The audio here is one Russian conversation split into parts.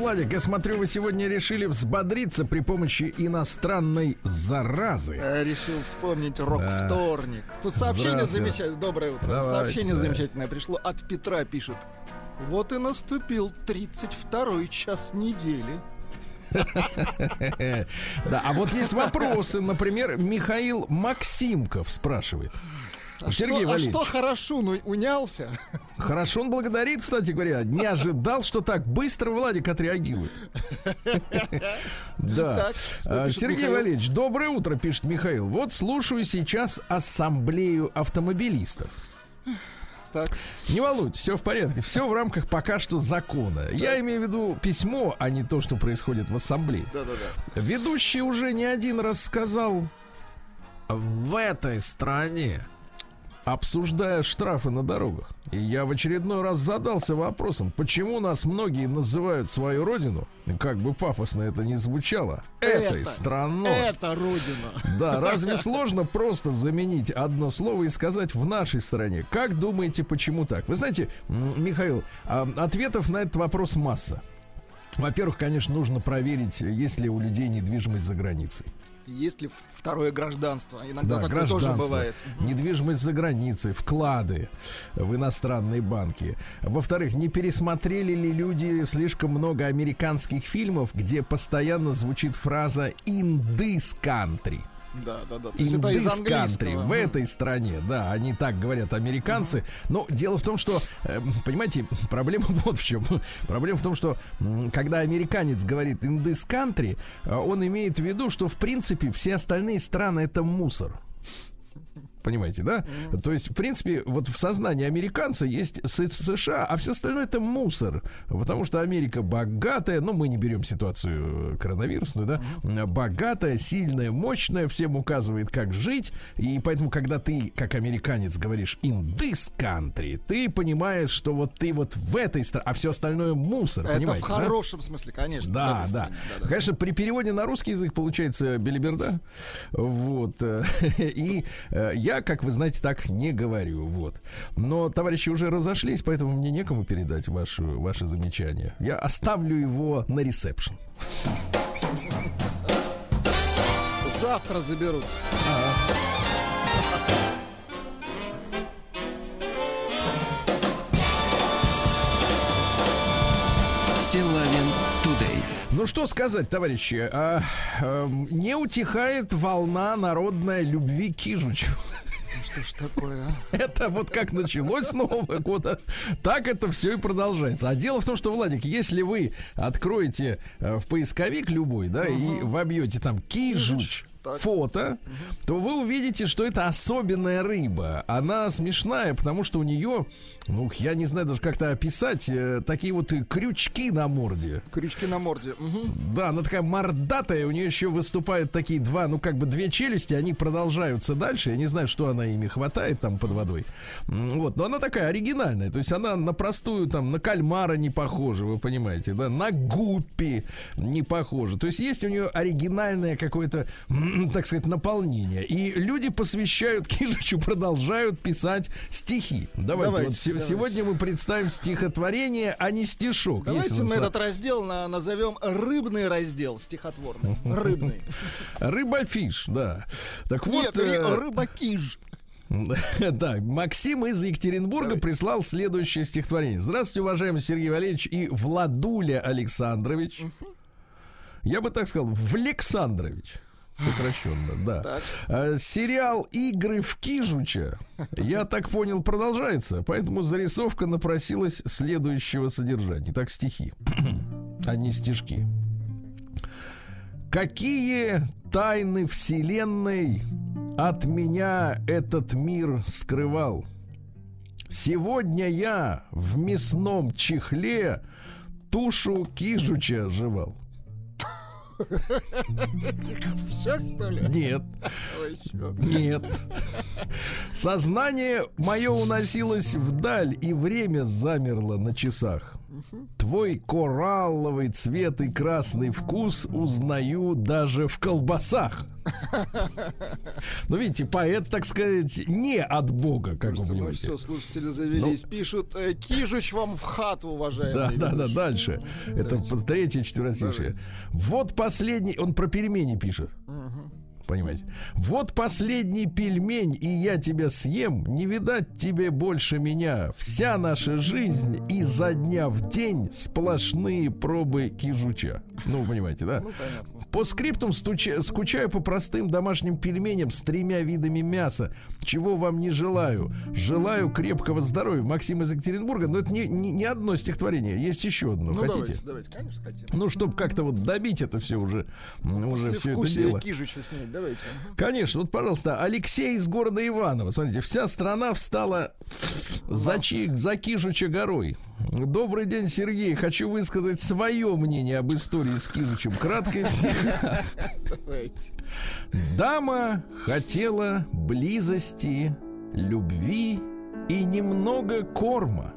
Владик, я смотрю, вы сегодня решили взбодриться при помощи иностранной заразы. Я решил вспомнить рок-вторник. Тут сообщение замечательное. Доброе утро. Давайте, сообщение да. замечательное пришло от Петра, пишет. Вот и наступил 32-й час недели. Да, а вот есть вопросы. Например, Михаил Максимков спрашивает. А Сергей что, а что хорошо, ну унялся? Хорошо, он благодарит, кстати говоря. Не ожидал, что так быстро Владик отреагирует. Да. А, Сергей? Валерьевич, доброе утро, пишет Михаил. Вот слушаю сейчас ассамблею автомобилистов. Так, Не волнуйтесь, все в порядке. Все в рамках пока что закона. Я имею в виду письмо, а не то, что происходит в ассамблее. да-да-да. Ведущий уже не один раз сказал в этой стране, обсуждая штрафы на дорогах. И я в очередной раз задался вопросом, почему нас многие называют свою родину, как бы пафосно это ни звучало, этой Это, страной. Это родина. Да, разве сложно просто заменить одно слово и сказать в нашей стране? Как думаете, почему так? Вы знаете, Михаил, а, ответов на этот вопрос масса. Во-первых, конечно, нужно проверить, есть ли у людей недвижимость за границей. Есть ли второе гражданство? Иногда Да, такое тоже бывает. недвижимость за границей, вклады в иностранные банки. Во-вторых, не пересмотрели ли люди слишком много американских фильмов, где постоянно звучит фраза «in this country»? Да, да, да. Country, английского. в этой стране, да, они так говорят американцы. Но дело в том, что, э, понимаете, проблема вот в чем. Проблема в том, что когда американец говорит this country, э, он имеет в виду, что в принципе все остальные страны это мусор. Понимаете, да? То есть, в принципе, вот в сознании американца есть США, а все остальное это мусор. Потому что Америка богатая, ну, мы не берем ситуацию э, коронавирусную, да, М, богатая, сильная, мощная, всем указывает, как жить. И поэтому, когда ты, как американец, говоришь in this country, ты понимаешь, что вот ты вот в этой стране, а все остальное мусор. Это понимаете, в да? хорошем смысле, конечно. Да, да. Да-да. Конечно, при переводе на русский язык получается белиберда. Вот. э, И э, я, как вы знаете, так не говорю. Вот. Но товарищи уже разошлись, поэтому мне некому передать ваше, ваше замечание. Я оставлю его на ресепшн. Завтра заберут. Стилавин Ну что сказать, товарищи, а, эм, не утихает волна народной любви к Кижучу. Что ж такое, а? Это вот как началось с Нового года, так это все и продолжается. А дело в том, что, Владик, если вы откроете э, в поисковик любой, да, и вобьете там кижуч, Так. фото, то вы увидите, что это особенная рыба. Она смешная, потому что у нее, ну, я не знаю даже как-то описать, э, такие вот и крючки на морде. Крючки на морде. Мгм. Да, она такая мордатая, у нее еще выступают такие два, ну как бы две челюсти, они продолжаются дальше. Я не знаю, что она ими хватает там под водой. Вот, но она такая оригинальная, то есть она на простую там, на кальмара не похожа, вы понимаете, да, на гуппи не похожа. То есть есть у нее оригинальное какое-то, так сказать, наполнение. И люди посвящают Кижичу, продолжают писать стихи. Давайте, Давайте, вот давайте. сегодня мы представим стихотворение, а не стишок. Давайте нас мы этот раздел на- назовем рыбный раздел стихотворный. Рыбный. Рыбофиш, да. Так вот, Нет, э, рыбакиж. да, Максим из Екатеринбурга Давайте. прислал следующее стихотворение. Здравствуйте, уважаемый Сергей Валерьевич и Владуля Александрович. Я бы так сказал, Влександрович. Сокращенно, да. Э, Сериал «Игры в Кижуча», я так понял, продолжается, поэтому зарисовка напросилась следующего содержания. Так, стихи, а не стишки. Какие тайны вселенной от меня этот мир скрывал? Сегодня я в мясном чехле тушу кижуча жевал. Все, что ли? Нет. Нет. Сознание мое уносилось вдаль, и время замерло на часах. Твой коралловый цвет и красный вкус узнаю даже в колбасах. Ну, видите, поэт, так сказать, не от Бога, как вы Слушайте, ну понимаете. все, слушатели завелись. Пишут, э, Кижуч вам в хату, Да, уважаемый. да, да, ведущий. дальше. Это Давайте. по- третье четверостишее. Вот последний, он про пельмени пишет. Понимаете? Вот последний пельмень, и я тебя съем. Не видать тебе больше меня. Вся наша жизнь изо дня в день сплошные пробы кижуча. Ну, вы понимаете, да? Ну, понятно. По скриптум стуча- скучаю по простым домашним пельменям с тремя видами мяса. Чего вам не желаю? Желаю крепкого здоровья. Максим из Екатеринбурга. Но это не, не, не одно стихотворение. Есть еще одно. Ну, Хотите? давайте, давайте, конечно, хотим. Ну, чтобы как-то вот добить это все уже, м, уже все это дело. Кижича снять, давайте. Конечно, вот, пожалуйста, Алексей из города Иваново. Смотрите, вся страна встала за, чи, за Кижуча горой. Добрый день, Сергей. Хочу высказать свое мнение об истории с Кижучем. Краткое. Дама хотела близости, любви и немного корма.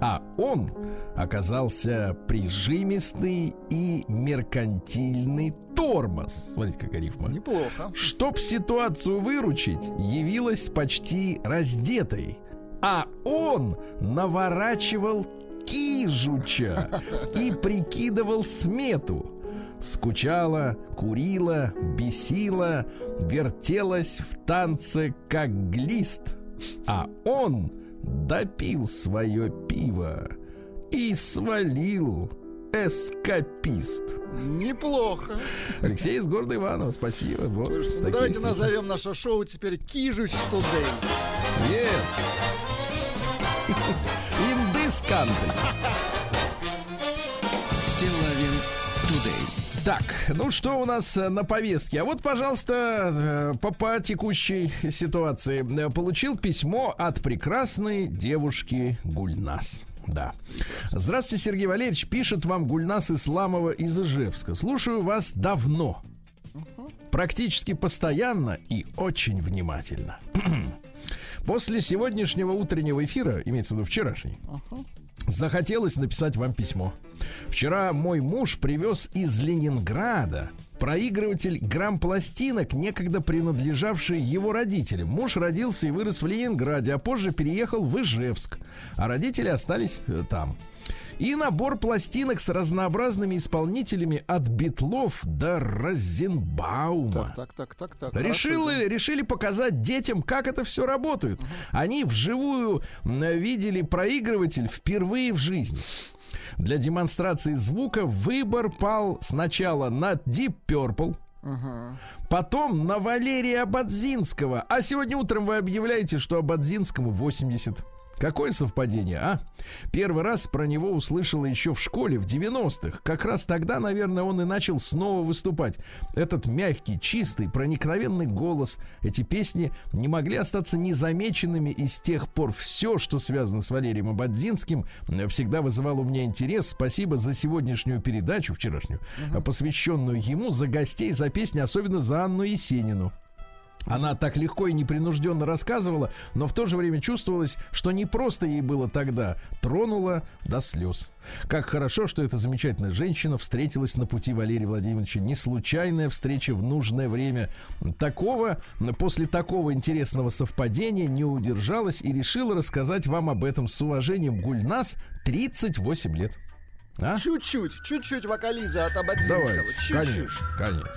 А он оказался прижимистый и меркантильный тормоз. Смотрите, какая рифма. Неплохо. Чтоб ситуацию выручить, явилась почти раздетой. А он наворачивал кижуча и прикидывал смету. Скучала, курила, бесила, вертелась в танце, как глист. А он допил свое пиво и свалил эскапист. Неплохо. Алексей из города Иванова, спасибо. Вот Слушайте, давайте стихи. назовем наше шоу теперь Кижуч Today. Yes. Country. Стилавин Тудей. Так, ну что у нас э, на повестке? А вот, пожалуйста, э, по, по текущей ситуации. Э, Получил письмо от прекрасной девушки Гульнас. Да. Здравствуйте, Сергей Валерьевич. Пишет вам Гульнас Исламова из Ижевска. Слушаю вас давно. Практически постоянно и очень внимательно. После сегодняшнего утреннего эфира, имеется в виду вчерашний, захотелось написать вам письмо. Вчера мой муж привез из Ленинграда проигрыватель грамм-пластинок, некогда принадлежавший его родителям. Муж родился и вырос в Ленинграде, а позже переехал в Ижевск, а родители остались э, там. И набор пластинок с разнообразными исполнителями от Битлов до Розенбаума. Так, так, так, так, так. Решили, Хорошо, решили показать детям, как это все работает. Они вживую видели проигрыватель впервые в жизни. Для демонстрации звука выбор пал сначала на Deep Purple, потом на Валерия Абадзинского. А сегодня утром вы объявляете, что Абадзинскому 80. Какое совпадение, а? Первый раз про него услышала еще в школе в 90-х. Как раз тогда, наверное, он и начал снова выступать. Этот мягкий, чистый, проникновенный голос. Эти песни не могли остаться незамеченными, и с тех пор все, что связано с Валерием Абадзинским, всегда вызывало у меня интерес. Спасибо за сегодняшнюю передачу, вчерашнюю, посвященную ему, за гостей, за песни, особенно за Анну Есенину. Она так легко и непринужденно рассказывала, но в то же время чувствовалось, что не просто ей было тогда, тронула до слез. Как хорошо, что эта замечательная женщина встретилась на пути Валерия Владимировича. Не случайная встреча в нужное время. Такого, после такого интересного совпадения не удержалась и решила рассказать вам об этом с уважением Гульнас 38 лет. А? Чуть-чуть, чуть-чуть вокализа от Абадзинского. Давай, Чуть-чуть. конечно, конечно.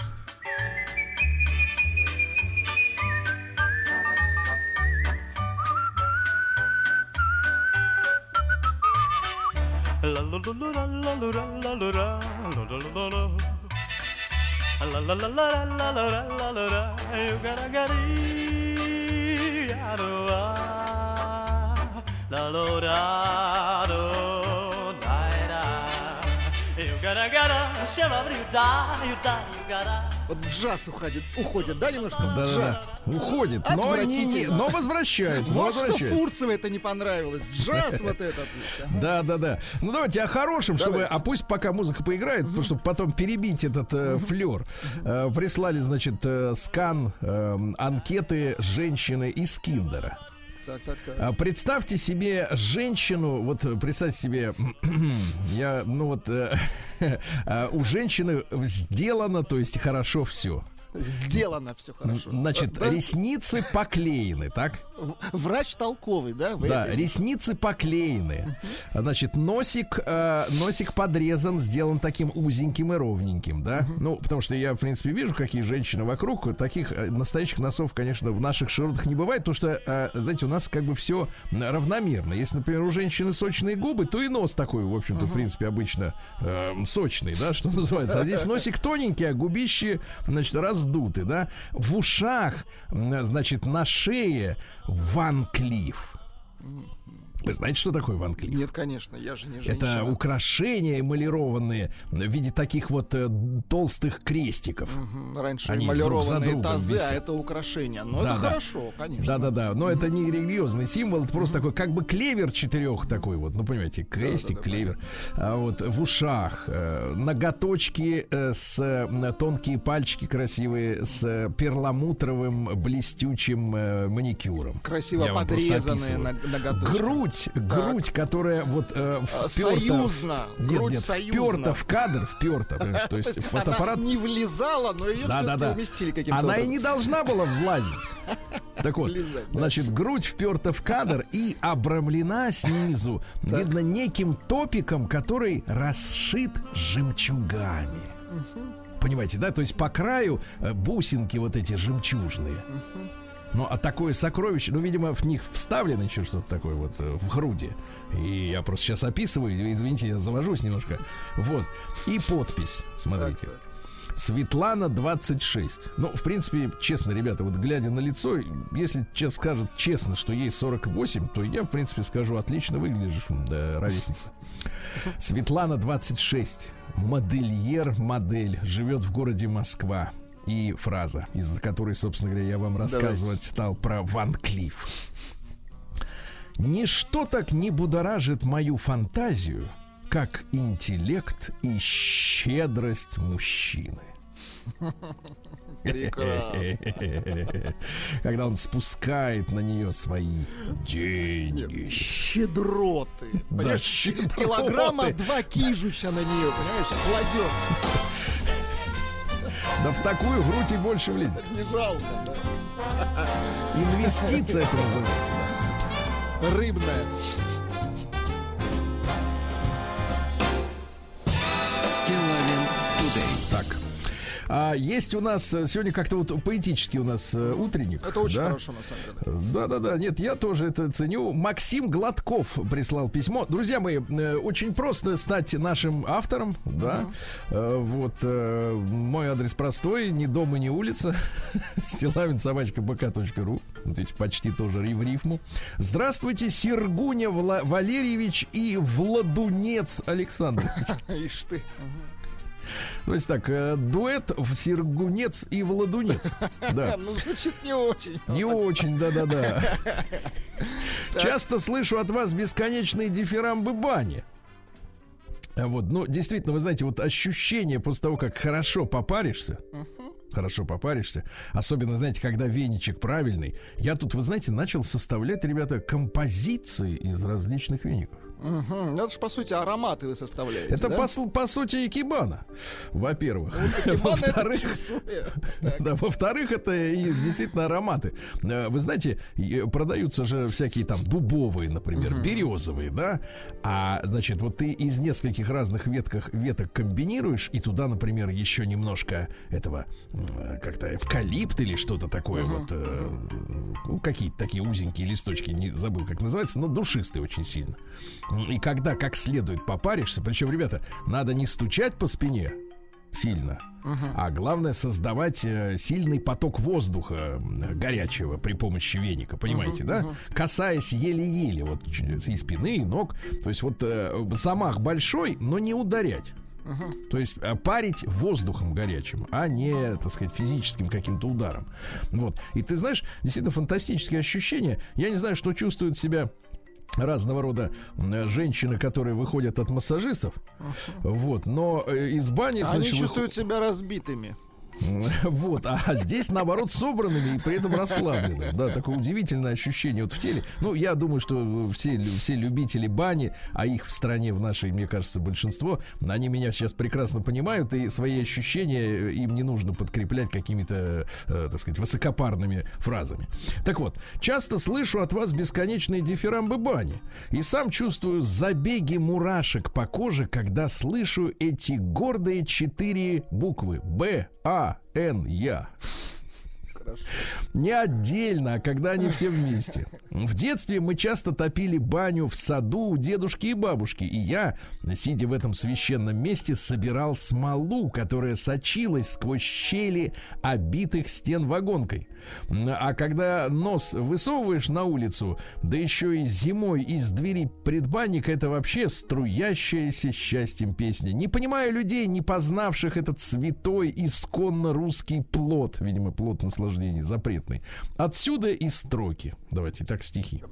La la la la la la la la la la la la la la la. La la la la la la la la la la la. La Вот джаз уходит, уходит, да, немножко? Да, джаз. да. Уходит, но, не, не- но возвращается. но Вот что возвращается. Фурцева это не понравилось. Джаз вот этот. Да, да, да. Ну давайте о хорошем, чтобы, а пусть пока музыка поиграет, потому чтобы потом перебить этот э, флер. Э, прислали, значит, э, скан э, анкеты женщины из Киндера. Так, так, так. А Представьте себе женщину, вот э, представьте себе, я, ну вот, э, э, у женщины сделано, то есть хорошо все. Сделано все хорошо. Значит, Да? ресницы поклеены, так? Врач толковый, да? в Да, ресницы поклеены. Значит, носик, э, носик подрезан, сделан таким узеньким и ровненьким, да? Ну, потому что я, в принципе, вижу, какие женщины вокруг. Таких э, настоящих носов, конечно, в наших широтах не бывает, потому что, э, знаете, у нас как бы все равномерно. Если, например, у женщины сочные губы, то и нос такой, в общем-то, в принципе, обычно э, сочный, да, что называется. А здесь носик тоненький, а губищи, значит, раздуты, да? В ушах, значит, на шее Ван Клифф. Вы знаете, что такое Ван Клифф? Нет, конечно, я же не женщина. Это украшения эмалированные в виде таких вот э, толстых крестиков. Мгм, Раньше Они друг за малированные другом тазы, висят. а это украшения. Но Да, это да. хорошо, конечно. Да-да-да, но это не религиозный символ, это просто такой, как бы клевер четырех такой вот, ну понимаете, крестик, Да-да-да, клевер. А вот в ушах, э, ноготочки э, с э, тонкие пальчики красивые с э, перламутровым блестючим э, маникюром. Красиво Я подрезанные ноготочки. Грудь, грудь, которая вот э, вперта, союзно. нет, Грудь нет, союзно. вперта в кадр, вперта, то есть фотоаппарат не влезала, но ее да, да, уместили каким-то Она и не должна была влазить. Так вот, значит, грудь вперта в кадр и обрамлена снизу, видно, неким топиком, который расшит жемчугами. Понимаете, да? То есть по краю э, бусинки вот эти жемчужные. Ну, а такое сокровище, ну, видимо, в них вставлено еще что-то такое вот э, в груди. И я просто сейчас описываю, извините, я завожусь немножко. Вот. И подпись, смотрите. Светлана 26. Ну, в принципе, честно, ребята, вот глядя на лицо, если честно скажет честно, что ей 48, то я, в принципе, скажу, отлично выглядишь, да, ровесница. Светлана 26. Модельер модель. Живет в городе Москва. И фраза, из-за которой, собственно говоря, я вам рассказывать стал про Ван Клифф. Ничто так не будоражит мою фантазию, как интеллект и щедрость мужчины. Прекрасно. Когда он спускает на нее свои деньги. Щедроты. Понимаешь, щедроты. килограмма два кижуча на нее, понимаешь, кладет. Да в такую грудь и больше влезет. Не жалко. Инвестиция это называется. Рыбная. А есть у нас э, сегодня как-то вот поэтический у нас э, утренник. Это очень да? хорошо, на самом деле. Да, да, да. Нет, я тоже это ценю. Максим Гладков прислал письмо. Друзья мои, э, очень просто стать нашим автором, да. Э, Вот мой адрес простой, ни дом и ни улица. Стилавин собачка бк.ру. Почти тоже в рифму. Здравствуйте, Сергуня Вла- Валерьевич и Владунец Александр. Ишь ты. То есть так, э, дуэт в Сергунец и Владунец. Да. Ну, звучит не очень. Не очень, да-да-да. Часто слышу от вас бесконечные дифирамбы бани. А Вот, ну, действительно, вы знаете, вот ощущение после того, как хорошо попаришься, хорошо попаришься, особенно, знаете, когда веничек правильный. Я тут, вы знаете, начал составлять, ребята, композиции из различных веников. Ну, Это же, по сути, ароматы вы составляете, Это да? по, по сути икебана, во-первых. Это Во-вторых. Да, во-вторых, это и действительно ароматы. Э, Вы знаете, и продаются же всякие там дубовые, например, березовые, да. А значит, вот ты из нескольких разных ветках веток комбинируешь, и туда, например, еще немножко этого м, как-то эвкалипт или что-то такое, вот э, ну, какие-то такие узенькие листочки, не забыл, как называется, но душистые очень сильно. И когда как следует попаришься, причем, ребята, надо не стучать по спине сильно, а главное создавать э, сильный поток воздуха горячего при помощи веника, понимаете, да? Касаясь еле-еле вот и спины, и ног. То есть вот э, замах большой, но не ударять. То есть а, парить воздухом горячим, а не, так сказать, физическим каким-то ударом. Вот. И ты знаешь, действительно фантастические ощущения. Я не знаю, что чувствуют себя разного рода женщины, которые выходят от массажистов. Вот, но э, из бани, Они значит, выход- чувствуют себя разбитыми. Вот, а здесь наоборот собранными и при этом расслабленными. Да, такое удивительное ощущение вот в теле. Ну, я думаю, что все, все любители бани, а их в стране в нашей, мне кажется, большинство, они меня сейчас прекрасно понимают, и свои ощущения им не нужно подкреплять какими-то, э, так сказать, высокопарными фразами. Так вот, часто слышу от вас бесконечные дифирамбы бани. И сам чувствую забеги мурашек по коже, когда слышу эти гордые четыре буквы Б, А, Н, Я. Не отдельно, а когда они все вместе. В детстве мы часто топили баню в саду у дедушки и бабушки. И я, сидя в этом священном месте, собирал смолу, которая сочилась сквозь щели обитых стен вагонкой. А когда нос высовываешь на улицу, да еще и зимой из двери предбанника, это вообще струящаяся счастьем песня. Не понимаю людей, не познавших этот святой, исконно русский плод, видимо, плод наслаждений, запретный. Отсюда и строки. Давайте, так, стихи.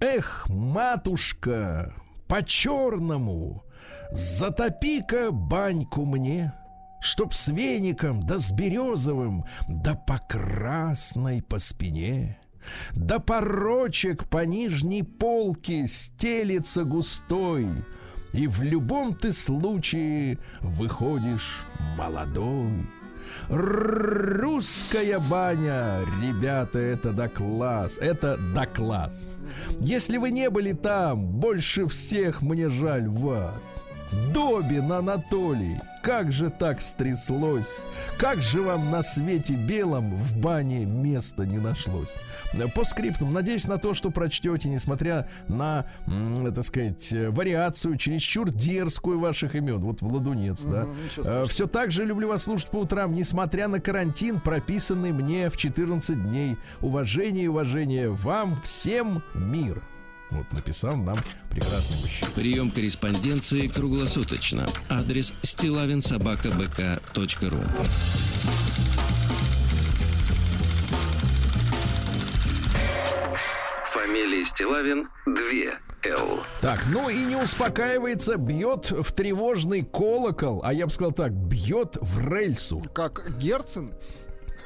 Эх, матушка, по-черному, затопи-ка баньку мне, Чтоб с веником, да с березовым, да по красной по спине. Да порочек по нижней полке стелится густой, И в любом ты случае выходишь молодой. Русская баня, ребята, это да класс, это да класс. Если вы не были там, больше всех мне жаль вас. Добин Анатолий, как же так стряслось? Как же вам на свете белом в бане места не нашлось? По скриптам, надеюсь на то, что прочтете, несмотря на, так сказать, э, вариацию чересчур дерзкую ваших имен. Вот Владунец, да. Ничего страшного. Все так же люблю вас слушать по утрам, несмотря на карантин, прописанный мне в 14 дней. Уважение и уважение вам всем мир. Вот написал нам прекрасный мужчина. Прием корреспонденции круглосуточно. Адрес стилавинсобакабк.ру Фамилия Стилавин 2 Л. Так, ну и не успокаивается, бьет в тревожный колокол, а я бы сказал так, бьет в рельсу. Как Герцен.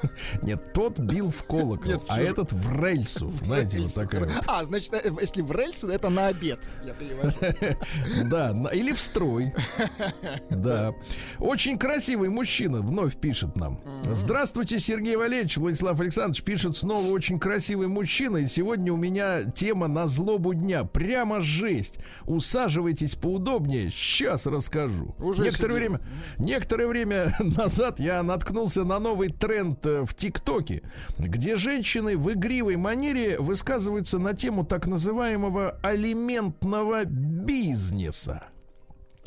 Нет, тот бил в колокол, Нет, а этот в рельсу. Знаете, вот такая. вот. А, значит, э, если в рельсу, это на обед. Я перевожу. Да, или в строй. Да. Очень красивый мужчина вновь пишет нам. Здравствуйте, Сергей Валерьевич. Владислав Александрович пишет снова очень красивый мужчина. И сегодня у меня тема на злобу дня. Прямо жесть. Усаживайтесь поудобнее. Сейчас расскажу. Уже некоторое время, некоторое время назад я наткнулся на новый тренд в ТикТоке, где женщины в игривой манере высказываются на тему так называемого алиментного бизнеса.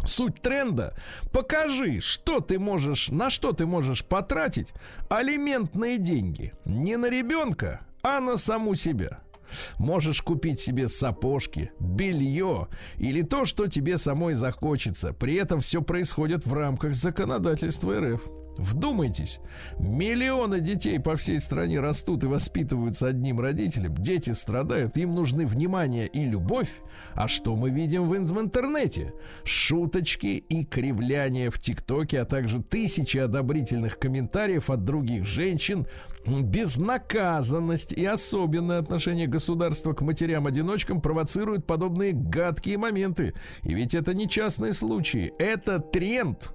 Суть тренда – покажи, что ты можешь, на что ты можешь потратить алиментные деньги. Не на ребенка, а на саму себя. Можешь купить себе сапожки, белье или то, что тебе самой захочется. При этом все происходит в рамках законодательства РФ. Вдумайтесь, миллионы детей по всей стране растут и воспитываются одним родителем. Дети страдают, им нужны внимание и любовь. А что мы видим в, ин- в интернете? Шуточки и кривляния в ТикТоке, а также тысячи одобрительных комментариев от других женщин, безнаказанность и особенное отношение государства к матерям-одиночкам провоцируют подобные гадкие моменты. И ведь это не частные случаи, это тренд.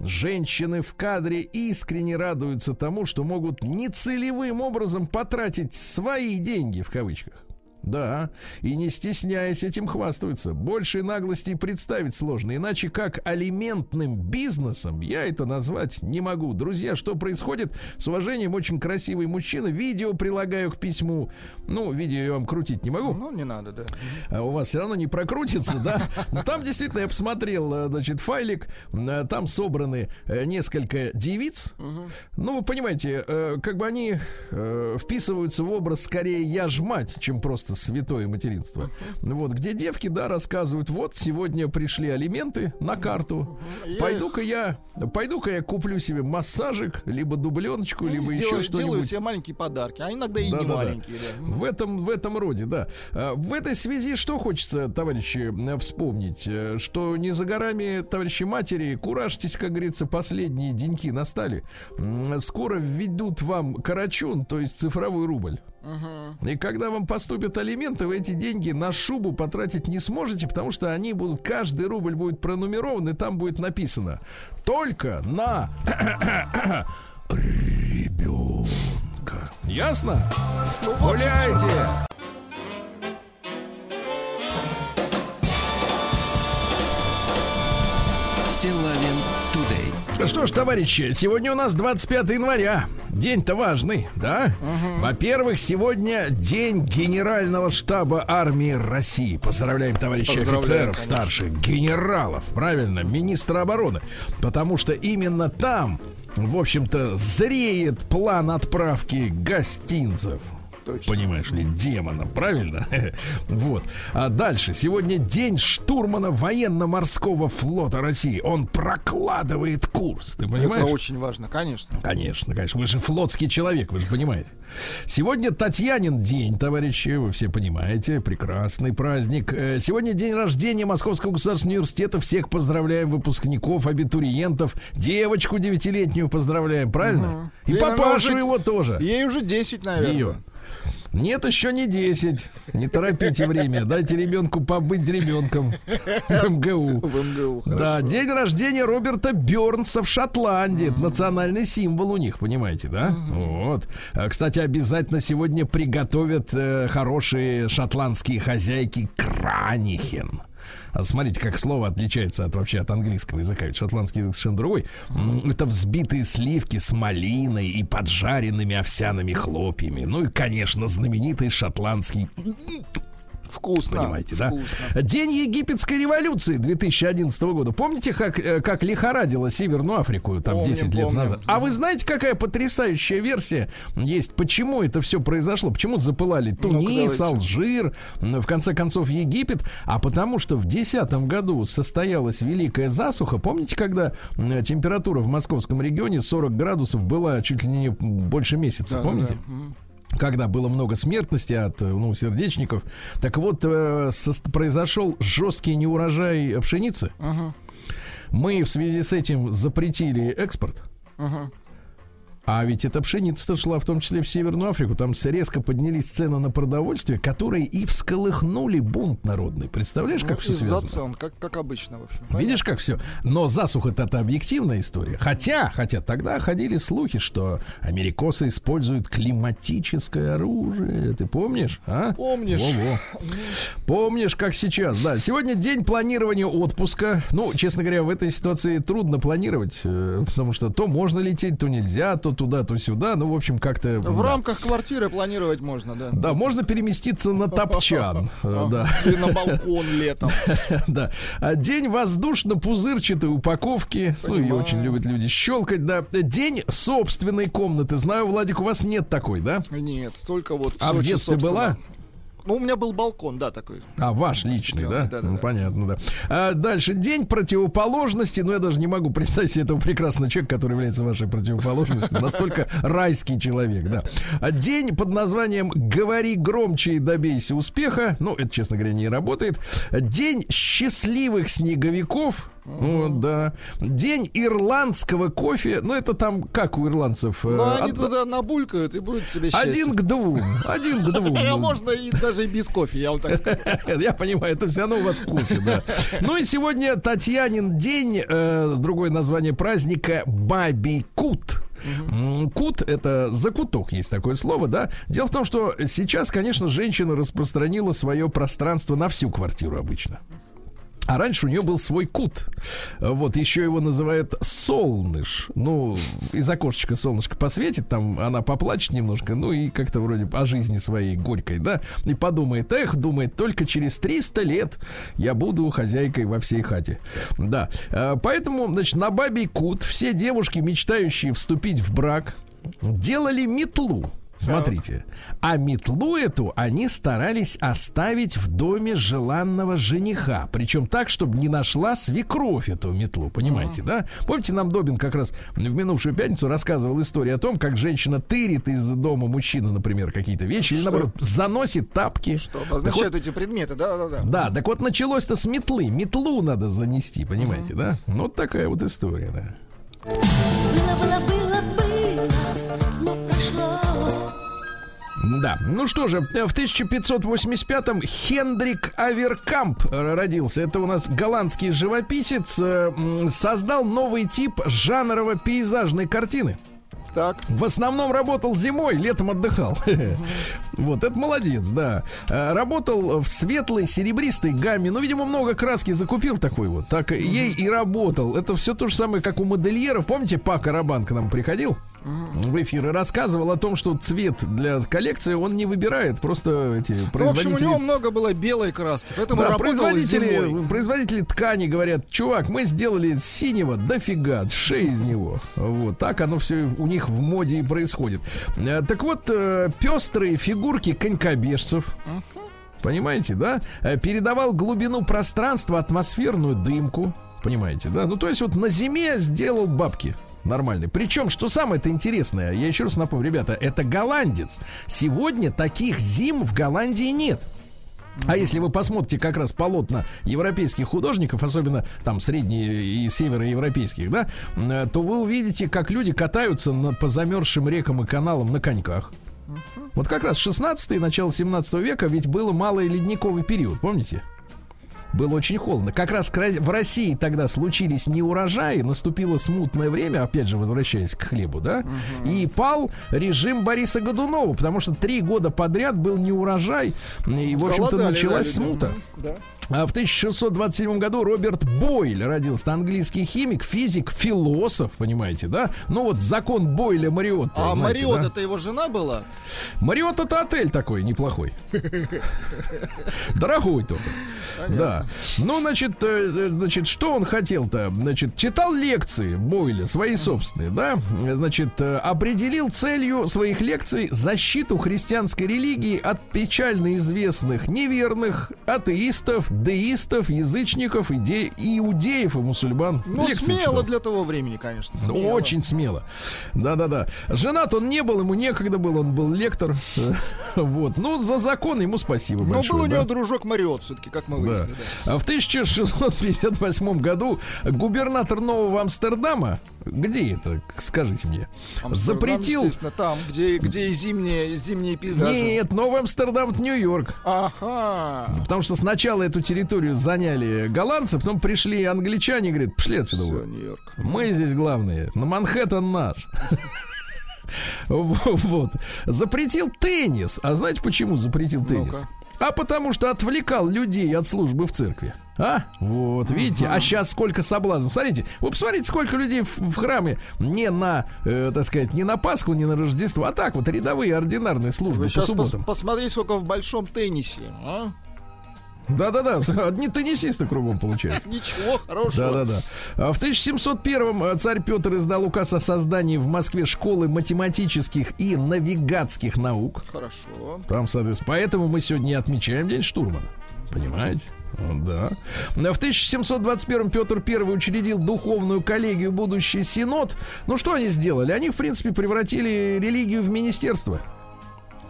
Женщины в кадре искренне радуются тому, что могут нецелевым образом потратить свои деньги в кавычках. Да, и не стесняясь этим хвастаются. Большей наглости представить сложно. Иначе как алиментным бизнесом я это назвать не могу. Друзья, что происходит? С уважением, очень красивый мужчина. Видео прилагаю к письму. Ну, видео я вам крутить не могу. Ну, не надо, да. А у вас все равно не прокрутится, да? Но Там действительно я посмотрел, э, значит, файлик. Э, Там собраны э, несколько девиц. Ну, вы понимаете, как бы они вписываются в образ скорее я ж мать, чем просто просто святое материнство. Вот, где девки, да, рассказывают, вот, сегодня пришли алименты на карту. Пойду-ка я, пойду-ка я куплю себе массажик, либо дубленочку, Ну, либо сделаю- еще Делаю что-нибудь. себе маленькие подарки, а иногда и не Да-да-да. маленькие, да. В этом, в этом роде, да. А, В этой связи что хочется, товарищи, э, вспомнить? Э, Что не за горами, товарищи матери, куражьтесь, как говорится, последние деньки настали. Скоро введут вам карачун, то есть цифровой рубль. И когда вам поступят алименты, вы эти деньги на шубу потратить не сможете, потому что они будут, каждый рубль будет пронумерован, и там будет написано только на ребенка. Ясно? Гуляйте! Что ж, товарищи, сегодня у нас 25 января. День-то важный, да? Во-первых, сегодня день Генерального штаба армии России. Поздравляем, товарищи Поздравляем, офицеров конечно. старших, генералов, правильно, министра обороны. Потому что именно там, в общем-то, зреет план отправки гостинцев. Точно. Понимаешь ли, демонов, правильно? Вот. А дальше. Сегодня день штурмана военно-морского флота России. Он прокладывает курс. Ты понимаешь? Это очень важно, конечно. Конечно, конечно. Вы же флотский человек, вы же понимаете. Сегодня Татьянин день, товарищи, вы все понимаете. Прекрасный праздник. Э, Сегодня день рождения Московского государственного университета. Всех поздравляем, выпускников, абитуриентов. Девочку девятилетнюю поздравляем, правильно? И Ей, папашу уже- его тоже. Ей уже 10, наверное. Ее. Нет, еще не 10. Не торопите время. Дайте ребенку побыть ребенком в МГУ. В МГУ, Да, день рождения Роберта Бернса в Шотландии. Это национальный символ у них, понимаете, да? Вот. А, Кстати, обязательно сегодня приготовят э, хорошие шотландские хозяйки кранихен. А смотрите, как слово отличается от вообще от английского языка. Ведь шотландский язык совершенно другой. Это взбитые сливки с малиной и поджаренными овсяными хлопьями. Ну и, конечно, знаменитый шотландский Вкусно. Понимаете, да? вкусно. День египетской революции 2011 года. Помните, как, э, как лихорадило Северную Африку там Помним, 10 лет помним. назад? А вы знаете, какая потрясающая версия есть? Почему это все произошло? Почему запылали Тунис, давайте. Алжир, в конце концов Египет? А потому что в 2010 году состоялась великая засуха. Помните, когда температура в московском регионе 40 градусов была чуть ли не больше месяца? Да, помните? да, да. Когда было много смертности от э, ну, сердечников. Так вот, э, сос- произошел жесткий неурожай пшеницы. Ага, Мы в связи с этим запретили экспорт. ага. А ведь эта пшеница шла в том числе в Северную Африку. Там резко поднялись цены на продовольствие, которые и всколыхнули бунт народный. Представляешь, как Ну, все связано? цен, как, как обычно, в общем. Видишь, как все. Но засуха это объективная история. Хотя, хотя тогда ходили слухи, что америкосы используют климатическое оружие. Ты помнишь? А? Помнишь. Во-во. Помнишь, как сейчас, да. Сегодня день планирования отпуска. Ну, честно говоря, в этой ситуации трудно планировать, э, потому что то можно лететь, то нельзя, то туда, то сюда. Ну, в общем, как-то... В да. рамках квартиры планировать можно, да. Да, можно переместиться на топчан. э, Да. Или на балкон летом. Да. А День воздушно-пузырчатой упаковки. Ну, Понимаю. очень любят люди щелкать, да. День собственной комнаты. Знаю, Владик, у вас нет такой, да? Нет, только вот А в детстве была? Ну, у меня был балкон, да, такой. А, ваш личный, да? Да, да, ну, да. понятно, да. А дальше. День противоположности. Ну, я даже не могу представить себе этого прекрасного человека, который является вашей противоположностью. Настолько райский человек, да. А День под названием «Говори громче и добейся успеха». Ну, это, честно говоря, не работает. День счастливых снеговиков. Вот, да. День ирландского кофе. Ну, это там как у ирландцев? э, Ну, они од- туда набулькают и будет тебе счастье. Один к двум. Один к двум. Можно и даже и без кофе, я вам так скажу. Я понимаю, это все равно у вас кофе, да. Ну и сегодня Татьянин день, э, другое название праздника Бабий Кут. М, Кут это закуток, есть такое слово, да. Дело в том, что сейчас, конечно, женщина распространила свое пространство на всю квартиру обычно. А раньше у нее был свой кут. Вот, еще его называют солныш. Ну, из окошечка солнышко посветит, там она поплачет немножко, ну и как-то вроде о жизни своей горькой, да, и подумает, эх, думает, только через 300 лет я буду хозяйкой во всей хате. Да, Э, поэтому, значит, на бабий кут все девушки, мечтающие вступить в брак, делали метлу. Смотрите. А метлу эту они старались оставить в доме желанного жениха. Причем так, чтобы не нашла свекровь эту метлу. Понимаете, да? Помните, нам Добин как раз в минувшую пятницу рассказывал историю о том, как женщина тырит из дома мужчины, например, какие-то вещи, или наоборот, заносит тапки. Что Так обозначают вот- эти предметы, да-да-да. да, так вот началось-то с метлы. Метлу надо занести, понимаете, да? Ну, вот такая вот история, да. Было, было, было, Да, ну что же, в 1585-м Хендрик Аверкамп родился. Это у нас голландский живописец. э, Создал новый тип жанрово-пейзажной картины. Так. В основном работал зимой, летом отдыхал. Вот, это молодец, да. Э, Работал в светлой, серебристой гамме. Ну, видимо, много краски закупил такой вот. Так ей и работал. Это все то же самое, как у модельеров. Помните, Пака Рабан к нам приходил? В эфир и рассказывал о том, что цвет для коллекции он не выбирает. Просто эти Ну, в общем, у производители... него много было белой краски, поэтому Да, производители, зимой. производители ткани говорят, чувак, мы сделали синего дофига, шеи из него. Вот так оно все у них в моде и происходит. Э, Так вот, э, пестрые фигурки конькобежцев. Понимаете, да? Э, Передавал глубину пространства, атмосферную дымку. Понимаете, да? Ну, то есть вот на зиме сделал бабки. Нормальный. Причем, что самое-то интересное, я еще раз напомню, ребята, это голландец. Сегодня таких зим в Голландии нет. А если вы посмотрите как раз полотна европейских художников, особенно там средне- и североевропейских, да, э, то вы увидите, как люди катаются на, по замерзшим рекам и каналам на коньках. Вот как раз 16 и начало 17 века ведь было малый ледниковый период, помните? Было очень холодно. Как раз в России тогда случились неурожаи, наступило смутное время, опять же, возвращаясь к хлебу, да, и пал режим Бориса Годунова, потому что три года подряд был неурожай, и, в общем-то, началась да, смута. Да. А в 1627 году Роберт Бойль родился, английский химик, физик, философ, понимаете, да? Ну вот закон Бойля Мариотта. А знаете, Мариот да? это его жена была? Мариот это отель такой неплохой. Дорогой только. Да. Ну, значит, э, э, значит, что он хотел-то? Значит, читал лекции Бойля, свои собственные, да? Значит, э, определил целью своих лекций защиту христианской религии от печально известных неверных атеистов, деистов, язычников, иде- иудеев и мусульман. Ну, Лекции смело читал. для того времени, конечно. Ну, смело. Очень смело. Да-да-да. Женат он не был, ему некогда был, он был лектор. Вот. Ну, за закон ему спасибо Но большое. был у да. него дружок Мариот, все-таки, как мы Да. выяснили. да. А в 1658 году губернатор Нового Амстердама, где это, скажите мне, Амстердам, запретил... там, где, где и зимние, зимние пейзажи. Нет, Новый Амстердам это Нью-Йорк. Ага. Потому что сначала эту территорию заняли голландцы, потом пришли англичане и говорят, пошли отсюда. Все, вы». Нью-Йорк. Мы здесь главные. На Манхэттен наш. Вот. Запретил теннис. А знаете, почему запретил теннис? А потому что отвлекал людей от службы в церкви. А? Вот, видите? А сейчас сколько соблазнов. Смотрите, вы посмотрите, сколько людей в, в храме не на, э, так сказать, не на Пасху, не на Рождество, а так вот рядовые ординарные службы Вы по субботам. посмотри, сколько в большом теннисе. а? Да-да-да, одни теннисисты кругом получаются. Ничего хорошего. Да-да-да. А В 1701-м э, царь Петр издал указ о создании в Москве школы математических и навигатских наук. Хорошо. Там, соответственно, поэтому мы сегодня и отмечаем День штурмана. Понимаете? Да. В 1721 Петр I учредил духовную коллегию «Будущий Синод». Ну, что они сделали? Они, в принципе, превратили религию в министерство.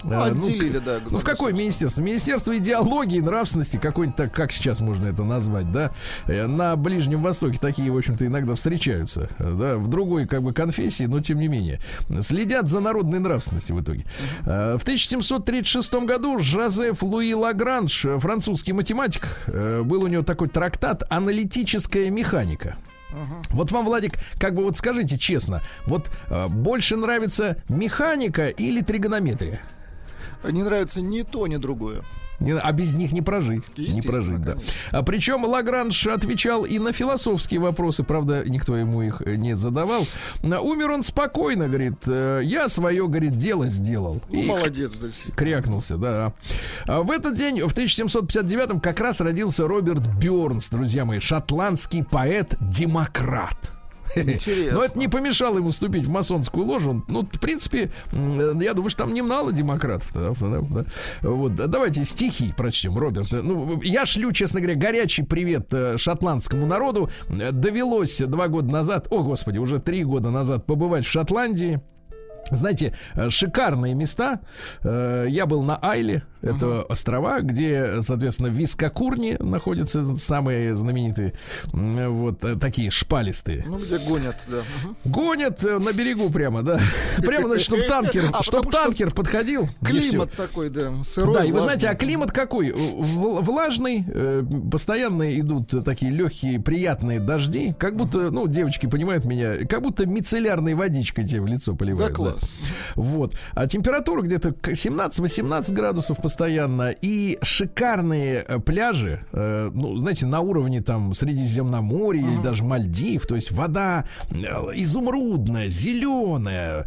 Ну, А, отделили, к- да. ну, в какое министерство? Министерство идеологии, нравственности, какой-нибудь так, как сейчас можно это назвать, да? Э, На Ближнем Востоке такие, в общем-то, иногда встречаются, э, да, в другой, как бы, конфессии, но тем не менее. Следят за народной нравственностью в итоге. Э, В 1736 году Жозеф Луи Лагранж, э, французский математик, э, был у него такой трактат «Аналитическая механика». Вот вам, Владик, как бы вот скажите честно, вот э, больше нравится механика или тригонометрия? Не нравится ни то, ни другое. Не- а без них не прожить. Не прожить, да. конечно. А причем Лагранж отвечал и на философские вопросы, правда, никто ему их э, не задавал. Умер он спокойно, говорит, э, я свое, говорит, дело сделал. Ну, И молодец, здесь. крякнулся, да. А в этот день, в 1759-м, как раз родился Роберт Бёрнс, друзья мои, шотландский поэт-демократ. Интересно. Но это не помешало ему вступить в масонскую ложу. Ну, в принципе, я думаю, что там немало демократов. Да. Вот, да, давайте стихи прочтем, Роберт. Ну, я шлю, честно говоря, горячий привет э, шотландскому народу. Довелось два года назад, о, господи, уже три года назад побывать в Шотландии. Знаете, э, шикарные места. Э, Я был на Айле, это острова, где, соответственно, в Вискокурне находятся самые знаменитые, вот э, такие шпалистые. Ну, где гонят, да. Мгм. Гонят э, на берегу прямо, да. Прямо, значит, чтобы танкер, А, чтоб потому что танкер подходил. Климат такой, да, сырой. Да, и вы знаете, а климат какой? В- Влажный, э, постоянно идут э, такие легкие, приятные дожди, как будто, ну, девочки понимают меня, как будто мицеллярной водичкой тебе в лицо Да, поливают. класс. Вот. А температура где-то к 17-18 градусов постоянно. И шикарные э, пляжи, э, ну, знаете, на уровне там Средиземноморья или даже Мальдив. То есть вода э, изумрудная, зеленая,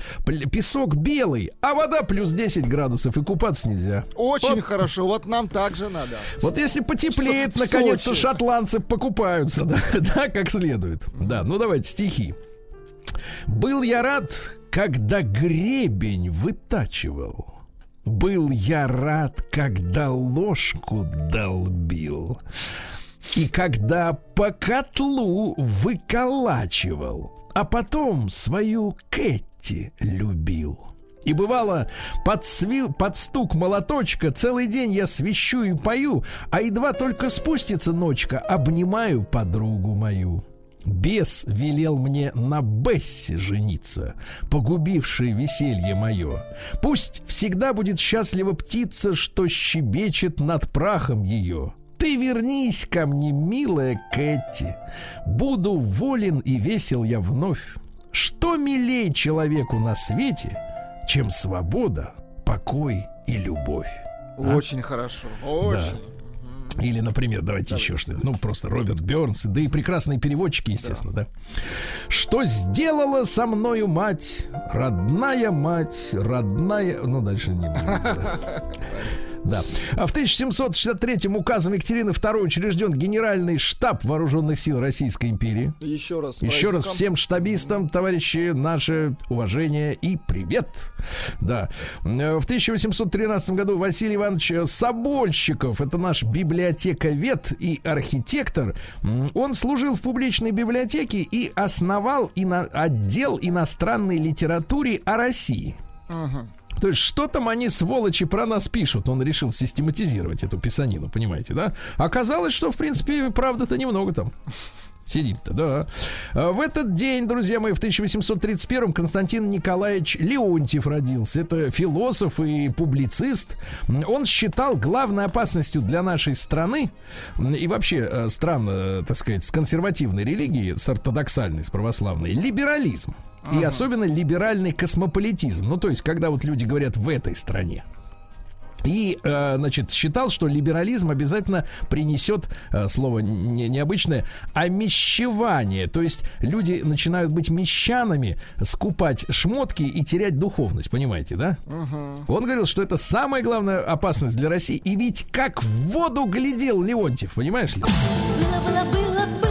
песок белый, а вода плюс 10 градусов, и купаться нельзя. Очень хорошо, вот нам так же надо. Вот если потеплеет, наконец-то шотландцы покупаются, да, да, как следует. Да, ну давайте стихи. Был я рад, когда гребень вытачивал. Был я рад, когда ложку долбил. И когда по котлу выколачивал, а потом свою Кэти любил. И бывало, под, сви- под стук молоточка целый день я свищу и пою, а едва только спустится ночка, обнимаю подругу мою. Бес велел мне на Бессе жениться, погубившей веселье мое. Пусть всегда будет счастлива птица, что щебечет над прахом ее. Ты вернись ко мне, милая Кэти. Буду волен и весел я вновь. Что милей человеку на свете, чем свобода, покой и любовь? Очень хорошо, очень. Или, например, давайте еще что-нибудь. Ну, просто Роберт Бернс, да и прекрасные переводчики, естественно, да. Что сделала со мною мать, родная мать, родная... Ну, дальше не буду. Да. Да. А в 1763 указом Екатерины II учрежден Генеральный штаб Вооруженных сил Российской империи. Еще раз. Еще раз всем штабистам, товарищи, наше уважение и привет. Да. Э, В 1813 году Василий Иванович Собольщиков, это наш библиотековед и архитектор, он служил в публичной библиотеке и основал ино- отдел иностранной литературе о России. То есть что там они, сволочи, про нас пишут? Он решил систематизировать эту писанину, понимаете, да? Оказалось, что, в принципе, правда-то немного там. Сидит-то, да. А В этот день, друзья мои, в 1831 Константин Николаевич Леонтьев родился. Это философ и публицист. Он считал главной опасностью для нашей страны и вообще э, стран, э, так сказать, с консервативной религией, с ортодоксальной, с православной, либерализм. И особенно либеральный космополитизм. Ну, то есть, когда вот люди говорят в этой стране. И, э, значит, считал, что либерализм обязательно принесет, э, слово не- необычное, омещевание. То есть люди начинают быть мещанами, скупать шмотки и терять духовность, понимаете, да? Он говорил, что это самая главная опасность для России. И ведь как в воду глядел Леонтьев, понимаешь ли? Было, было, было, было,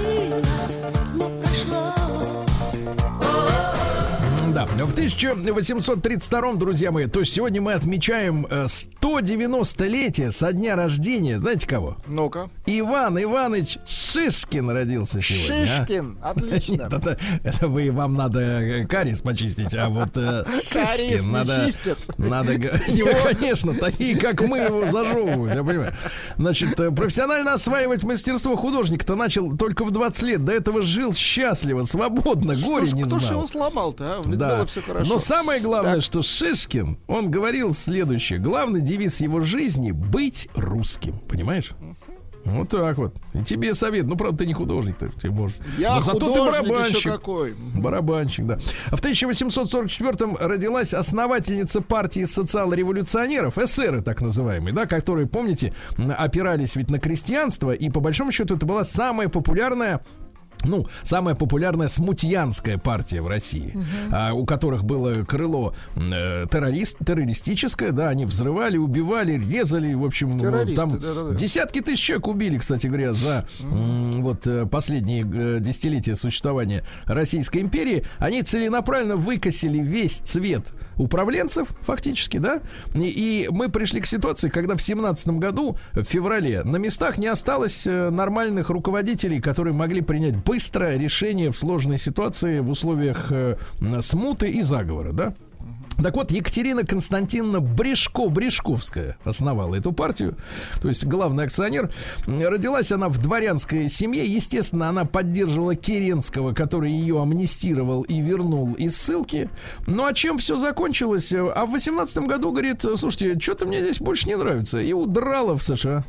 в 1832, друзья мои, то есть сегодня мы отмечаем э, 190-летие со дня рождения, знаете кого? Ну-ка. Иван Иванович Шишкин родился сегодня. а? Шишкин, отлично. Нет, это, это вы вам надо э, кариес почистить, а вот э, Шишкин не надо, чистят. надо, Не, конечно, такие как мы его зажевывают, я понимаю. Значит, э, профессионально осваивать мастерство художника-то начал только в 20 лет. До этого жил счастливо, свободно, горе Кто ж- не Кто же знал. его сломал-то, а? Да. Все хорошо. Но самое главное, Так. что Шишкин, он говорил следующее. Главный девиз его жизни — быть русским. Понимаешь? Вот так вот. И тебе совет. Ну, правда, ты не художник, ты, ты можешь. Я Но зато ты барабанщик. какой. Барабанщик, да. А в 1844-м родилась основательница партии социал-революционеров, эсеры так называемые, да, которые, помните, опирались ведь на крестьянство, и по большому счету это была самая популярная ну, самая популярная смутьянская партия в России, а, у которых было крыло э, террорист, террористическое, да, они взрывали, убивали, резали, в общем, Террористы, там да-да-да. десятки тысяч человек убили, кстати говоря, за, м, вот э, последние э, десятилетия существования Российской империи, они целенаправленно выкосили весь цвет управленцев, фактически, да, и, и мы пришли к ситуации, когда в семнадцатом году, в феврале, на местах не осталось э, нормальных руководителей, которые могли принять быстро решение в сложной ситуации в условиях э, смуты и заговора, да. Так вот, Екатерина Константиновна Брешко-Брешковская основала эту партию, то есть главный акционер. Родилась она в дворянской семье. Естественно, она поддерживала Керенского, который ее амнистировал и вернул из ссылки. Ну а чем все закончилось? А в 18 году, говорит, слушайте, что-то мне здесь больше не нравится. И удрала в США.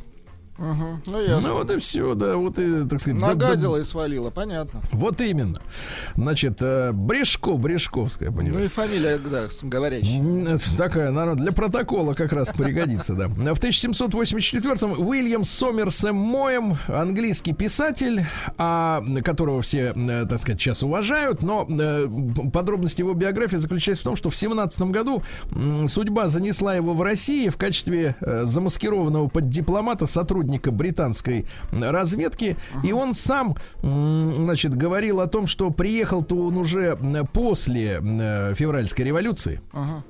Мгм. Ну, ясно. Ну вот и все, да, вот и, так сказать... да- да- Нагадила и свалила, понятно. вот именно. Значит, э, Брешко, Брешковская, Ну понимаешь? и фамилия, да, говорящая. М, Такая, наверное, для протокола как раз пригодится, да. В 1784-м Уильям Сомерсем Моем, английский писатель, а, которого все, э, так сказать, сейчас уважают, но э, подробности его биографии заключаются в том, что в 17 году судьба занесла его в России в качестве э, замаскированного под дипломата сотрудника британской разведки, и он сам, значит, говорил о том, что приехал-то он уже после м, февральской революции. Ага.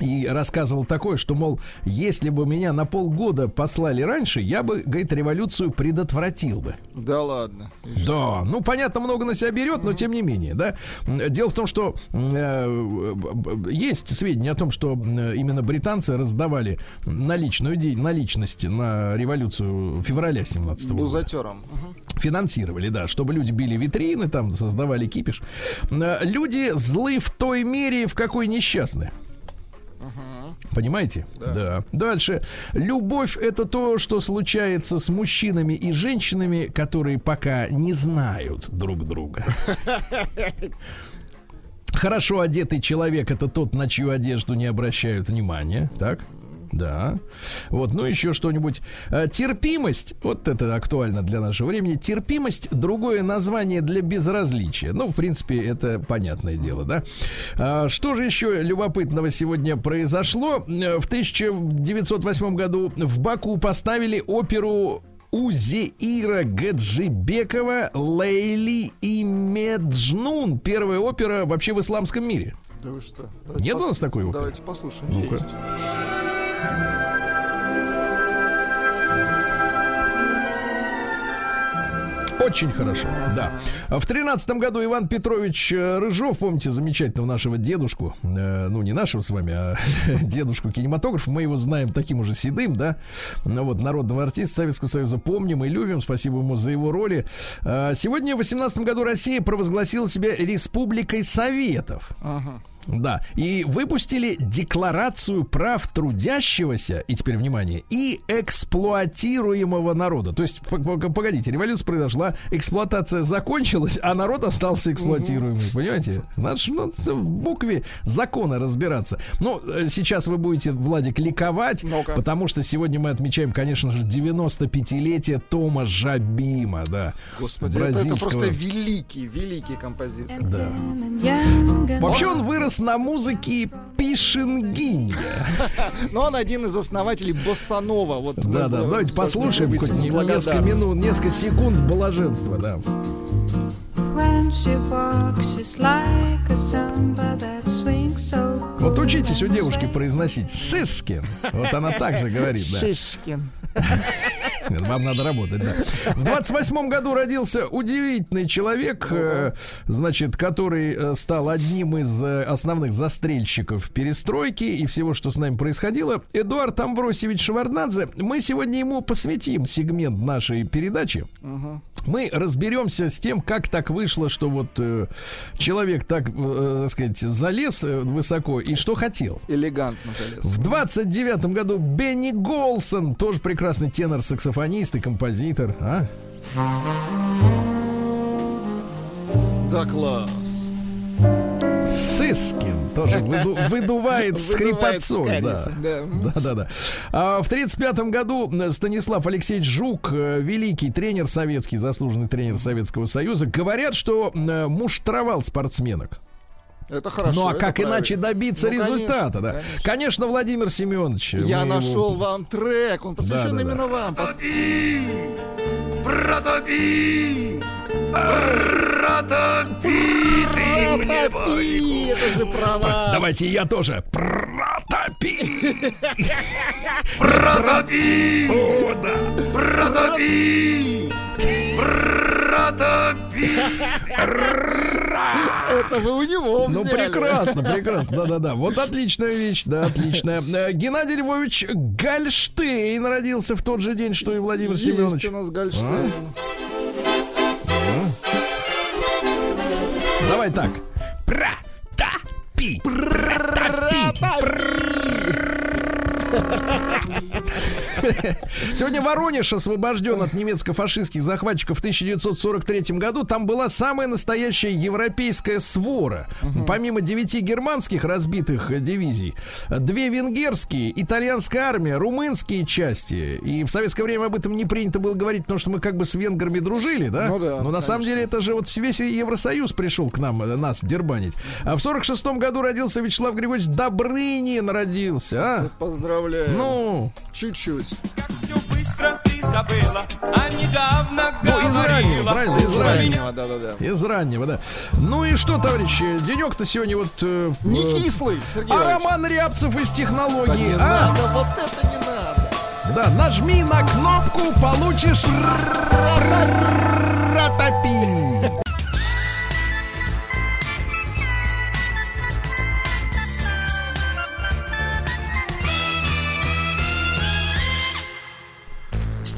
И рассказывал такое, что, мол, если бы меня на полгода послали раньше, я бы, говорит, революцию предотвратил бы. Да ладно. Да, ну, понятно, много на себя берет, но тем не менее, да. Дело в том, что э, есть сведения о том, что э, именно британцы раздавали наличную день, наличности на революцию февраля 17 года Бузатером. Мгм. финансировали, да, чтобы люди били витрины, там создавали кипиш. Э, Люди злы в той мере, в какой несчастны. Понимаете? Да. Дальше. Любовь это то, что случается с мужчинами и женщинами, которые пока не знают друг друга. Хорошо одетый человек это тот, на чью одежду не обращают внимания. Так? Да. Вот, ну еще что-нибудь. Э, Терпимость, вот это актуально для нашего времени. Терпимость другое название для безразличия. Ну, в принципе, это понятное дело, да. А, Что же еще любопытного сегодня произошло? Э, В 1908 году в Баку поставили оперу Узеира Гаджибекова «Лейли и Меджнун». Первая опера вообще в исламском мире. Да вы что? Нет у нас такой оперы? Давайте послушаем. Ну-ка. Есть. Очень хорошо, да. В тринадцатом году Иван Петрович э, Рыжов, помните замечательного нашего дедушку, э, ну не нашего с вами, а дедушку кинематограф, мы его знаем таким уже седым, да, ну вот народного артиста Советского Союза помним и любим, спасибо ему за его роли. Э, Сегодня в восемнадцатом году Россия провозгласила себя республикой Советов. Ага. Да, и выпустили декларацию прав трудящегося, и теперь внимание, и эксплуатируемого народа. То есть, погодите, революция произошла, эксплуатация закончилась, а народ остался эксплуатируемый, понимаете? Надо ну, в букве закона разбираться. Ну, э, сейчас вы будете, Владик, ликовать, Ну-ка. потому что сегодня мы отмечаем, конечно же, 95-летие Тома Жабима, да. Господи, это, это бразильского. просто великий, великий композитор. Да. Вообще Вообще он вырос на музыке Пишингинья. Но он один из основателей Боссанова. Вот Да, да, давайте послушаем хоть несколько минут, несколько секунд блаженства, да. When she walks, she's like a samba that swings so Вот учитесь у девушки произносить Шишкин. Вот она так же говорит, да. Шишкин. Вам надо работать, да. В 28 году родился удивительный человек, э, значит, который э, стал одним из э, основных застрельщиков перестройки и всего, что с нами происходило. Эдуард Амбросевич Шеварднадзе. Мы сегодня ему посвятим сегмент нашей передачи. Мы разберемся с тем, как так вышло, что вот э, человек так, э, так сказать, залез э, высоко и что хотел. Элегантно залез. В 29 году Бенни Голсон, тоже прекрасный тенор-саксофонист и композитор. А? Да класс. Сыскин тоже выду- выдувает с хрипотцой. Да. да. Да, да. А в 35 году Станислав Алексеевич Жук, э, великий тренер советский, заслуженный тренер Советского Союза, говорят, что э, муштровал спортсменок. Это хорошо. ну а как правильно. иначе добиться Ну, результата, конечно, да? конечно. Конечно, Владимир Семенович. Я мы его- нашел вам трек, он посвящен Да, да, да. именно вам. Пос- Протопи! Протопи ты мне Протопи, это же про вас. Давайте я тоже. Протопи! Протопи! О, да. Протопи! Это вы у него Ну, взяли. прекрасно, прекрасно. Да-да-да. Вот отличная вещь, да, отличная. Э, Геннадий Львович Гальштейн родился в тот же день, что и Владимир Есть Семенович. у нас Гольштейн. Давай так. Протопи! Сегодня Воронеж освобожден от немецко-фашистских захватчиков в 1943 году. Там была самая настоящая европейская свора. Помимо девяти германских разбитых э, дивизий, две венгерские, итальянская армия, румынские части. И в советское время об этом не принято было говорить, потому что мы как бы с венграми дружили, да? Ну да, Но на самом деле это же вот весь Евросоюз пришел к нам, э, нас дербанить. А в 46 году родился Вячеслав Григорьевич Добрынин родился, а? Поздравляю. Ну, чуть-чуть. Все быстро ты забыла, а недавно ну, из раннего, правильно, из раннего. раннего, да-да-да. Из раннего, да. Ну и что, товарищи, денек-то сегодня вот... э, Не э, кислый, Сергей а Иванович. Роман Рябцев из Да технологии, не а? надо, вот это не надо. Да, нажми на кнопку, получишь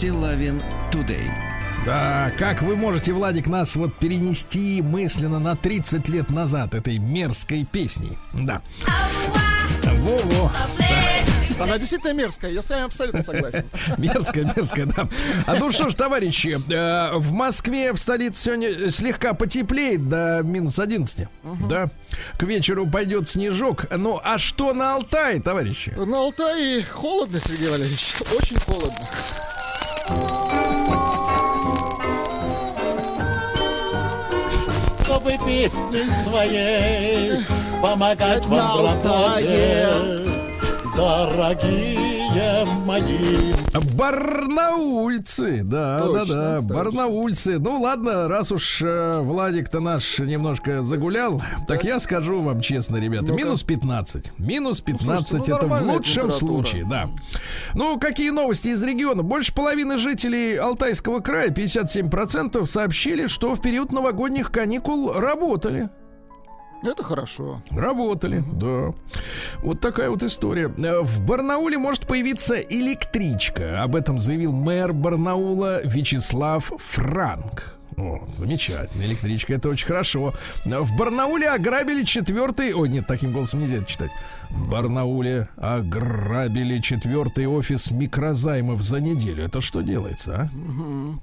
Стилавин Тудей. Да, как вы можете, Владик, нас вот перенести мысленно на 30 лет назад этой мерзкой песней? Да. Во-во. Она действительно мерзкая, я с вами абсолютно согласен. Мерзкая, мерзкая, да. А ну что ж, товарищи, э, в Москве, в столице сегодня слегка потеплеет до минус 11. Да. К вечеру пойдет снежок. Ну, а что на Алтае, товарищи? На Алтае холодно, Сергей Валерьевич, очень холодно. Чтобы песней своей помогать вам в Алтае. Дорогие мои. Барнаульцы, да, Точно, да, да, точно. барнаульцы. Ну ладно, раз уж э, Владик-то наш немножко загулял, так я скажу вам честно, ребята, Ну-ка. минус 15. Минус 15 слушайте, ну, это в лучшем случае, да. Ну, какие новости из региона? Больше половины жителей Алтайского края, 57%, сообщили, что в период новогодних каникул работали. Это хорошо. Работали, да. Вот такая вот история. Э, В Барнауле может появиться электричка. Об этом заявил мэр Барнаула Вячеслав Франк. О, замечательно. Электричка это очень хорошо. В Барнауле ограбили четвертый... Ой, нет, таким голосом нельзя это читать. В Барнауле ограбили четвертый офис микрозаймов за неделю. Это что делается, а?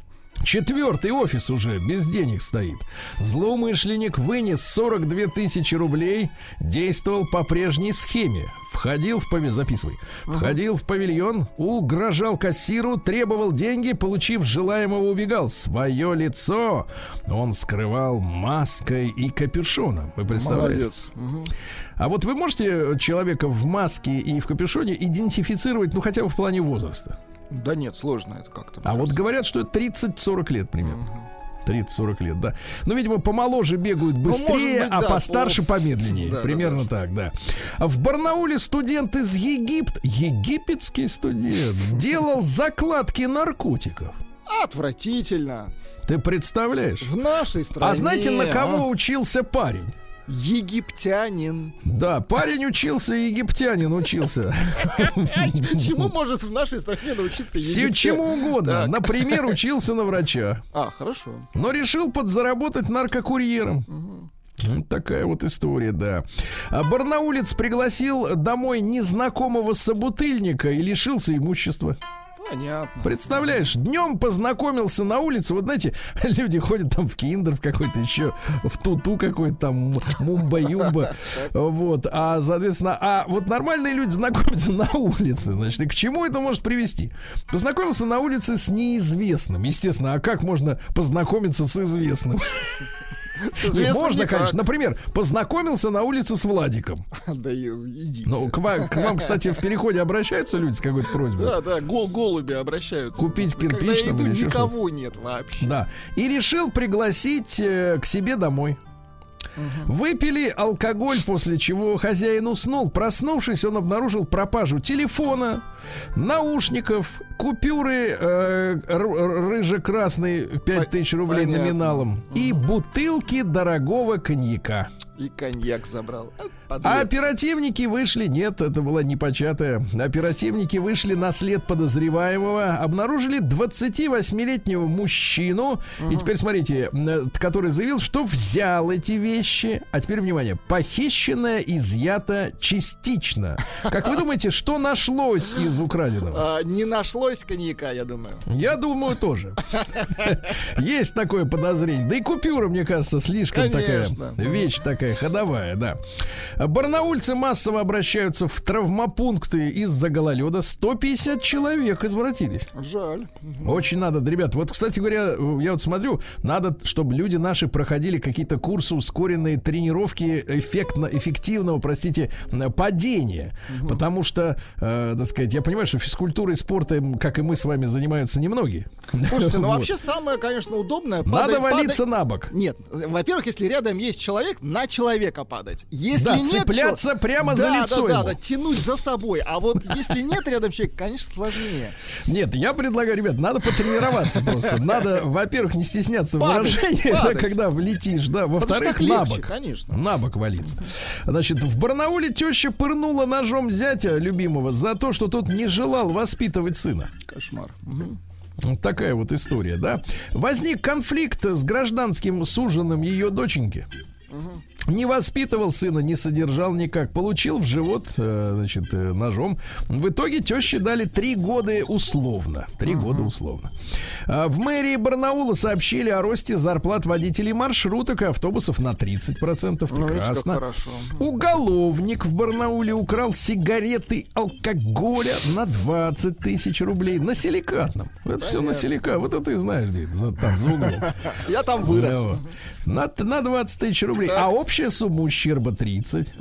Четвертый офис уже без денег стоит. Злоумышленник вынес 42 тысячи рублей, действовал по прежней схеме. Входил в павильон, записывай. Входил в павильон, угрожал кассиру, требовал деньги, получив желаемого, убегал. Свое лицо он скрывал маской и капюшоном. Вы представляете? Молодец. А вот вы можете человека в маске и в капюшоне идентифицировать, ну хотя бы в плане возраста? Да нет, сложно это как-то. А вот говорят, что это 30-40 лет примерно. 30-40 лет, да. Ну, видимо, помоложе бегают быстрее, может быть, а да, постарше по- помедленнее. Да, да, примерно так, да. А В Барнауле студент из Египта, египетский студент, делал закладки наркотиков. Отвратительно. Ты представляешь? В нашей стране. А знаете, на кого а? учился парень? Египтянин. Да, парень учился, египтянин учился. Чему может в нашей стране научиться египтянин? чему угодно. Например, учился на врача. А, хорошо. но решил подзаработать наркокурьером. Вот такая вот история, да. А Барнаулец пригласил домой незнакомого собутыльника и лишился имущества. Понятно. Представляешь, днем познакомился на улице. Вот знаете, люди ходят там в киндер в какой-то еще, в туту какой-то там, мумба-юмба. Вот. А, соответственно, а вот нормальные люди знакомятся на улице. Значит, и к чему это может привести? Познакомился на улице с неизвестным. Естественно, а как можно познакомиться с известным? Можно, конечно. Например, познакомился на улице с Владиком. Да и- идите. Ну, к вам, к вам, кстати, в переходе обращаются люди с какой-то просьбой. Да, да, гол голуби обращаются. Купить Когда кирпич там иду, или еще никого нет вообще. Да. И решил пригласить э, к себе домой. Выпили алкоголь, после чего хозяин уснул. Проснувшись, он обнаружил пропажу телефона, наушников, купюры э, рыже-красной 5000 рублей Понятно. номиналом и бутылки дорогого коньяка. И коньяк забрал. А, оперативники вышли, нет, это была непочатая. Оперативники вышли на след подозреваемого, обнаружили 28-летнего мужчину. И теперь смотрите, м, который заявил, что взял эти вещи. А теперь внимание, похищенное изъято частично. Как вы думаете, что нашлось из украденного? А, не нашлось коньяка, я думаю. Я думаю, тоже. Есть такое подозрение. Да и купюра, мне кажется, слишком Конечно. такая вещь такая ходовая, да. Барнаульцы массово обращаются в травмопункты из-за гололеда. 150 человек извратились. Жаль. Очень надо, ребят. Вот, кстати говоря, я вот смотрю, надо, чтобы люди наши проходили какие-то курсы ускоренные тренировки эффектно, эффективного, простите, падения. Потому что, э, так сказать, я понимаю, что физкультурой и спортом, как и мы с вами, занимаются немногие. Слушайте, ну Вот. вообще самое, конечно, удобное. Надо валиться на бок. Нет, во-первых, если рядом есть человек, на человека падать. Если Да, нет цепляться чел- прямо Да, за да, лицо Да, ему. да, тянуть за собой. А вот если нет рядом человека, конечно, сложнее. Нет, я предлагаю, ребят, надо потренироваться просто. Надо, во-первых, не стесняться Падать, выражения, да, когда влетишь, да. Во-вторых, на бок. конечно. На бок валиться. Значит, в Барнауле теща пырнула ножом зятя любимого за то, что тот не желал воспитывать сына. Кошмар. Вот такая вот история, да. Возник конфликт с гражданским суженым ее доченьки. Не воспитывал сына, не содержал никак. Получил в живот, э, значит, э, ножом. В итоге теще дали три года условно. Три года условно. А В мэрии Барнаула сообщили о росте зарплат водителей маршруток и автобусов на 30%. Ну, Прекрасно. Уголовник в Барнауле украл сигареты алкоголя на 20 тысяч рублей на силикатном. Это все на силикат. Вот это ты знаешь, где там, за углом. Я там вырос. На, на 20 тысяч рублей. А общая сумма ущерба 30.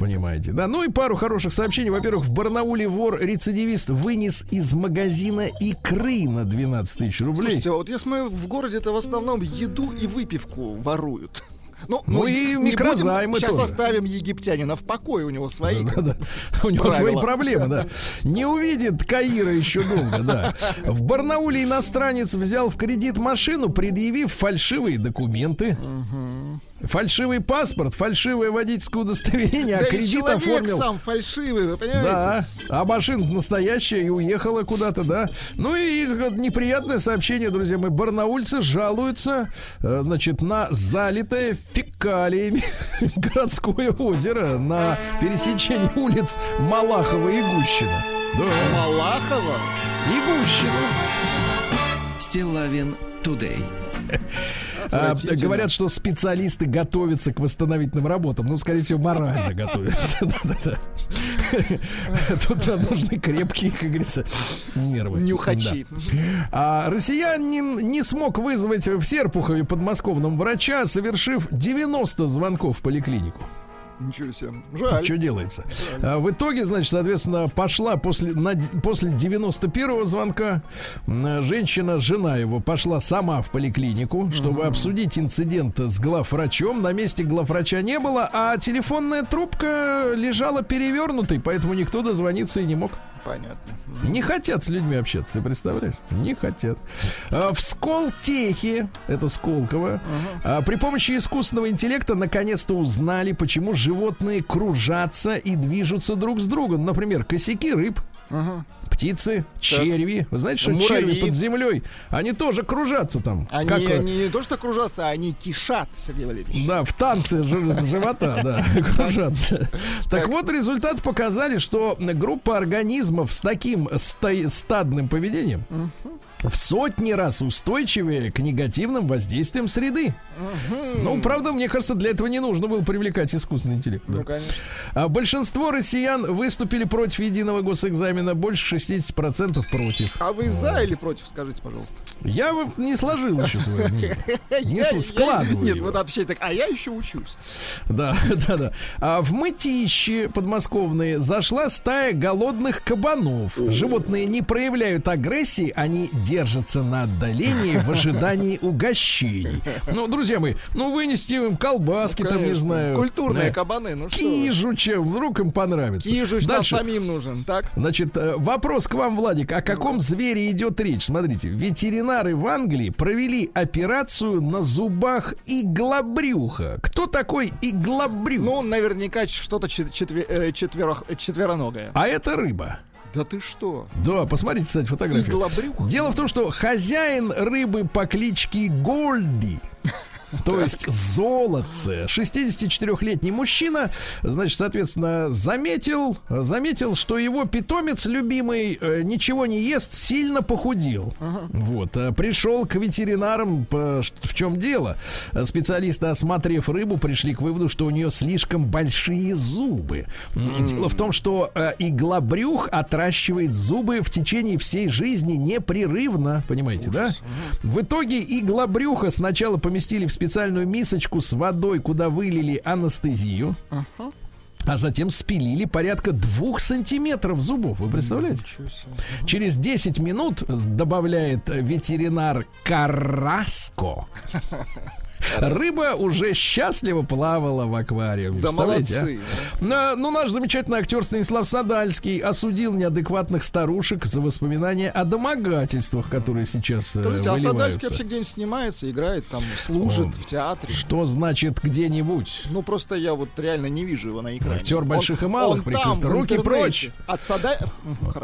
Понимаете, да? Ну и пару хороших сообщений. Во-первых, в Барнауле вор-рецидивист вынес из магазина икры на 12 тысяч рублей. Слушайте, а вот я смотрю, в городе это в основном еду и выпивку воруют. Ну, Ну и микрозаймы Сейчас тоже. оставим египтянина в покое, у него свои. Да-да. У него Правила. свои проблемы, да. Не увидит Каира еще долго, да. В Барнауле иностранец взял в кредит машину, предъявив фальшивые документы. Фальшивый паспорт, фальшивое водительское удостоверение, а Да кредит оформил. сам фальшивый, вы понимаете? Да, а машина настоящая и уехала куда-то, да. Ну и вот неприятное сообщение, друзья мои. Барнаульцы жалуются, э, значит, на залитое фекалиями городское озеро на пересечении улиц Малахова и Гущина. Да, Малахова? и Гущина. Стилавин Тудей. А, говорят, что специалисты готовятся к восстановительным работам. Ну, скорее всего, морально готовятся. Тут нам нужны крепкие, как говорится, нервы. Нюхачи. Да. А россиянин не смог вызвать в Серпухове подмосковном врача, совершив 90 звонков в поликлинику. Ничего себе. Жаль. Что делается? А, в итоге, значит, соответственно, пошла после, на после 91-го звонка женщина, жена его, пошла сама в поликлинику, чтобы обсудить инцидент с главврачом. На месте главврача не было, а телефонная трубка лежала перевернутой, поэтому никто дозвониться и не мог. Понятно. Не хотят с людьми общаться, ты представляешь? Не хотят. А, В Сколтехе, это Сколково, а, при помощи искусственного интеллекта наконец-то узнали, почему животные кружатся и движутся друг с другом. Например, косяки рыб, птицы, черви. Вы знаете, что Муравьи. черви под землей, они тоже кружатся там. Они, Как, э, они не то что кружатся, а они кишат, Сергей Валерьевич. Да, в танце жи- живота, да, кружатся. Так вот, результаты показали, что группа организмов с таким ста- стадным поведением в сотни раз устойчивее к негативным воздействиям среды. Ну, правда, мне кажется, для этого не нужно было привлекать искусственный интеллект. да. Ну, конечно. А большинство россиян выступили против единого госэкзамена, больше 60% против. А вы за или против, скажите, пожалуйста. Я не сложил еще свое мнение. Не складываю Нет, вот вообще так, а я еще учусь. Да, да, да. А в мытище подмосковные зашла стая голодных кабанов. Животные не проявляют агрессии, они держатся на отдалении в ожидании угощений. Ну, друзья мои, ну вынести им колбаски, там, не знаю. Культурные э, кабаны, ну что вы. Кижу, чем вдруг им понравится. Кижуч нам Дальше. самим нужен, так? Значит, э, вопрос к вам, Владик. О каком звере идет речь? Смотрите, ветеринары в Англии провели операцию на зубах иглобрюха. Кто такой иглобрюх? Ну, наверняка что-то чет- четве- э, э, четвероногое. А это рыба. Да ты что? Да, посмотрите, кстати, фотографию. Дело в том, что хозяин рыбы по кличке Гольди то есть золотце. 64-летний мужчина, значит, соответственно, заметил, заметил, что его питомец любимый э, ничего не ест, сильно похудел. Вот. э, Пришел к ветеринарам, в чем дело. Специалисты, осмотрев рыбу, пришли к выводу, что у нее слишком большие зубы. Дело в том, что э, иглобрюх отращивает зубы в течение всей жизни непрерывно, понимаете, да? В итоге иглобрюха сначала поместили в специальную мисочку с водой, куда вылили анестезию. А затем спилили порядка двух сантиметров зубов. Вы представляете? Через 10 минут, добавляет ветеринар Караско, рыба уже счастливо плавала в аквариуме. Да а? молодцы. На- ну, наш замечательный актер Станислав Садальский осудил неадекватных старушек за воспоминания о домогательствах, которые сейчас э, Скажите, а Садальский вообще где-нибудь снимается, играет, там, служит Он- в театре? Что значит где-нибудь? Ну, просто я вот реально не вижу его на экране. Актер Он- больших и малых он прикрыт. Руки прочь. От Сада...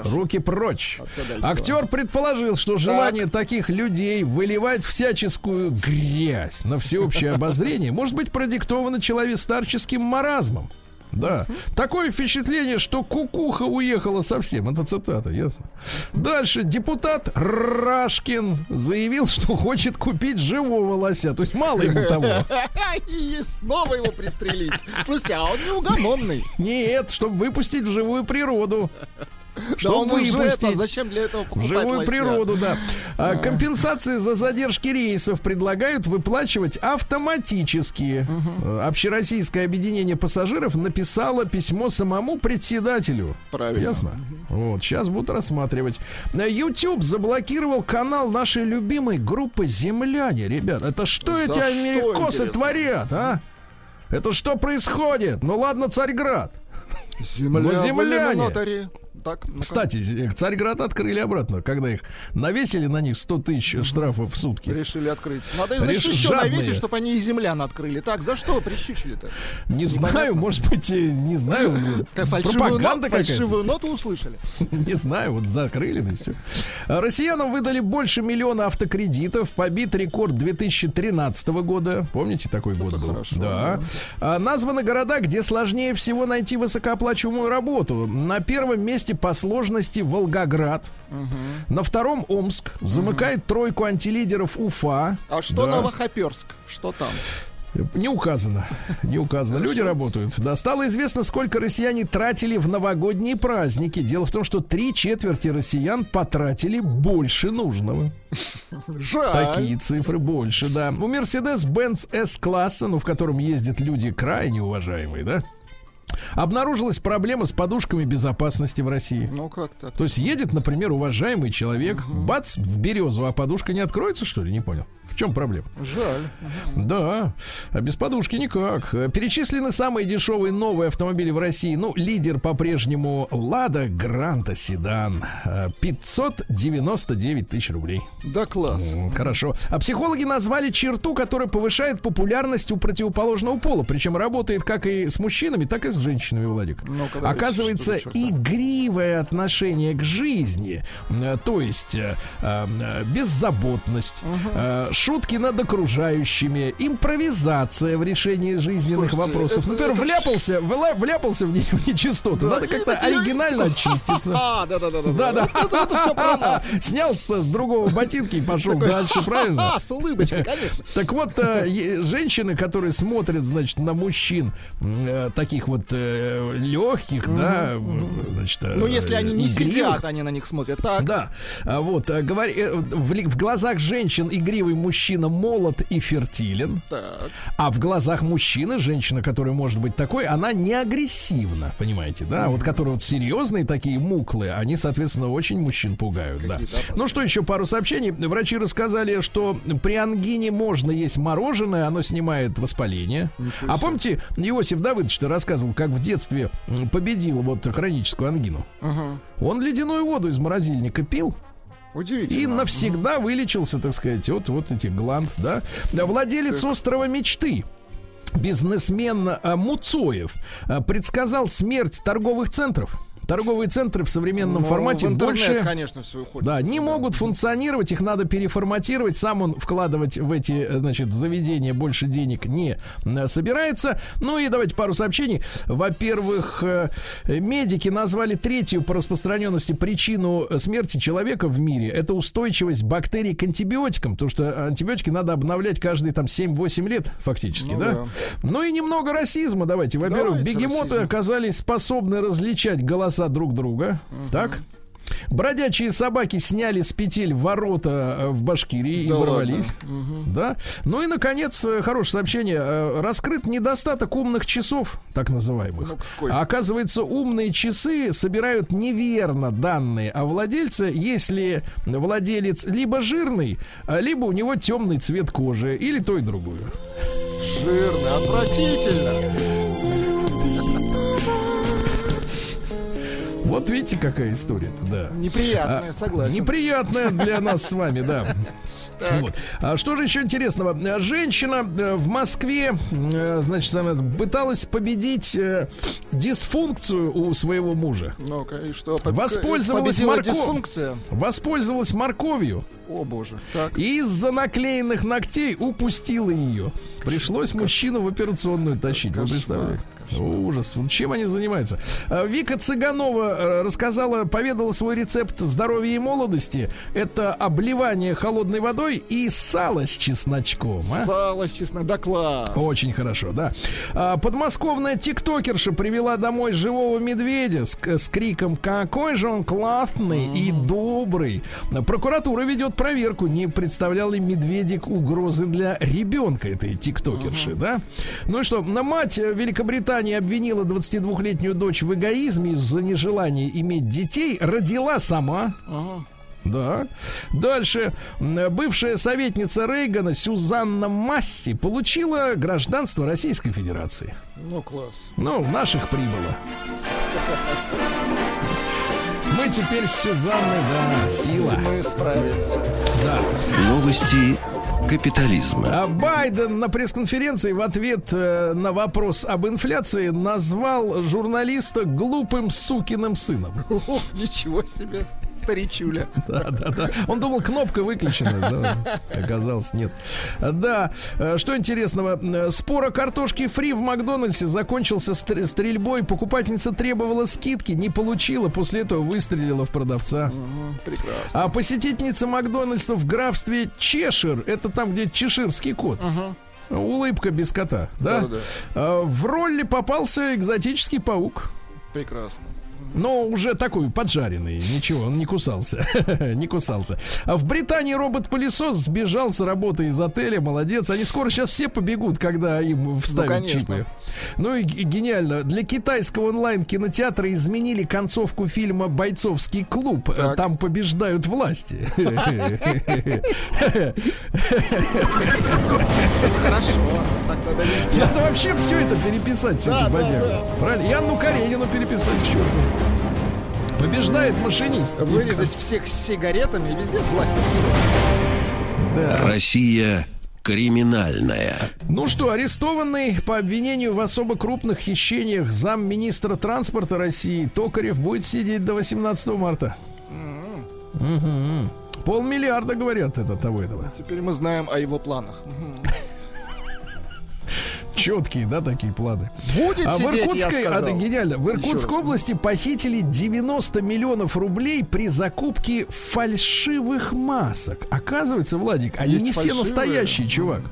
Руки прочь. От. Актер предположил, что желание таких людей выливать всяческую грязь на всеобщее обозрение может быть продиктовано человек-старческим маразмом. Да. Такое впечатление, что кукуха уехала совсем. Это цитата, ясно? Дальше депутат Рашкин заявил, что хочет купить живого лося. То есть мало ему того. И снова его пристрелить. Слушайте, а он неугомонный. Нет, чтобы выпустить в живую природу. Да Чтобы он уже это, выпустить. зачем для этого покупать живую лося? природу, да. А, компенсации за задержки рейсов предлагают выплачивать автоматически. Э, Общероссийское объединение пассажиров написало письмо самому председателю. Правильно. Ясно? Вот, сейчас будут рассматривать. Э, YouTube заблокировал канал нашей любимой группы «Земляне». Ребят, это что За эти что, америкосы интересно? творят, а? Это что происходит? Ну ладно, Царьград. Земля, Ну, земляне. Так, ну-ка. Кстати, Царьград открыли обратно, когда их навесили на них 100 тысяч штрафов в сутки. Решили открыть. Надо, Реш- значит, еще жадные. навесить, чтобы они и землян открыли. Так, за что прищучили-то? Не знаю, может быть, не знаю, фальшивую, какая-то. фальшивую ноту услышали. Не знаю, вот закрыли, да и все. Россиянам выдали больше миллиона автокредитов. Побит рекорд 2013 года. Помните, такой год был? хорошо, Да. А, названы города, где сложнее всего найти высокооплачиваемую работу. На первом месте по сложности Волгоград. На втором Омск. Замыкает тройку антилидеров Уфа. А что Да. Новохоперск? Что там? Не указано. Не указано. Люди работают. Да, стало известно, сколько россияне тратили в новогодние праздники. Дело в том, что три четверти россиян потратили больше нужного. Жаль. Такие цифры больше, да. У Mercedes-Benz S-класса, ну, в котором ездят люди крайне уважаемые, да, обнаружилась проблема с подушками безопасности в России. Ну как так? То есть едет, например, уважаемый человек, бац, в березу, а подушка не откроется, что ли? Не понял. В чем проблема? Жаль. Да, а без подушки никак. Перечислены самые дешевые новые автомобили в России. Ну, лидер по-прежнему Лада Гранта Седан. Э, 599 тысяч рублей. Да класс. Хорошо. А психологи назвали черту, которая повышает популярность у противоположного пола. Причем работает как и с мужчинами, так и с женщинами, Владик. Давайте, Оказывается, игривое отношение к жизни, э, то есть э, э, беззаботность, э, шутки над окружающими, импровизация в решении жизненных Слушайте, вопросов. это- Например, это- вляпался, вла- вляпался в, не- в нечистоты. Надо как-то оригинально очиститься. А, да, да, да, Да, да. Это все про нас. Снял с другого ботинки и пошел дальше, правильно? А, с улыбочкой, конечно. Так вот, э, женщины, которые смотрят, значит, на мужчин э, таких вот легких, да, значит, э, Ну, если они не сидят, они на них смотрят. Так, Да, А вот, э, говори- э, в глазах женщин игривый мужчина молод и фертилен, так. а в глазах мужчины женщина, которая может быть такой, она не агрессивна, понимаете, да? Вот которые вот серьезные такие муклы, они, соответственно, очень мужчин пугают, да. Ну что еще, пару сообщений. Врачи рассказали, что при ангине можно есть мороженое, оно снимает воспаление. А помните, Иосиф Давыдович рассказывал, как в детстве победил вот хроническую ангину? Ага. Он ледяную воду из морозильника пил, Удивительно. и навсегда вылечился, так сказать, от вот этих гланд, да. Да, Владелец острова мечты. Бизнесмен а, Муцоев а, предсказал смерть торговых центров. Торговые центры в современном Ну, формате в интернет, больше конечно, все уходит. да, не могут функционировать, их надо переформатировать. Сам он вкладывать в эти, э, значит, заведения больше денег не собирается. Ну и давайте пару сообщений. Во-первых, э, медики назвали третью по распространенности причину смерти человека в мире. Это устойчивость бактерий к антибиотикам, потому что антибиотики надо обновлять каждые там 7-8 лет фактически, Ну да? да. Ну и немного расизма давайте. Во-первых, бегемоты расизм. оказались способны различать голоса друг друга. Так? Бродячие собаки сняли с петель ворота э, в Башкирии и Да ворвались. Да. Ну и, наконец, э, хорошее сообщение. Э, Раскрыт недостаток умных часов, так называемых. Ну, какой? А оказывается, умные часы собирают неверно данные о владельце, если владелец либо жирный, либо у него темный цвет кожи, или то и другое. Жирно, отвратительно. Вот видите, какая история-то, да. Неприятное, А, согласен. Неприятная для нас с вами, да. Вот. А что же еще интересного? А, Женщина э, в Москве, э, значит, она пыталась победить э, дисфункцию у своего мужа. Ну-ка, и что? Поб- Воспользовалась победила морко- дисфункция. Воспользовалась морковью О, боже. Так. и из-за наклеенных ногтей упустила ее. Пришлось мужчину в операционную тащить. Вы представляете? Ужас. Вот Чем они занимаются? А, Вика Цыганова э, рассказала, поведала свой рецепт здоровья и молодости. Это обливание холодной водой и сало с чесночком. а? Сало, честно, да класс. Очень хорошо, да. А, подмосковная тиктокерша привела домой живого медведя с, с криком «Какой же он классный и добрый!» Прокуратура ведет проверку, не представлял ли медведик угрозы для ребенка этой тиктокерши, да? Ну и что, на мать э, Великобритании обвинила 22-летнюю дочь в эгоизме из-за нежелания иметь детей, родила сама. Ага. Да. Дальше. Бывшая советница Рейгана Сюзанна Масси получила гражданство Российской Федерации. Ну, класс. Ну, наших прибыло. Мы теперь с Сюзанной, да, сила. Мы справимся. Да. Новости капитализма. А Байден на пресс-конференции в ответ э, на вопрос об инфляции назвал журналиста глупым сукиным сыном. О, ничего себе. Старичуля. Да, да, да. Он думал, кнопка выключена. Да. Оказалось, нет. Да. э, Что интересного? Э, Спор о картошке фри в Макдональдсе закончился стр- стрельбой. Покупательница требовала скидки, не получила. После этого выстрелила в продавца. Мгм, Прекрасно. А посетительница Макдональдса в графстве Чешир, это там, где чеширский кот. Ага. Улыбка без кота, да? Да-да-да. А, В роли попался экзотический паук. Прекрасно. Но уже такой поджаренный, ничего, он не кусался, не кусался. А в Британии робот-пылесос сбежал с работы из отеля, молодец. Они скоро сейчас все побегут, когда им вставят конечно. чипы. Ну и г- гениально. Для китайского онлайн-кинотеатра изменили концовку фильма «Бойцовский клуб». Так. Там побеждают власти. Хорошо. Надо вообще все это переписать. Правильно? И Анну Каренину переписать, к черту. Побеждает машинист. Вырезать всех с сигаретами и везде власть. Да. Россия криминальная. Ну что, арестованный по обвинению в особо крупных хищениях замминистра транспорта России Токарев будет сидеть до 18 марта. Мгм. Полмиллиарда, говорят, это того этого. Теперь мы знаем о его планах. Четкие, да, такие планы. Будет А в сидеть, я Иркутской, а, сказал. да, гениально, в Иркутской области похитили 90 миллионов рублей при закупке фальшивых масок. Оказывается, Владик, они Есть не все фальшивые? настоящие, чувак.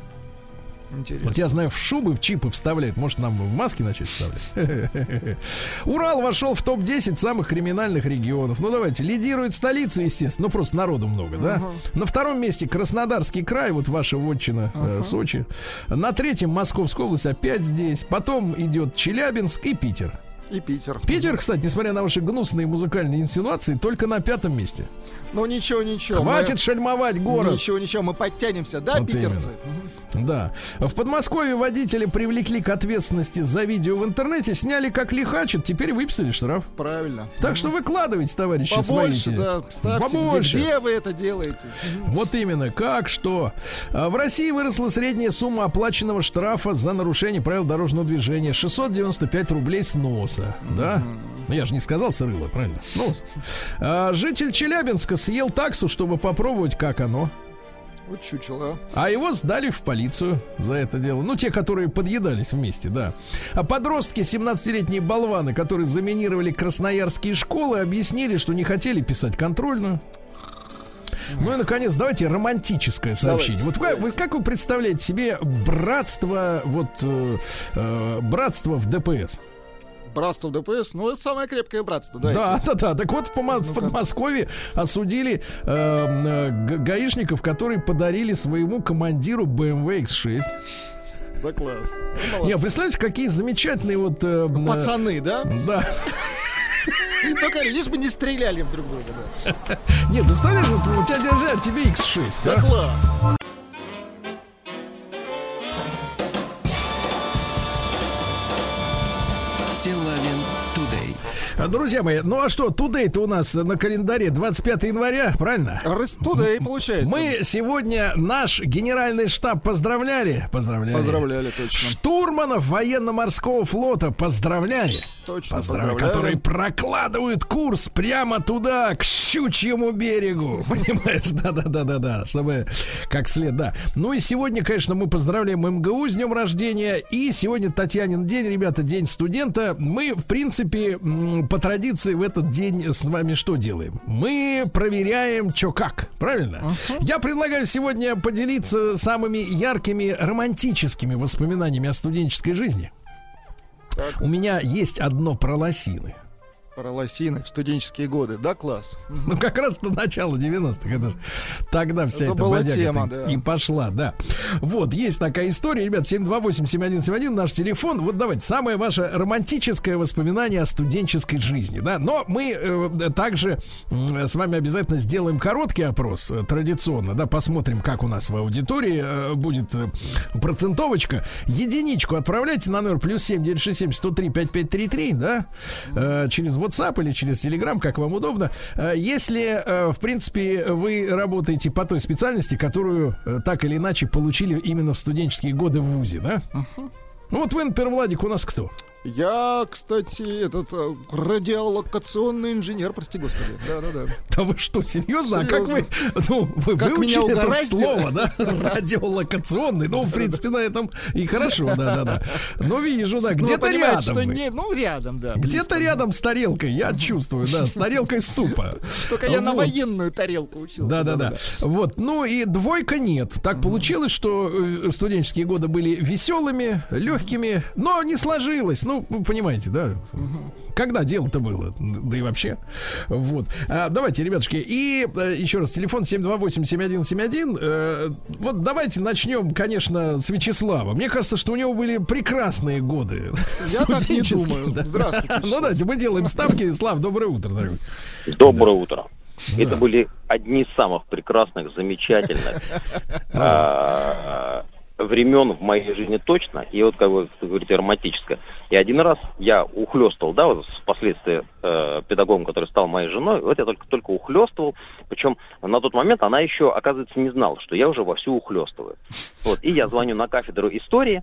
Интересно. Вот я знаю, в шубы, в чипы вставляют. Может, нам в маски начать вставлять? Урал вошел в топ-10 самых криминальных регионов. Ну, давайте. Лидирует столица, естественно. Ну, просто народу много, да? На втором месте Краснодарский край, вот ваша вотчина, э, Сочи. На третьем Московская область, опять здесь. Потом идет Челябинск и Питер. И Питер. Питер, кстати, несмотря на ваши гнусные музыкальные инсинуации, только на пятом месте. Ну ничего, ничего. Хватит мы- шельмовать город. Ничего, ничего, мы подтянемся, да, Вот питерцы? Да. В Подмосковье водители привлекли к ответственности за видео в интернете, сняли как лихачат, теперь выписали штраф. Правильно. Так что выкладывайте, товарищи, Побольше, свои. да, ставьте. Где, Побольше. где вы это делаете? Вот именно, как что. А В России выросла средняя сумма оплаченного штрафа за нарушение правил дорожного движения. 695 рублей с носа. Да? Ну, я же не сказал с рыла, правильно? С носа. А, житель Челябинска съел таксу, чтобы попробовать, как оно. Вот чучело. А его сдали в полицию за это дело. Ну, те, которые подъедались вместе, да. А подростки, 17-летние болваны, которые заминировали красноярские школы, объяснили, что не хотели писать контрольную. Ну и, наконец, давайте романтическое сообщение. вот как, вы, как вы представляете себе братство, вот, э, э, братство в ДПС? Братство ДПС, ну это самое крепкое братство, Да, дайте. да, да. Так вот, в, Помо- в. Подмосковье осудили э, э, га- гаишников, которые подарили своему командиру BMW X6. Да класс. Ну, Не, представляете, какие замечательные вот... э, э, Пацаны, да? Да. Только лишь бы не стреляли в друг друга, да. Нет, представляешь, вот у тебя держат тебе X6, Да а? класс. Друзья мои, ну а что, today-то у нас на календаре 25 января, правильно? И получается. Мы сегодня наш генеральный штаб поздравляли. Поздравляли. Поздравляли, точно. Штурманов военно-морского флота поздравляли. Точно, поздравляли. которые прокладывают курс прямо туда, к щучьему берегу. Понимаешь, да-да-да-да-да, чтобы как след, да. Ну и сегодня, конечно, мы поздравляем МГУ с днем рождения. И сегодня Татьянин день, ребята, день студента. Мы, в принципе, по традиции в этот день с вами что делаем? Мы проверяем, что как, правильно? Я предлагаю сегодня поделиться самыми яркими романтическими воспоминаниями о студенческой жизни. У меня есть одно про лосины. Про лосины в студенческие годы. Да, класс. Ну, как раз на начало 90-х. Это ж тогда вся Это эта была бодяга тема, и- да. и пошла, да. Вот, есть такая история. Ребят, 728-7171, наш телефон. Вот давайте, самое ваше романтическое воспоминание о студенческой жизни, да. Но мы э, также м, с вами обязательно сделаем короткий опрос, э, традиционно, да, посмотрим, как у нас в аудитории э, будет э, процентовочка. Единичку отправляйте на номер плюс 7 967 103 5533, да, э, через WhatsApp или через Telegram, как вам удобно. Э, Если, э, в принципе, вы работаете по той специальности, которую э, так или иначе получили именно в студенческие годы в ВУЗе, да? Ну вот вы, например, Владик, у нас кто? Я, кстати, этот э, радиолокационный инженер, прости господи. Да-да-да. Да вы что, серьезно? А как вы, ну, вы Как выучили это слово, да? Радиолокационный. Ну, в принципе, на этом и хорошо, да-да-да. Но вижу, да, Ну, где-то понимаете, рядом что не, ну, рядом, да. Где-то рядом с тарелкой, я чувствую, да, с тарелкой супа. Только я на Вот. военную тарелку учился. Да, да, да. Вот, ну и двойка нет. Так получилось, что э, студенческие годы были веселыми, легкими, но не сложилось. Ну, вы понимаете, да? Когда дело-то было? Да и вообще. Вот. А, давайте, ребятушки, и э, еще раз, телефон 728-7171. Э, вот давайте начнем, конечно, с Вячеслава. Мне кажется, что у него были прекрасные годы. Я так не думаю. да. Здравствуйте, Ну давайте, мы делаем ставки. Слав, доброе утро, дорогой. Доброе утро. Да. Это были одни из самых прекрасных, замечательных а, времен в моей жизни точно. И вот, как вы говорите, романтическое. И один раз я ухлестывал, да, вот впоследствии э, педагогом, который стал моей женой, вот я только, только ухлестывал. Причем на тот момент она еще, оказывается, не знала, что я уже вовсю ухлестываю. Вот, и я звоню на кафедру истории,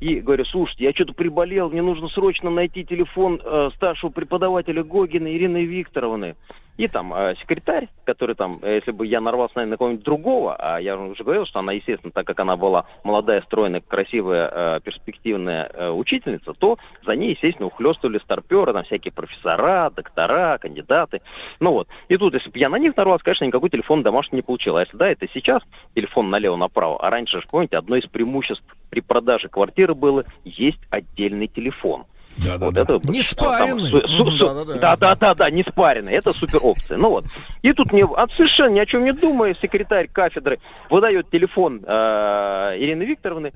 и говорю, слушайте, я что-то приболел, мне нужно срочно найти телефон э, старшего преподавателя Гогина Ирины Викторовны. И там э, секретарь, который там, э, если бы я нарвался наверное, на кого-нибудь другого, а я уже говорил, что она, естественно, так как она была молодая, стройная, красивая, э, перспективная э, учительница, то за ней, естественно, ухлестывали старперы, там всякие профессора, доктора, кандидаты. Ну вот. И тут, если бы я на них нарвался, конечно, никакой телефон домашний не получил. А если да, это сейчас телефон налево-направо. А раньше, же, помните, одно из преимуществ при продаже квартиры было, есть отдельный телефон. Да, да, Вот да. это Не спаренный. су- су- су- Да-да-да. Да, да, да, да, не спаренный. Это супер опция. Ну вот. И тут мне от совершенно ни о чем не думая, секретарь кафедры выдает телефон э, Ирины Викторовны.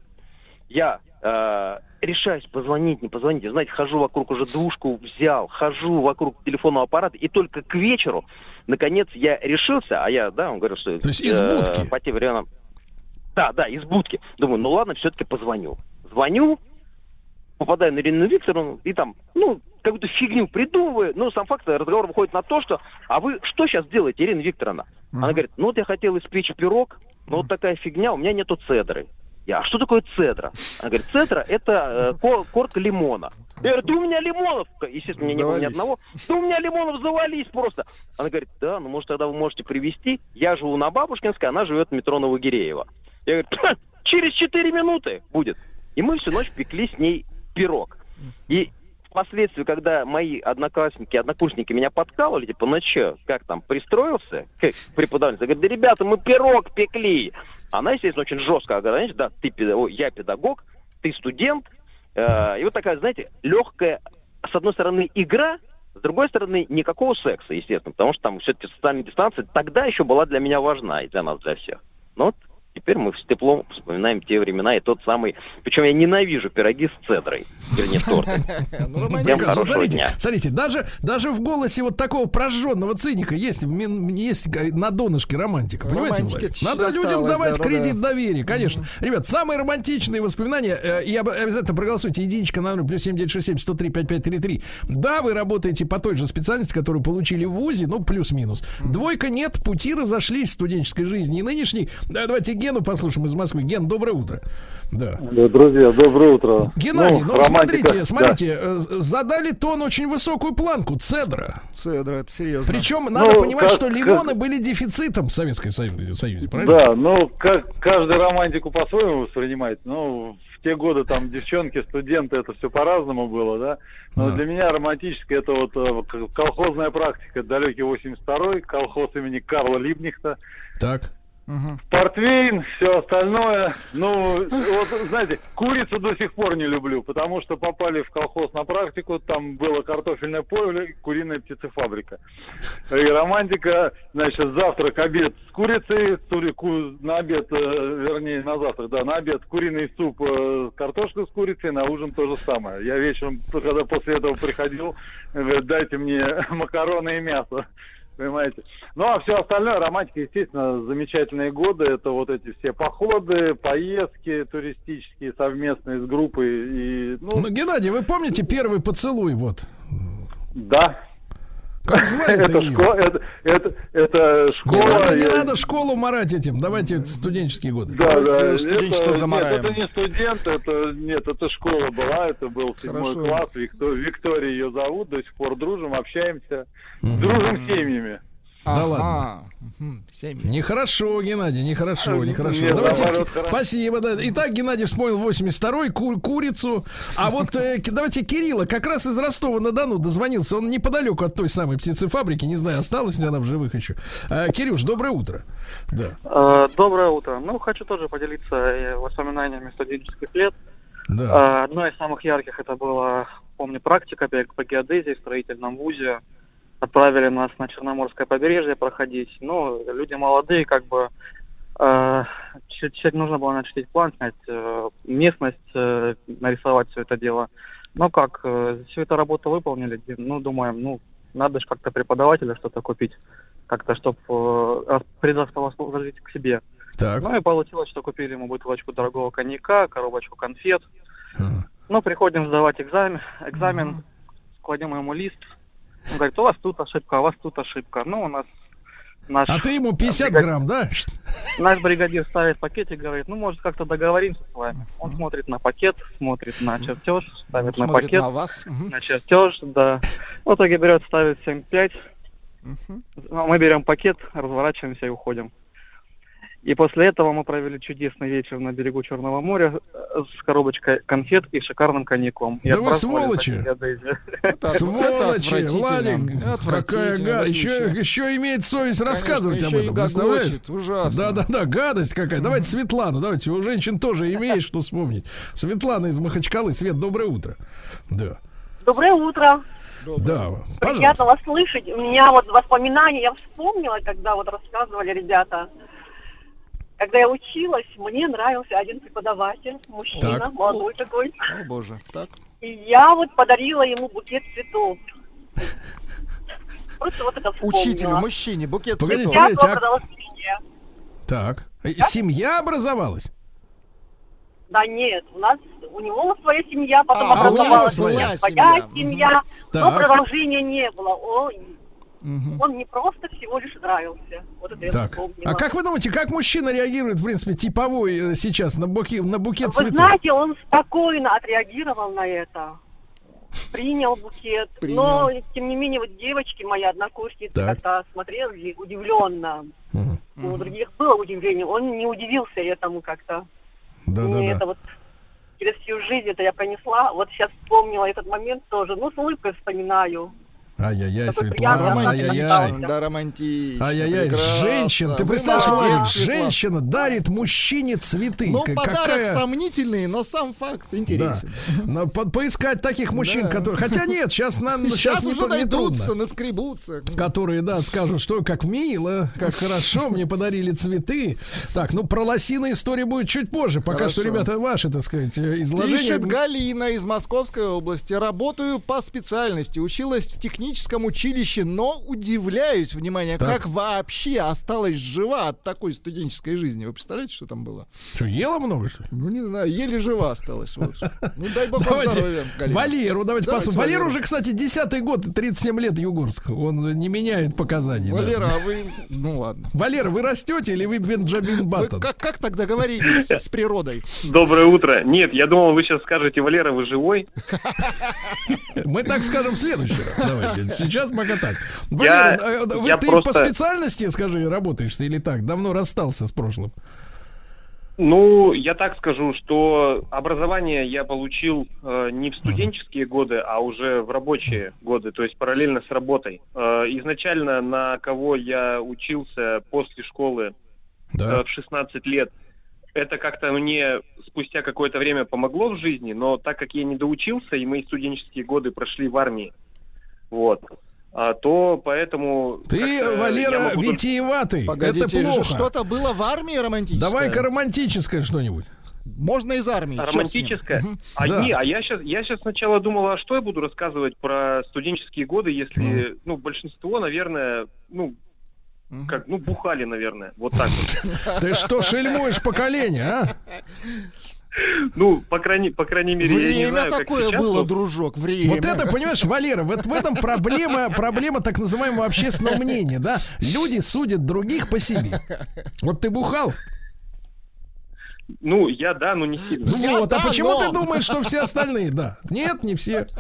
Я э, решаюсь позвонить, не позвонить. Знаете, хожу вокруг уже двушку взял, хожу вокруг телефонного аппарата, и только к вечеру, наконец, я решился, а я, да, он говорил, что... То есть из э, будки? по тем временам... Да, да, из будки. Думаю, ну ладно, все-таки позвоню. Звоню, попадаю на Ирину Викторовну, и там, ну, какую-то фигню придумываю. Ну, сам факт, разговор выходит на то, что, а вы что сейчас делаете, Ирина Викторовна? Она говорит, ну вот я хотел испечь пирог, но вот такая фигня, у меня нету цедры. Я, а что такое цедра? Она говорит, цедра это э, ко- корка лимона. Я говорю, да у меня лимонов, естественно, меня не было ни одного. Да у меня лимонов завались просто. Она говорит, да, ну может тогда вы можете привезти. Я живу на Бабушкинской, она живет в метро Новогиреево. Я говорю, «Ха, через 4 минуты будет. И мы всю ночь пекли с ней пирог. И впоследствии, когда мои одноклассники, однокурсники меня подкалывали, типа, ну что, как там, пристроился к преподавательнице? Говорит, да, ребята, мы пирог пекли. Она, естественно, очень жестко говорит, да, ты педагог, я педагог, ты студент. Э, и вот такая, знаете, легкая, с одной стороны, игра, с другой стороны, никакого секса, естественно, потому что там все-таки социальная дистанция тогда еще была для меня важна и для нас, для всех. Но вот теперь мы с теплом вспоминаем те времена и тот самый... Причем я ненавижу пироги с цедрой, вернее, торты. Ну, Всем хорошего смотрите, дня. смотрите, даже, даже в голосе вот такого прожженного циника есть, есть на донышке романтика, понимаете? Надо людям давать кредит доверия, конечно. Ребят, самые романтичные воспоминания, э, и об- обязательно проголосуйте, единичка на номер плюс 7967 103 5533. Да, вы работаете по той же специальности, которую получили в ВУЗе, ну, плюс-минус. Двойка нет, пути разошлись в студенческой жизни и нынешней. Да, давайте Гену послушаем из Москвы. Ген, доброе утро. Да. Да, друзья, доброе утро. Геннадий, ну, романтика, смотрите, да. смотрите, э, задали тон очень высокую планку, цедра. Цедра, это серьезно. Причем надо Ну, понимать, как- что лимоны были дефицитом в Советском Союзе, Союзе, правильно? Да, ну, как каждый романтику по-своему воспринимает. Ну, в те годы там девчонки, студенты, это все по-разному было, да. Но Да. для меня романтическое это вот э, колхозная практика, далекий 82-й, колхоз имени Карла Либнихта. Так. Мгм. Портвейн, все остальное. Ну, вот, знаете, курицу до сих пор не люблю, потому что попали в колхоз на практику, там было картофельное поле, куриная птицефабрика. И романтика, значит, завтрак, обед с курицей, тури- ку- на обед, э, вернее, на завтрак, да, на обед куриный суп, э, картошка с курицей, на ужин то же самое. Я вечером, когда после этого приходил, говорит, дайте мне макароны и мясо. Понимаете? Ну, а все остальное, романтика, естественно, замечательные годы. Это вот эти все походы, поездки туристические, совместные с группой. И, ну, Ну, Геннадий, вы помните первый поцелуй, вот? да. Как звали-то Это, ее? шко- это, это, это Не школа. надо, не я- надо школу марать этим. Давайте студенческие годы. Да, да. Студенчество это, замараем. Нет, это не студент, это нет, это школа была, это был седьмой класс. Викто- Виктория ее зовут, до сих пор дружим, общаемся, дружим с семьями. Да Ага. ладно. Семьи. Нехорошо, Геннадий, нехорошо, нехорошо. Нет, давайте, наоборот, спасибо. Да. Итак, Геннадий вспомнил 82-й, ку- курицу. А вот э, давайте Кирилла, как раз из Ростова-на-Дону дозвонился. Он неподалеку от той самой птицефабрики. Не знаю, осталась ли она в живых еще. А, Кирюш, доброе утро. Да. Э, Доброе утро. Ну, хочу тоже поделиться э, воспоминаниями студенческих лет. Да. Э, Одно из самых ярких это была, помню, практика по геодезии в строительном вузе. Отправили нас на Черноморское побережье проходить. Ну, люди молодые, как бы э, чуть, нужно было начертить план, снять э, местность, э, нарисовать все это дело. Ну как, э, всю эту работу выполнили, ну, думаем, ну, надо же как-то преподавателя что-то купить, как-то, чтобы предрасположить к себе. Так. Ну и получилось, что купили ему бутылочку дорогого коньяка, коробочку конфет. Ага. Ну, приходим сдавать экзамен, экзамен, кладем ему лист. Он говорит, у вас тут ошибка, у вас тут ошибка. Ну, у нас наш, А ты ему 50 бригадир- грамм, да? наш бригадир ставит пакетик, говорит, ну, может, как-то договоримся с вами. Он смотрит на пакет, смотрит на чертеж, ставит на Смотрит пакет, на вас. На чертеж, да. В итоге берет, ставит 7-5. Ну, Мы берем пакет, разворачиваемся и уходим. И после этого мы провели чудесный вечер на берегу Черного моря э, с коробочкой конфет и шикарным коньяком. И Да вы отпраздновали сволочи! Сволочи. Владик, какая гадость. Еще, еще. имеет совесть Конечно, рассказывать об этом, представляешь? ужасно. Да, да, да, гадость какая. Давайте Светлану, давайте, у женщин тоже имеешь что вспомнить. Светлана из Махачкалы. Свет, доброе утро. Да, Доброе утро. да, Приятно вас слышать. У меня вот воспоминания, я вспомнила, когда вот рассказывали ребята. Когда я училась, мне нравился один преподаватель, мужчина, Так. молодой такой. О, боже. Так. И я вот подарила ему букет цветов. Просто вот это вспомнила. Учителю, мужчине, букет Погодите, цветов. Я погодите, а-. Так, Э, семья образовалась? Да нет, у нас, у него своя семья, потом А, образовалась была у меня своя своя семья. семья, но Так. продолжения не было. Ой, Мгм. он мне просто всего лишь нравился. Вот это я Так, вспомнила. а как вы думаете, как мужчина реагирует, в принципе, типовой э, сейчас на, буки, на букет Вы цветов? знаете, он спокойно отреагировал на это. Принял букет. Принял. Но, тем не менее, вот девочки мои однокурсницы как-то смотрели удивленно. Мгм. У других было удивление. Он не удивился этому как-то. Да, да, Мне да. это вот через всю жизнь это я пронесла. Вот сейчас вспомнила этот момент тоже. Ну, с улыбкой вспоминаю. Ай-яй-яй, Светлана, приятный ай-яй-яй. Романтично, да, романтично. Ай-яй-яй, женщина, ты Вы представляешь, Владик, женщина дарит мужчине цветы. Ну, К- подарок какая... сомнительный, но сам факт Да. интересен. Но по- поискать таких мужчин, Да. которые... Хотя нет, сейчас нам Сейчас сейчас не, уже не найдутся, трудно. наскребутся. Которые, да, скажут, что как мило, как хорошо, мне подарили цветы. Так, ну про лосиные истории будет чуть позже. Пока что, ребята, ваши, так сказать, э, изложения. Пишет Галина из Московской области. Работаю по специальности. Училась в техническом училище, но удивляюсь, внимание, Так. как вообще осталась жива от такой студенческой жизни. Вы представляете, что там было? Что, ела много, что ли? Ну, не знаю, еле жива осталась. Вот. Ну, дай бог Давайте здоровья. Валеру, давайте, Давайте посмотрим. Валера Валеру. уже, кстати, десятый год, 37 лет Югорск. Он не меняет показаний. да. Валера, а вы... Ну, ладно. Валера, вы растете или вы Бенджамин Вы Баттон? как, как так договорились с природой? Доброе утро. Нет, я думал, вы сейчас скажете, Валера, вы живой? Мы так скажем в следующий раз. Давайте. Сейчас пока так. Я- вы я ты просто- по специальности, скажи, работаешь или так? Давно расстался с прошлым? Ну, я так скажу, что образование я получил э, не в студенческие годы, а уже в рабочие годы, то есть параллельно с работой. Э, изначально на кого я учился после школы Да. э, в 16 лет, это как-то мне спустя какое-то время помогло в жизни, но так как я не доучился, и мои студенческие годы прошли в армии, вот, а, то поэтому... Ты, Валера, могу витиеватый. Погодите, Это плохо. что-то было в армии романтическое? Давай-ка романтическое что-нибудь. Можно из армии. Романтическое? А, Да. не, а я сейчас, я сейчас сначала думал, а что я буду рассказывать про студенческие годы, если, ну, большинство, наверное, ну, Мгм. как, ну, бухали, наверное, вот так вот. Ты что, шельмуешь поколение, а? Ну, по крайней, по крайней мере, я не Время знаю, как такое сейчас, было, но- дружок, время. Вот это, понимаешь, Валера, вот в этом проблема, проблема так называемого общественного мнения, да? Люди судят других по себе. Вот ты бухал? Ну, я, да, но не сильно. Ну Я вот, а почему но. ты думаешь, что все остальные, да? Нет, не все.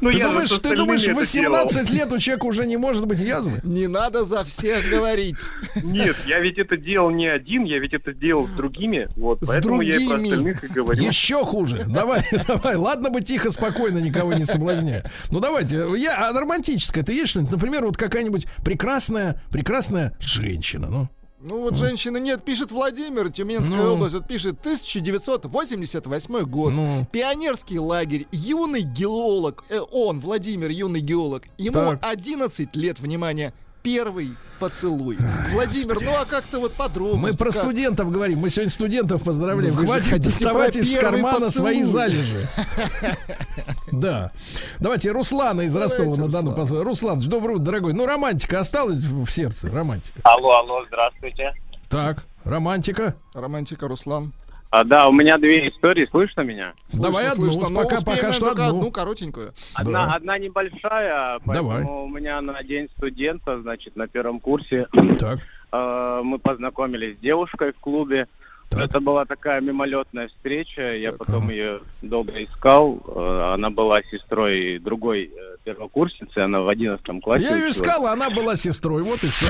Ну, Ты думаешь, ты думаешь, в это 18 лет у человека уже не может быть язвы? Не надо за всех говорить. Нет, я ведь это делал не один, я ведь это делал с другими, вот, С поэтому я и про другими. остальных и говорю. Еще хуже. Давай, давай. Ладно бы тихо, спокойно, никого не соблазняя. Ну давайте. Я, а романтическое, это есть что-нибудь? Например, вот какая-нибудь прекрасная, прекрасная женщина, ну? Ну вот женщины нет, пишет Владимир, Тюменская Ну. область, вот пишет 1988 год. Ну. Пионерский лагерь, юный геолог, э, он, Владимир, юный геолог, ему Так. 11 лет, внимание, первый поцелуй. Владимир, ну а как-то вот подробно. Мы про студентов говорим, мы сегодня студентов поздравляем. Ну, Хватит доставать из кармана поцелуй. свои залежи. Да. Давайте Руслана из Давайте, Ростова-на-Дону позвоним. Руслан, доброе утро, дорогой. Ну, романтика осталась в сердце, романтика. Алло, алло, здравствуйте. Так, романтика. Романтика, Руслан. А, да, у меня две истории, слышно меня? Давай одну, слышно, но пока, пока что только одну. одну коротенькую. Одна, Да. одна небольшая, поэтому Давай. у меня на день студента, значит, на первом курсе Так. э, мы познакомились с девушкой в клубе. Это была такая мимолетная встреча. Я потом ее долго искал. Э, Она была сестрой другой э, первокурсницы. Она в 11 классе. Я ее искал, а она была сестрой. Вот и все.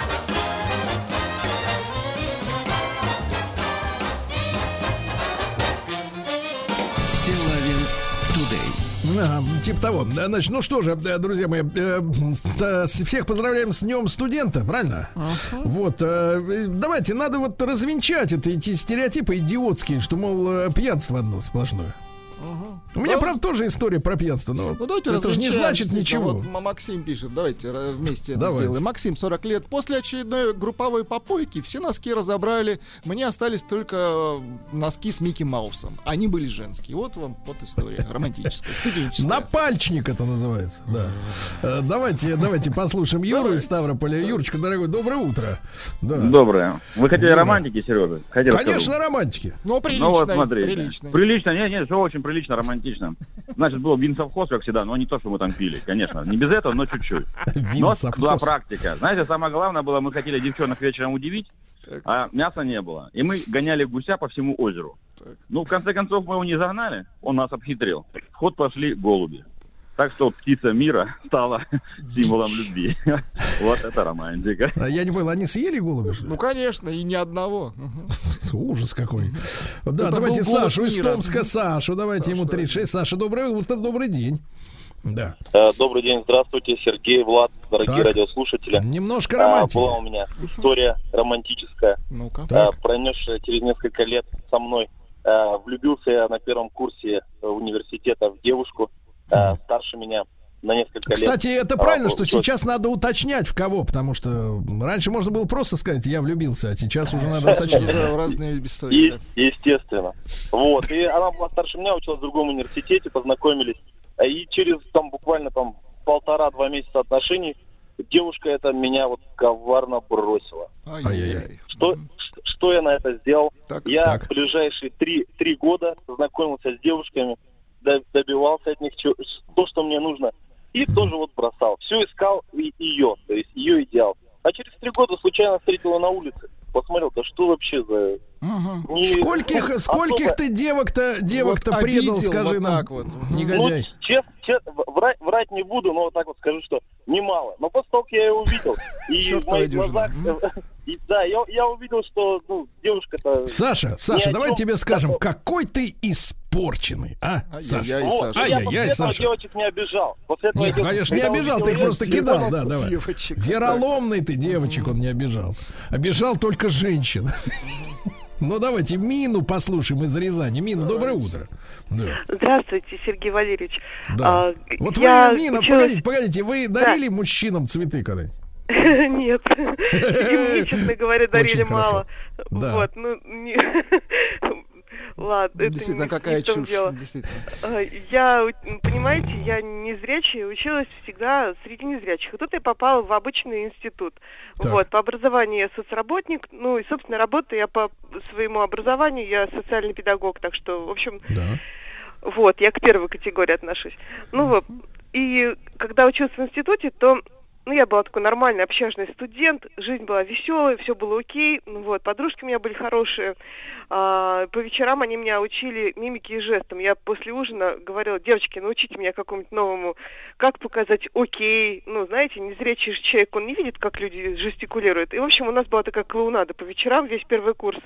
Ага, типа того. Значит, ну что же, э, друзья мои, э, с- всех поздравляем с днем студента, правильно? Вот, э, давайте, надо вот развенчать эти стереотипы идиотские, что, мол, э, пьянство одно сплошное. У меня, Да. правда, тоже история про пьянство, но Ну, давайте это же не значит ничего. Вот Максим пишет, давайте вместе это Давайте. сделаем. Максим, 40 лет. После очередной групповой попойки все носки разобрали. Мне остались только э, носки с Микки Маусом. Они были женские. Вот вам вот история романтическая, студенческая. Напальчник это называется, да. Э, Давайте, давайте послушаем Юру из Ставрополя. Юрочка, дорогой, доброе утро. Да. Доброе. Вы хотели романтики, Сережа? Хотел Конечно, романтики. Ну, Ну вот смотрите. Прилично, нет, нет, все очень прилично, романтично. Значит, был винсовхоз, как всегда, но не то, что мы там пили, конечно. Не без этого, но чуть-чуть. Но Винсовхоз. была практика. Знаете, самое главное было, мы хотели девчонок вечером удивить, а мяса не было. И мы гоняли гуся по всему озеру. Ну, в конце концов, мы его не загнали, он нас обхитрил. В ход пошли голуби. Так что птица мира стала символом любви. Вот это романтика. А я не понял, они съели голубя? Ну, конечно, и ни одного. Ужас какой. Да, давайте Сашу из. Томска. Сашу, давайте ему 36. Саша, доброе утро, добрый день. Да. Э, Добрый день, здравствуйте, Сергей, Влад, дорогие Так. радиослушатели. Немножко А, романтики. Была у меня история романтическая, Ну-ка. э, пронесшая через несколько лет со мной. Э, Влюбился я на первом курсе университета в девушку, э, старше меня на несколько лет. Кстати, это А, правильно, что сейчас надо уточнять в кого, потому что раньше можно было просто сказать, я влюбился, а сейчас уже надо уточнять. разные истории. естественно. Вот. И она была старше меня, училась в другом университете, познакомились. А И через там буквально там полтора-два месяца отношений девушка эта меня вот коварно бросила. Ай-яй-яй. Что, что я на это сделал? я так. в ближайшие три, три года знакомился с девушками, добивался от них то, что мне нужно, и тоже вот бросал. Все искал и- ее, то есть ее идеал. А через три года случайно встретил ее на улице. Посмотрел, да что вообще за... Не- Скольких, ну, скольких особо- ты девок-то девок-то Вот предал, обидел скажи вот нам, так вот. негодяй. Ну, честно, честно, врать, врать не буду, но вот так вот скажу, что немало. Но после того, как я ее увидел, и в моих глазах... и да, я, я увидел, что ну, девушка-то... Саша, Саша, давай тебе скажем, какой ты испорченный, а, Саша? Вот, я после Ай-яй-яй, этого Саша. девочек не обижал. После этого Нет, я конечно, не обижал, ты их просто кидал, да, давай. Девочек, Вероломный ты девочек он не обижал. Обижал только женщин. Ну давайте Мину послушаем из Рязани. Мина, доброе утро. Да. Здравствуйте, Сергей Валерьевич. Да. А, Вот я вы, Мина, училась- погодите, погодите, вы дарили мужчинам цветы когда-нибудь? Нет. Видимо, мне, честно говоря, дарили мало. Да. Вот, ну, не- Ладно, это Действительно, не, какая не чушь. дело. Действительно. А, Я, понимаете, я незрячая, училась всегда среди незрячих. И тут я попала в обычный институт. Так. Вот, по образованию я соцработник, ну и, собственно, работаю я по своему образованию, я социальный педагог, так что, в общем, вот, я к первой категории отношусь. Ну вот, и когда училась в институте, то ну, я была такой нормальный, общажный студент, жизнь была веселая, все было окей, ну, вот, подружки у меня были хорошие, А, по вечерам они меня учили мимике и жестам. Я после ужина говорила, девочки, научите меня какому-нибудь новому, как показать окей, ну, знаете, незрячий человек, он не видит, как люди жестикулируют. И, в общем, у нас была такая клоунада по вечерам, весь первый курс.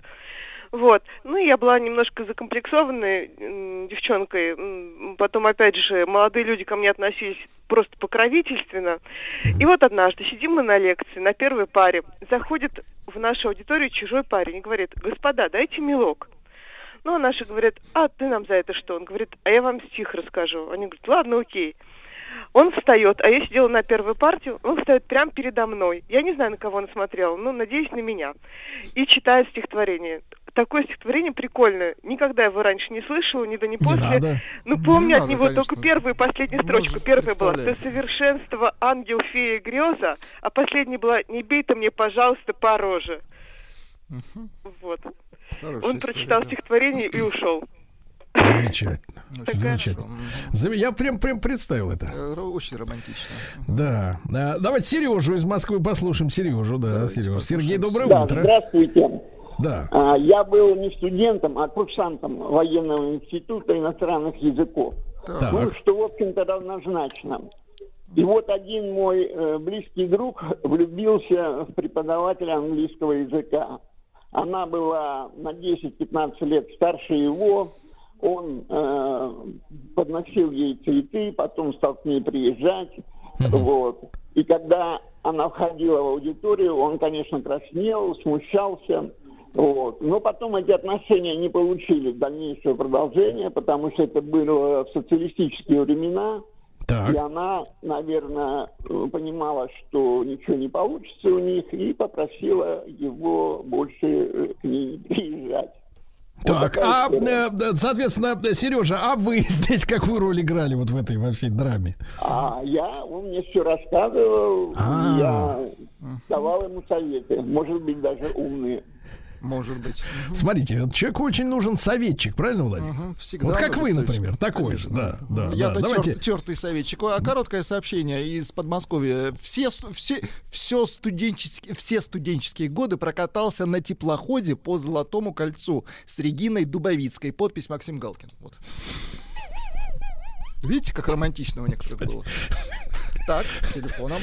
Вот. Ну, я была немножко закомплексованной девчонкой. Потом, опять же, молодые люди ко мне относились просто покровительственно. И вот однажды сидим мы на лекции, на первой паре. Заходит в нашу аудиторию чужой парень и говорит, господа, дайте мелок. Ну, а наши говорят, а ты нам за это что? Он говорит, а я вам стих расскажу. Они говорят, ладно, окей. Он встает, а я сидела на первой партии, он встает прямо передо мной. Я не знаю, на кого он смотрел, но надеюсь, на меня. И читает стихотворение. Такое стихотворение прикольное. Никогда его раньше не слышала, ни до, ни после. надо. Ну, помню Не от надо, него конечно. только первую и последнюю строчку. Может, Первая была. «Ты совершенство, ангел, фея, греза», а последняя была «Не бей ты мне, пожалуйста, по роже». Вот. Хорошая Он история, прочитал да. стихотворение и ушел. Замечательно. Такая- Замечательно. Зам- Я прям, прям представил это. Э, Очень романтично. Да. А, Давайте Сережу из Москвы послушаем. Сережу, да, Сережа. Сергей, доброе Да, утро. здравствуйте. Да. А, Я был не студентом, а курсантом военного института иностранных языков. Так. Ну, что, в общем-то, равнозначно. И вот один мой э, близкий друг влюбился в преподавателя английского языка. Она была на 10-15 лет старше его. Он э, подносил ей цветы, потом стал к ней приезжать. Вот. И когда она входила в аудиторию, он, конечно, краснел, смущался. Вот. Но потом эти отношения не получили дальнейшего продолжения, потому что это было в социалистические времена. Так. И она, наверное, э, понимала, что ничего не получится у них, и попросила его больше э, к ней не приезжать. Так, а, э, да, соответственно, Сережа, а вы здесь какую роль играли вот в этой, во всей драме? А я, он мне все рассказывал, А. я давал ему советы, может быть, даже умные. Может быть. Смотрите, вот человеку очень нужен советчик, правильно, Владимир? всегда вот как вы, советчик. например, такой же, да, да. Я-то да. Давайте. тер- тертый советчик. А короткое сообщение из Подмосковья. Все, все, все, студенческие, все студенческие годы прокатался на теплоходе по Золотому кольцу с Региной Дубовицкой. Подпись Максим Галкин. Вот. Видите, как романтично у некоторых было? Так, с телефоном.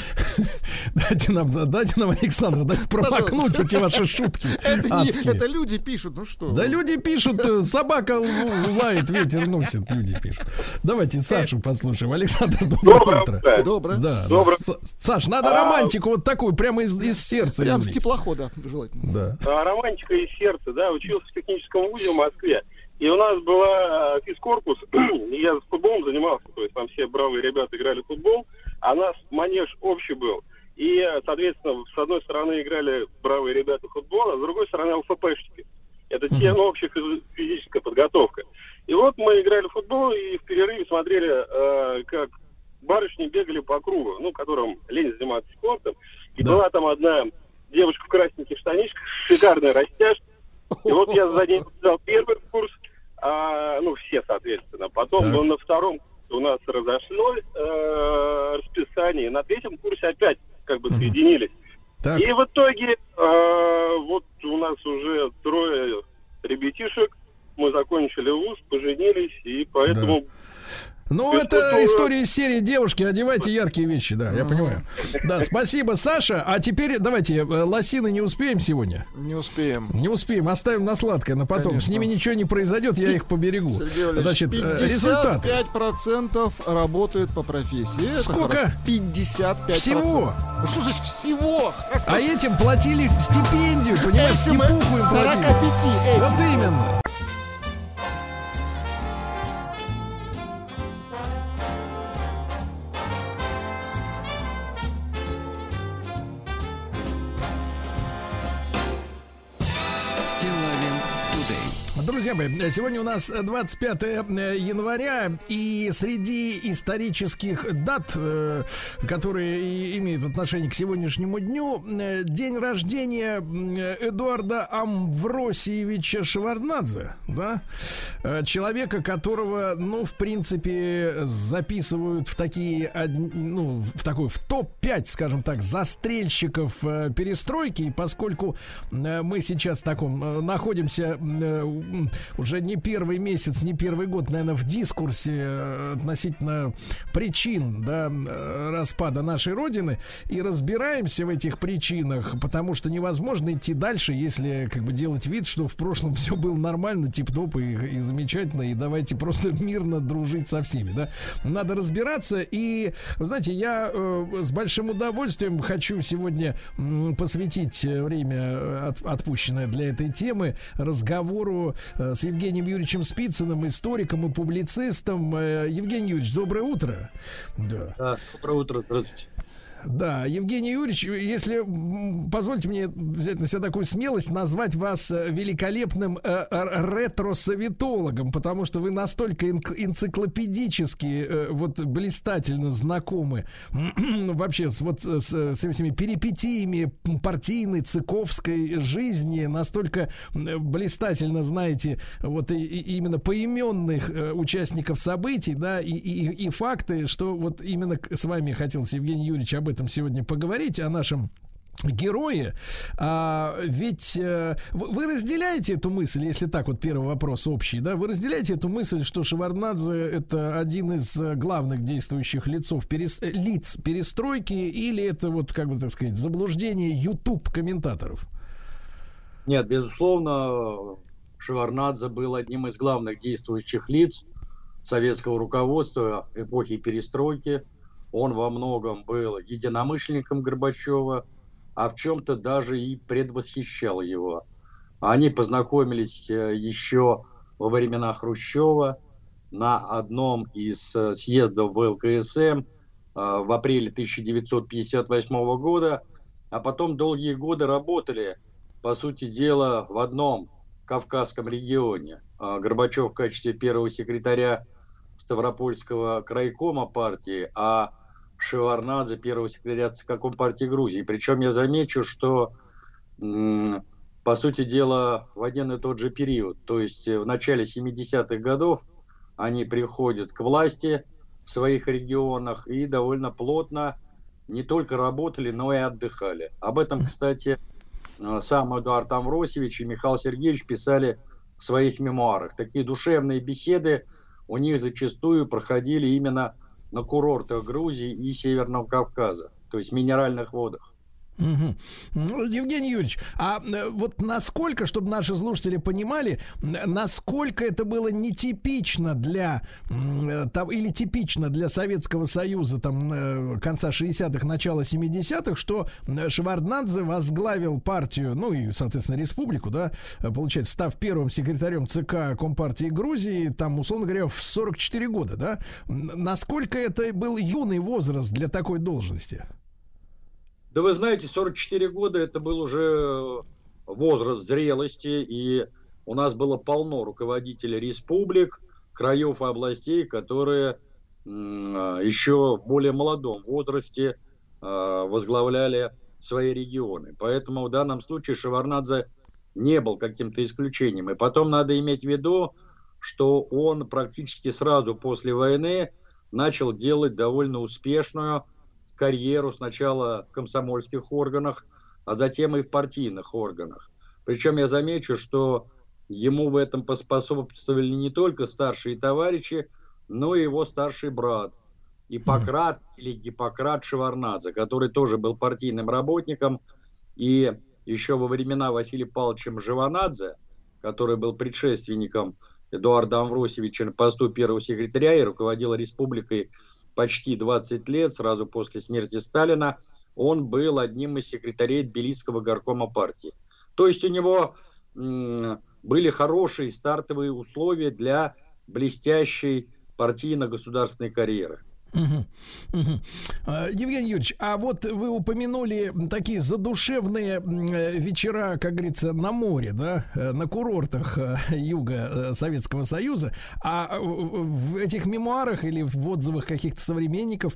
Дайте нам, дайте нам, Александр, дайте промокнуть эти ваши шутки. Это, не- это люди пишут, ну что? Да люди пишут, э, собака лает, ветер носит, люди пишут. Давайте Сашу послушаем. Александр, доброе, Доброе утро. утро. Доброе. Да. Доброе. Саш, надо А, романтику вот такую, прямо из, из сердца. Прям с теплохода, желательно. Да. А, романтика из сердца, да, учился в техническом вузе в Москве. И у нас была э, физкорпус, и я с футболом занимался, то есть там все бравые ребята играли в футбол, а нас манеж общий был. И, соответственно, с одной стороны играли бравые ребята в футбол, а с другой стороны ЛФПшники. Это те, ну, общая физи- физическая подготовка. И вот мы играли в футбол и в перерыве смотрели, э, как барышни бегали по кругу, ну, которым лень заниматься спортом. И была там одна девушка в красненьких штанишках, шикарная растяжка. И вот я за ней взял первый курс, а, ну, все, соответственно. Потом Так. ну, на втором у нас разошлось э, расписание. На третьем курсе опять как бы соединились. Так. И в итоге э, вот у нас уже трое ребятишек. Мы закончили вуз, поженились, и поэтому... Ну, Без это история из серии девушки, одевайте яркие вещи, да, я понимаю. Да, спасибо, Саша. А теперь давайте, э, лосины не успеем сегодня? Не успеем. Не успеем, оставим на сладкое, на потом. Конечно. С ними ничего не произойдет, я их поберегу. Сергей Значит, э, результаты. 55% работают по профессии. Это Сколько? хорошо. 55%. Всего? Ну что значит всего? А этим платили стипендию, понимаешь, Этим стипуху им платили. 45 этим. Вот именно. Друзья мои, сегодня у нас 25 января, и среди исторических дат, э, которые имеют отношение к сегодняшнему дню, э, день рождения э, Эдуарда Амвросиевича Шеварднадзе, да? Э, человека, которого, ну, в принципе, записывают в такие, ну, в такой, в топ-5, скажем так, застрельщиков э, перестройки, и поскольку э, мы сейчас в таком э, находимся э, уже не первый месяц, не первый год, наверное, в дискурсе э, относительно причин да, э, распада нашей Родины и разбираемся в этих причинах, потому что невозможно идти дальше, если как бы делать вид, что в прошлом все было нормально, тип-топ и, и замечательно, и давайте просто мирно дружить со всеми, да. Надо разбираться, и, знаете, я э, с большим удовольствием хочу сегодня посвятить э, время, от- отпущенное для этой темы, разговору с Евгением Юрьевичем Спицыным, историком и публицистом. Э, Евгений Юрьевич, доброе утро. Да. Да, доброе утро, здравствуйте. Да, Евгений Юрьевич, если позвольте мне взять на себя такую смелость, назвать вас э, великолепным э, ретро-советологом, потому что вы настолько энциклопедически э, вот блистательно знакомы вообще с, вот, с, с этими перипетиями партийной, цыковской жизни, настолько блистательно знаете вот и, и именно поименных э, участников событий, да, и, и, и факты, что вот именно с вами хотелось, Евгений Юрьевич, об этом сегодня поговорить, о нашем герои. А, ведь а, вы разделяете эту мысль, если так вот первый вопрос общий, да, вы разделяете эту мысль, что Шеварднадзе это один из главных действующих лицов, перес, лиц перестройки, или это вот, как бы так сказать, заблуждение YouTube комментаторов? Нет, безусловно, Шеварнадзе был одним из главных действующих лиц советского руководства эпохи перестройки. Он во многом был единомышленником Горбачева, а в чем-то даже и предвосхищал его. Они познакомились э, еще во времена Хрущева на одном из э, съездов в ЛКСМ э, в апреле 1958 года, а потом долгие годы работали, по сути дела, в одном Кавказском регионе. Горбачев в качестве первого секретаря Ставропольского крайкома партии, а Шеварнадзе, первого секретаря ЦК Компартии Грузии. Причем я замечу, что по сути дела в один и тот же период, то есть в начале 70-х годов они приходят к власти в своих регионах и довольно плотно не только работали, но и отдыхали. Об этом, кстати, сам Эдуард Амвросевич и Михаил Сергеевич писали в своих мемуарах. Такие душевные беседы у них зачастую проходили именно на курортах Грузии и Северного Кавказа, то есть минеральных водах. Угу. Евгений Юрьевич, а э, вот насколько, чтобы наши слушатели понимали, насколько это было нетипично для э, или типично для Советского Союза там э, конца 60-х, начала 70-х, что Шеварднадзе возглавил партию, ну и, соответственно, республику, да, получается, став первым секретарем ЦК Компартии Грузии, там, условно говоря, в 44 года, да? Насколько это был юный возраст для такой должности? Да вы знаете, 44 года это был уже возраст зрелости, и у нас было полно руководителей республик, краев и областей, которые еще в более молодом возрасте а, возглавляли свои регионы. Поэтому в данном случае Шеварнадзе не был каким-то исключением. И потом надо иметь в виду, что он практически сразу после войны начал делать довольно успешную карьеру сначала в комсомольских органах, а затем и в партийных органах. Причем я замечу, что ему в этом поспособствовали не только старшие товарищи, но и его старший брат Иппократ mm. или Гиппократ Шеварнадзе, который тоже был партийным работником. И еще во времена Василия Павловича Живанадзе, который был предшественником Эдуарда Амвросевича на посту первого секретаря и руководил республикой почти 20 лет, сразу после смерти Сталина, он был одним из секретарей Тбилисского горкома партии. То есть у него были хорошие стартовые условия для блестящей партийно-государственной карьеры. Угу. Евгений Юрьевич, а вот вы упомянули такие задушевные вечера, как говорится, на море, да, э, на курортах э, юга э, Советского Союза. А в этих мемуарах или в отзывах каких-то современников,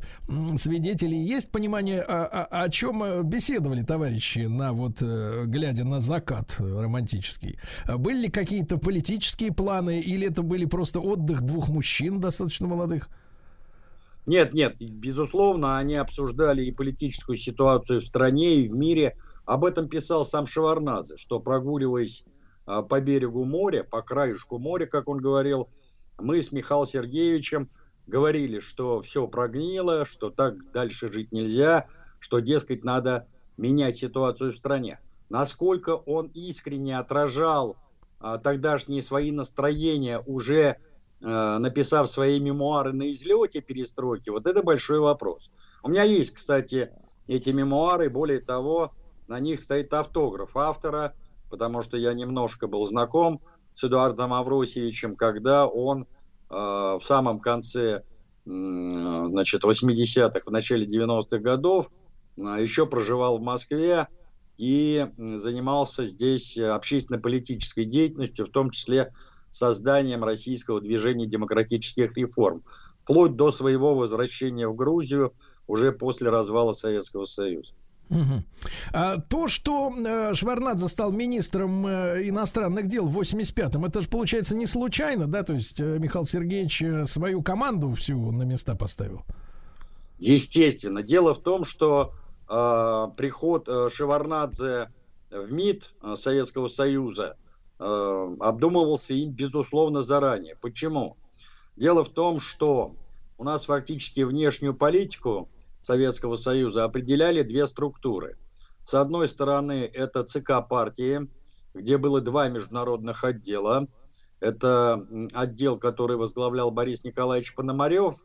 свидетелей есть понимание, о, о, о чем беседовали товарищи на вот, глядя на закат романтический? Были ли какие-то политические планы или это были просто отдых двух мужчин достаточно молодых? Нет, нет, безусловно, они обсуждали и политическую ситуацию в стране, и в мире. Об этом писал сам Шеварнадзе, что прогуливаясь а, по берегу моря, по краешку моря, как он говорил, мы с Михаилом Сергеевичем говорили, что все прогнило, что так дальше жить нельзя, что, дескать, надо менять ситуацию в стране. Насколько он искренне отражал а, тогдашние свои настроения уже написав свои мемуары на излете перестройки, вот это большой вопрос. У меня есть, кстати, эти мемуары, более того, на них стоит автограф автора, потому что я немножко был знаком с Эдуардом Авросевичем, когда он э, в самом конце э, значит, 80-х, в начале 90-х годов э, еще проживал в Москве и занимался здесь общественно-политической деятельностью, в том числе созданием российского движения демократических реформ, вплоть до своего возвращения в Грузию уже после развала Советского Союза. Угу. А, то, что э, Шварнадзе стал министром э, иностранных дел в 85-м, это же получается не случайно, да? То есть э, Михаил Сергеевич э, свою команду всю на места поставил. Естественно. Дело в том, что э, приход э, Шеварнадзе в МИД Советского Союза э, обдумывался им, безусловно, заранее. Почему? Дело в том, что у нас фактически внешнюю политику Советского Союза определяли две структуры. С одной стороны, это ЦК партии, где было два международных отдела. Это отдел, который возглавлял Борис Николаевич Пономарев,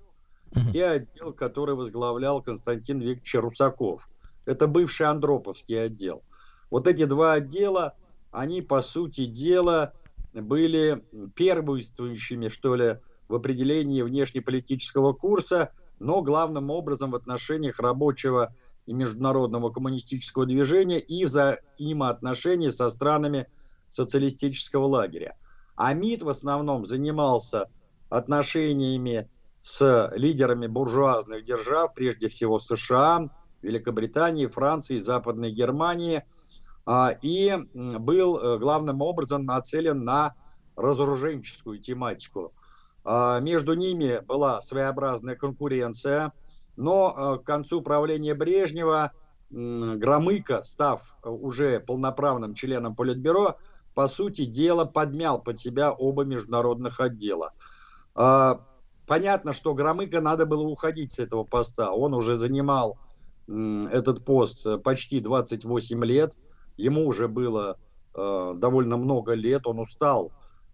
и отдел, который возглавлял Константин Викторович Русаков. Это бывший Андроповский отдел. Вот эти два отдела, они, по сути дела, были первенствующими, что ли, в определении внешнеполитического курса, но главным образом в отношениях рабочего и международного коммунистического движения и взаимоотношений со странами социалистического лагеря. А МИД в основном занимался отношениями с лидерами буржуазных держав, прежде всего США, Великобритании, Франции, Западной Германии, и был э, главным образом нацелен на разоруженческую тематику. А, между ними была своеобразная конкуренция, но э, к концу правления Брежнева Громыко, став уже полноправным членом Политбюро, по сути дела подмял под себя оба международных отдела. А, понятно, что Громыко надо было уходить с этого поста. Он уже занимал этот пост э, почти 28 лет. Ему уже было э, довольно много лет. Он устал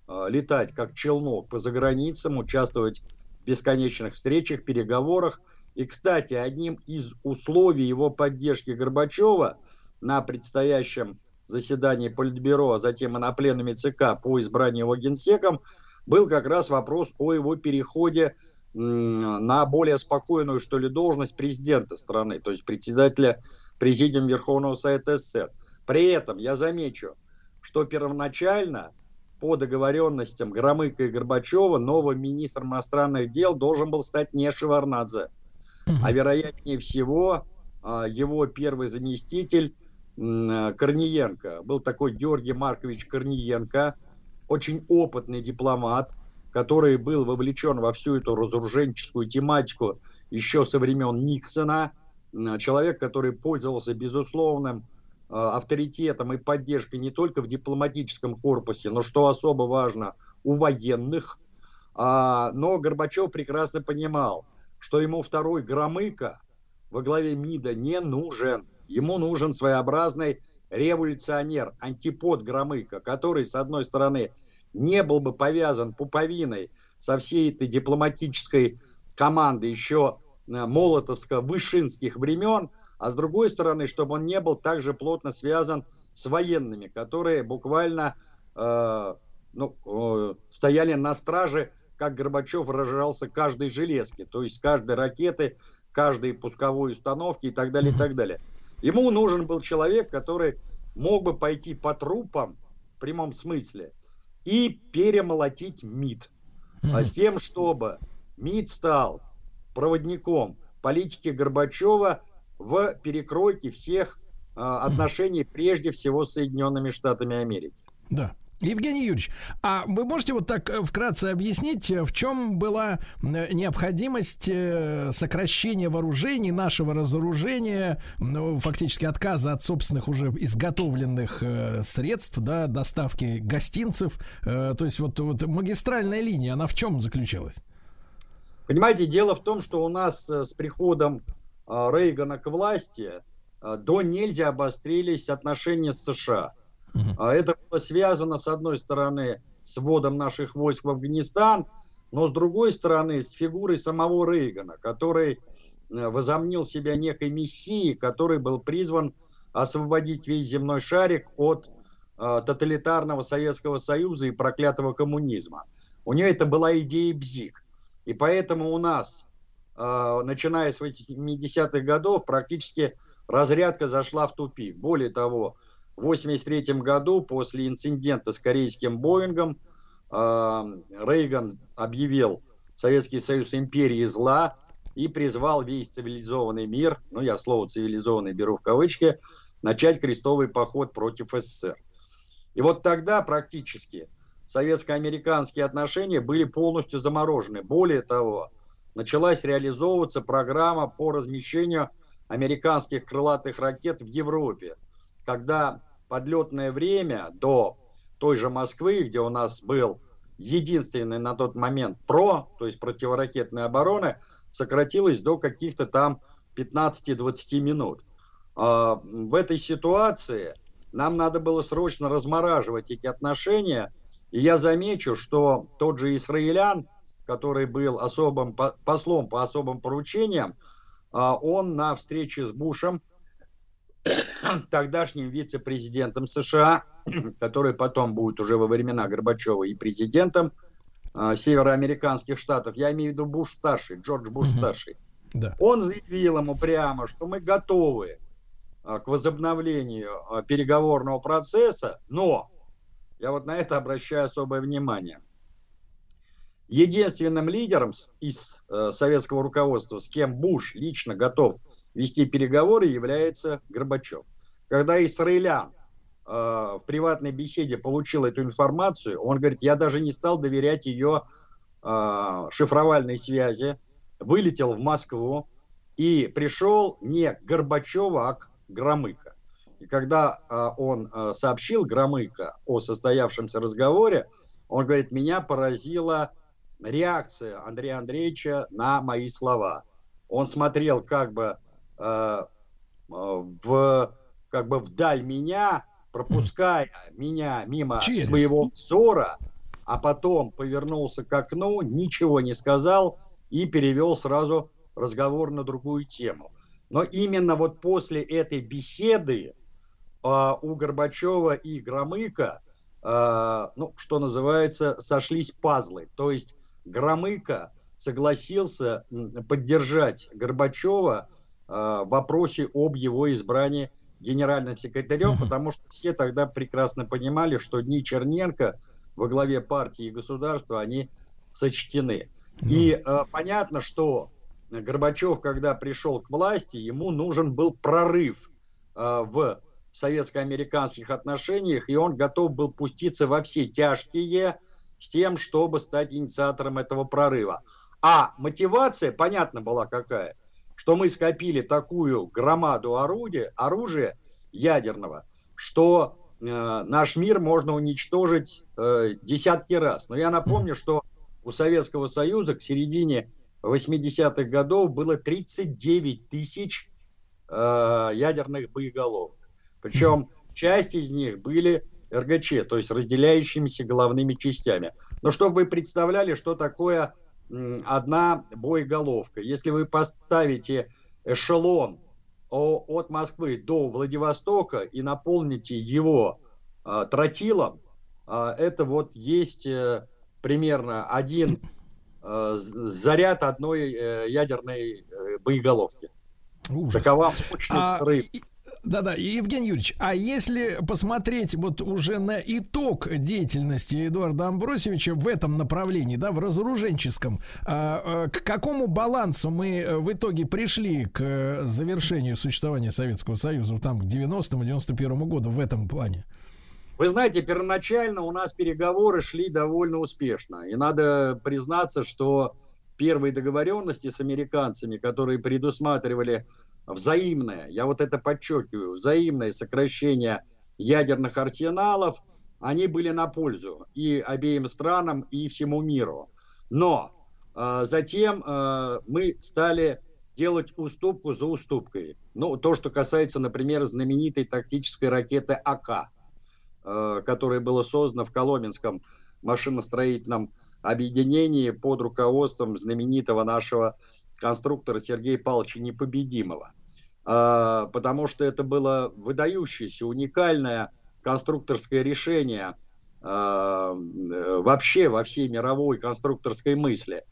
э, летать как челнок по заграницам, участвовать в бесконечных встречах, переговорах. И, кстати, одним из условий его поддержки Горбачева на предстоящем заседании Политбюро, а затем и на пленуме ЦК по избранию его генсеком, был как раз вопрос о его переходе на более спокойную, что ли, должность президента страны, то есть председателя Президиума Верховного Совета СССР. При этом я замечу, что первоначально по договоренностям Громыка и Горбачева новым министром иностранных дел должен был стать не Шеварнадзе, а вероятнее всего а, его первый заместитель Корниенко. Был такой Георгий Маркович Корниенко, очень опытный дипломат, который был вовлечен во всю эту разоруженческую тематику еще со времен Никсона, человек, который пользовался безусловным авторитетом и поддержкой не только в дипломатическом корпусе, но что особо важно, у военных. А, но Горбачев прекрасно понимал, что ему второй Громыко во главе МИДа не нужен. Ему нужен своеобразный революционер, антипод Громыка, который, с одной стороны, не был бы повязан пуповиной со всей этой дипломатической командой еще э, молотовско-вышинских времен, а с другой стороны, чтобы он не был также плотно связан с военными, которые буквально э, ну, э, стояли на страже, как Горбачев выражался, каждой железки, то есть каждой ракеты, каждой пусковой установки и так далее, и так далее. Ему нужен был человек, который мог бы пойти по трупам в прямом смысле и перемолотить МИД. А с тем, чтобы МИД стал проводником политики Горбачева в перекройке всех э, отношений прежде всего с Соединенными Штатами Америки. Да. Евгений Юрьевич, а вы можете вот так э, вкратце объяснить, э, в чем была э, необходимость сокращения вооружений, нашего разоружения, ну, фактически отказа от собственных уже изготовленных средств, да, доставки гостинцев, то есть вот, вот магистральная линия, она в чем заключалась? Понимаете, дело в том, что у нас с приходом Рейгана к власти до нельзя обострились отношения с США. А это было связано, с одной стороны, с вводом наших войск в Афганистан, но с другой стороны, с фигурой самого Рейгана, который э, возомнил себя некой мессией, который был призван освободить весь земной шарик от э, тоталитарного Советского Союза и проклятого коммунизма. У нее это была идея БЗИК. И поэтому у нас, э, начиная с 80-х годов, практически разрядка зашла в тупик. Более того, в 1983 году, после инцидента с корейским Боингом, а, Рейган объявил Советский Союз империей зла и призвал весь цивилизованный мир, ну я слово цивилизованный беру в кавычки, начать крестовый поход против СССР. И вот тогда практически советско-американские отношения были полностью заморожены. Более того, началась реализовываться программа по размещению американских крылатых ракет в Европе, когда подлетное время до той же Москвы, где у нас был единственный на тот момент ПРО, то есть противоракетная оборона, сократилось до каких-то там 15-20 минут. А, в этой ситуации нам надо было срочно размораживать эти отношения. И я замечу, что тот же Израилян, который был особым послом по особым поручениям, а, он на встрече с Бушем, тогдашним вице-президентом США, который потом будет уже во времена Горбачева и президентом а, североамериканских штатов, я имею в виду Буш старший, Джордж Буш старший, да. он заявил ему прямо, что мы готовы а, к возобновлению а, переговорного процесса, но я вот на это обращаю особое внимание. Единственным лидером из э, советского руководства, с кем Буш лично готов вести переговоры, является Горбачев. Когда Израилян э, в приватной беседе получил эту информацию, он говорит, я даже не стал доверять ее э, шифровальной связи, вылетел в Москву и пришел не к Горбачеву, а к Громыко. И когда он сообщил Громыко о состоявшемся разговоре, он говорит, меня поразила реакция Андрея Андреевича на мои слова. Он смотрел как бы э, в как бы вдаль меня, пропуская меня мимо Через. своего взора, а потом повернулся к окну, ничего не сказал и перевел сразу разговор на другую тему. Но именно вот после этой беседы э, у Горбачева и Громыка, э, ну, что называется, сошлись пазлы. То есть Громыко согласился поддержать Горбачева э, в вопросе об его избрании генеральным секретарем, потому что все тогда прекрасно понимали, что дни Черненко во главе партии и государства, они сочтены. И э, понятно, что Горбачев, когда пришел к власти, ему нужен был прорыв э, в советско-американских отношениях, и он готов был пуститься во все тяжкие с тем, чтобы стать инициатором этого прорыва. А мотивация, понятно была какая, что мы скопили такую громаду орудия, оружия ядерного, что э, наш мир можно уничтожить э, десятки раз. Но я напомню, что у Советского Союза к середине 80-х годов было 39 тысяч э, ядерных боеголовок. Причем часть из них были РГЧ, то есть разделяющимися головными частями. Но чтобы вы представляли, что такое одна боеголовка. Если вы поставите эшелон от Москвы до Владивостока и наполните его э, тротилом, э, это вот есть э, примерно один Э, заряд одной э, ядерной боеголовки. Ужас. Такова мощность а, Да-да, Евгений Юрьевич, а если посмотреть вот уже на итог деятельности Эдуарда Амбросевича в этом направлении, да, в разоруженческом, а, к какому балансу мы в итоге пришли к завершению существования Советского Союза там к 90-му, 91 году в этом плане? Вы знаете, первоначально у нас переговоры шли довольно успешно. И надо признаться, что первые договоренности с американцами, которые предусматривали взаимное, я вот это подчеркиваю, взаимное сокращение ядерных арсеналов, они были на пользу и обеим странам, и всему миру. Но э, затем э, мы стали делать уступку за уступкой. Ну, то, что касается, например, знаменитой тактической ракеты АК. Э, которое было создано в Коломенском машиностроительном объединении под руководством знаменитого нашего конструктора Сергея Павловича Непобедимого. Э, потому что это было выдающееся, уникальное конструкторское решение э, вообще во всей мировой конструкторской мысли.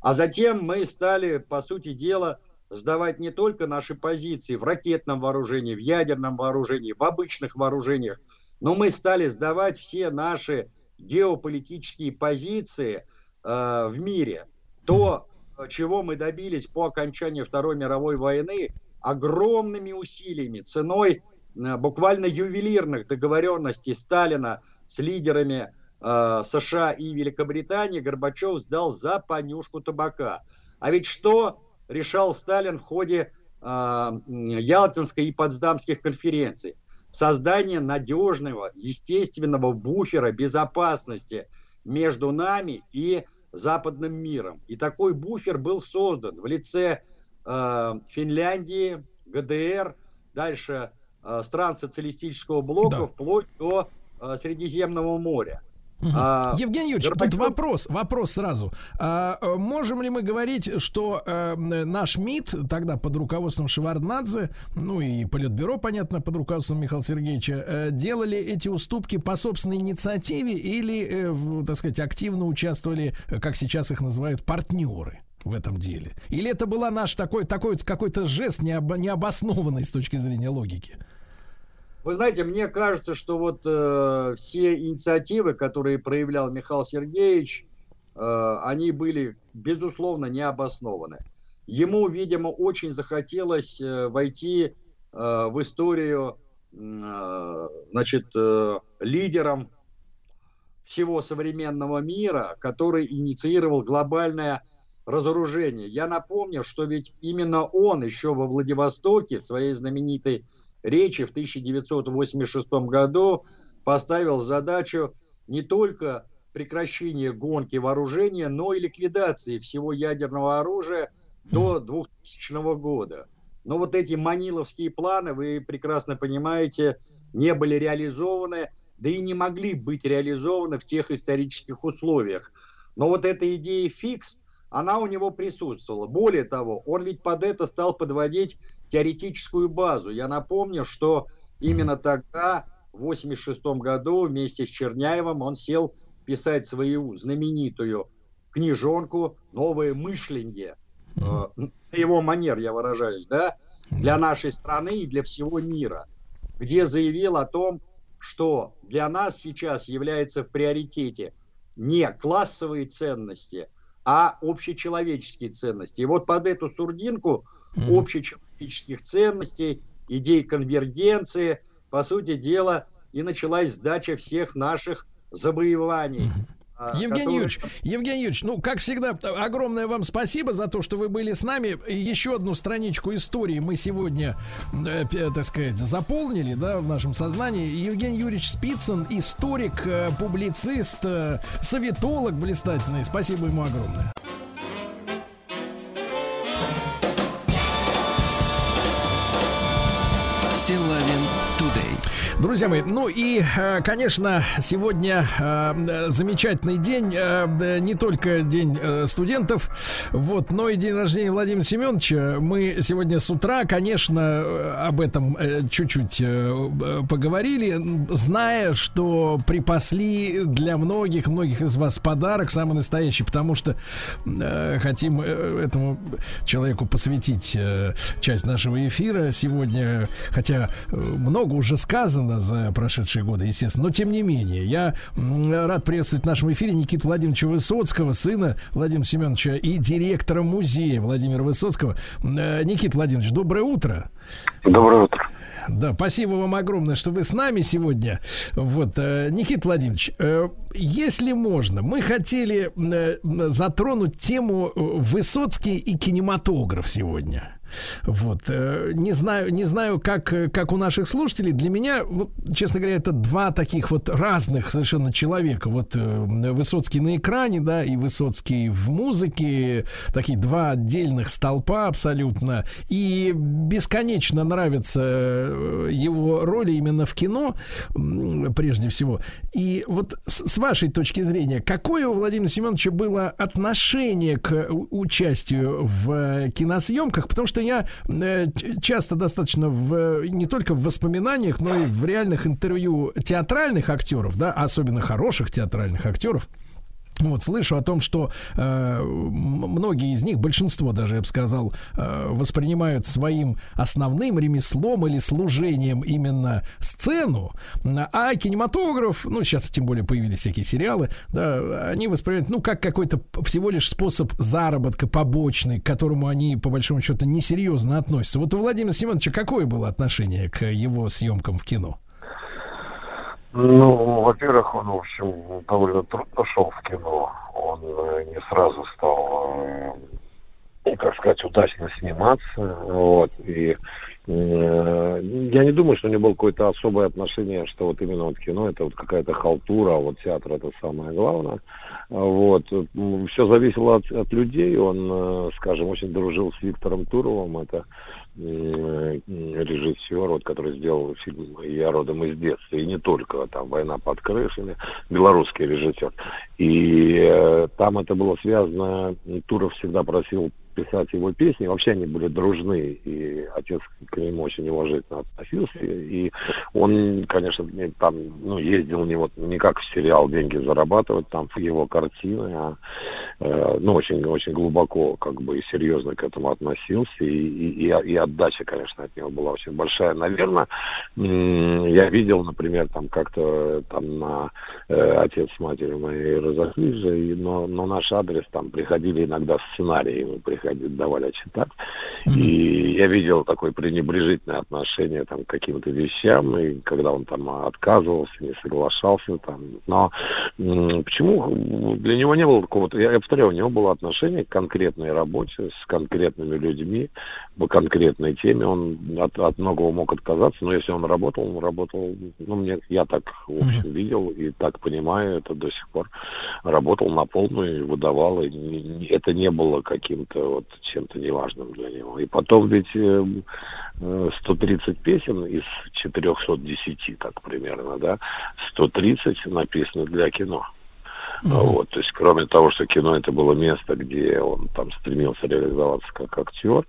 А затем мы стали, по сути дела, сдавать не только наши позиции в ракетном вооружении, в ядерном вооружении, в обычных вооружениях, но мы стали сдавать все наши геополитические позиции э, в мире. То, чего мы добились по окончании Второй мировой войны, огромными усилиями, ценой э, буквально ювелирных договоренностей Сталина с лидерами э, США и Великобритании, Горбачев сдал за понюшку табака. А ведь что решал Сталин в ходе э, Ялтинской и Потсдамских конференций. Создание надежного, естественного буфера безопасности между нами и западным миром. И такой буфер был создан в лице э, Финляндии, ГДР, дальше э, стран социалистического блока, Да. вплоть до э, Средиземного моря. А, Евгений Юрьевич, тут Горбачев- вопрос, вопрос сразу. А, э, можем ли мы говорить, что э, наш МИД тогда под руководством Шеварднадзе, ну и Политбюро, понятно, под руководством Михаила Сергеевича, э, делали эти уступки по собственной инициативе или, э, в, так сказать, активно участвовали, как сейчас их называют, партнеры? в этом деле? Или это была наш такой, такой какой-то жест необ- необоснованный с точки зрения логики? Вы знаете, мне кажется, что вот э, все инициативы, которые проявлял Михаил Сергеевич, э, они были, безусловно, необоснованы. Ему, видимо, очень захотелось э, войти э, в историю, э, значит, э, лидером всего современного мира, который инициировал глобальное разоружение. Я напомню, что ведь именно он еще во Владивостоке в своей знаменитой речи в 1986 году поставил задачу не только прекращения гонки вооружения, но и ликвидации всего ядерного оружия до 2000 года. Но вот эти маниловские планы, вы прекрасно понимаете, не были реализованы, да и не могли быть реализованы в тех исторических условиях. Но вот эта идея фикс, она у него присутствовала. Более того, он ведь под это стал подводить теоретическую базу. Я напомню, что именно тогда, в 1986 году, вместе с Черняевым он сел писать свою знаменитую книжонку «Новое мышление». Э, На его манер, я выражаюсь, да, для нашей страны и для всего мира, где заявил о том, что для нас сейчас является в приоритете не классовые ценности, а общечеловеческие ценности. И вот под эту сурдинку общечеловеческих ценностей, идей конвергенции, по сути дела, и началась сдача всех наших завоеваний. а, Евгений которые- Юрьевич, Евгений Юрьевич, ну, как всегда, огромное вам спасибо за то, что вы были с нами. Еще одну страничку истории мы сегодня, э, так сказать, заполнили, да, в нашем сознании. Евгений Юрьевич Спицын, историк, э, публицист, э, советолог блистательный. Спасибо ему огромное. Друзья мои, ну и, э, конечно, сегодня э, замечательный день, э, не только день студентов, вот, но и день рождения Владимира Семеновича. Мы сегодня с утра, конечно, об этом чуть-чуть поговорили, зная, что припасли для многих, многих из вас подарок самый настоящий, потому что хотим этому человеку посвятить часть нашего эфира сегодня, хотя много уже сказано за прошедшие годы, естественно, но тем не менее, я рад приветствовать в нашем эфире Никиту Владимировича Высоцкого, сына Владимира Семеновича и директора музея Владимира Высоцкого. Э, Никита Владимирович, доброе утро. Доброе утро. Да, спасибо вам огромное, что вы с нами сегодня. Вот, э, Никита Владимирович, э, если можно, мы хотели затронуть тему Высоцкий и кинематограф сегодня. Вот, э, не знаю, не знаю, как, э, как у наших слушателей. Для меня, вот, честно говоря, это два таких вот разных совершенно человека. Вот э, Высоцкий на экране, да, и Высоцкий в музыке. Такие два отдельных столпа абсолютно. И бесконечно нравятся его роли именно в кино, прежде всего. И вот с, вашей точки зрения, какое у Владимира Семеновича было отношение к участию в киносъемках? Потому что я э, часто достаточно в, не только в воспоминаниях, но и в реальных интервью театральных актеров, да, особенно хороших театральных актеров, вот, слышу о том, что э, многие из них, большинство даже, я бы сказал, э, воспринимают своим основным ремеслом или служением именно сцену, а кинематограф, ну, сейчас тем более появились всякие сериалы, да, они воспринимают, ну, как какой-то всего лишь способ заработка побочный, к которому они, по большому счету, несерьезно относятся. Вот у Владимира Семеновича какое было отношение к его съемкам в кино? Ну, во-первых, он, в общем, довольно трудно шел в кино. Он э, не сразу стал э, как сказать, удачно сниматься. Вот, и э, я не думаю, что у него было какое-то особое отношение, что вот именно вот кино это вот какая-то халтура, а вот театр это самое главное. Вот. Все зависело от, от людей. Он, скажем, очень дружил с Виктором Туровым. Это режиссер, вот, который сделал фильм «Я родом из детства», и не только, там «Война под крышами», белорусский режиссер. И э, там это было связано, Туров всегда просил писать его песни. Вообще они были дружны, и отец к нему очень уважительно относился. И он, конечно, там ну, ездил не, вот, не как в сериал деньги зарабатывать, там в его картины, а э, ну, очень, очень глубоко как бы и серьезно к этому относился. И, и, и, и отдача, конечно, от него была очень большая. Наверное, я видел, например, там как-то там на э, отец с матерью моей разошлись но, но наш адрес там приходили иногда сценарии, мы приходили давали читать. И я видел такое пренебрежительное отношение там, к каким-то вещам, и когда он там отказывался, не соглашался. Там. Но почему для него не было такого, я, я повторяю, у него было отношение к конкретной работе, с конкретными людьми, по конкретной теме. Он от, от многого мог отказаться, но если он работал, он работал, ну, мне, я так, в общем, видел и так понимаю, это до сих пор работал на полную выдавал, и не, это не было каким-то вот чем-то неважным для него. И потом ведь э, 130 э, песен из 410, так примерно, да, 130 написаны для кино. Mm-hmm. Вот, то есть, кроме того, что кино это было место, где он там стремился реализоваться как актер,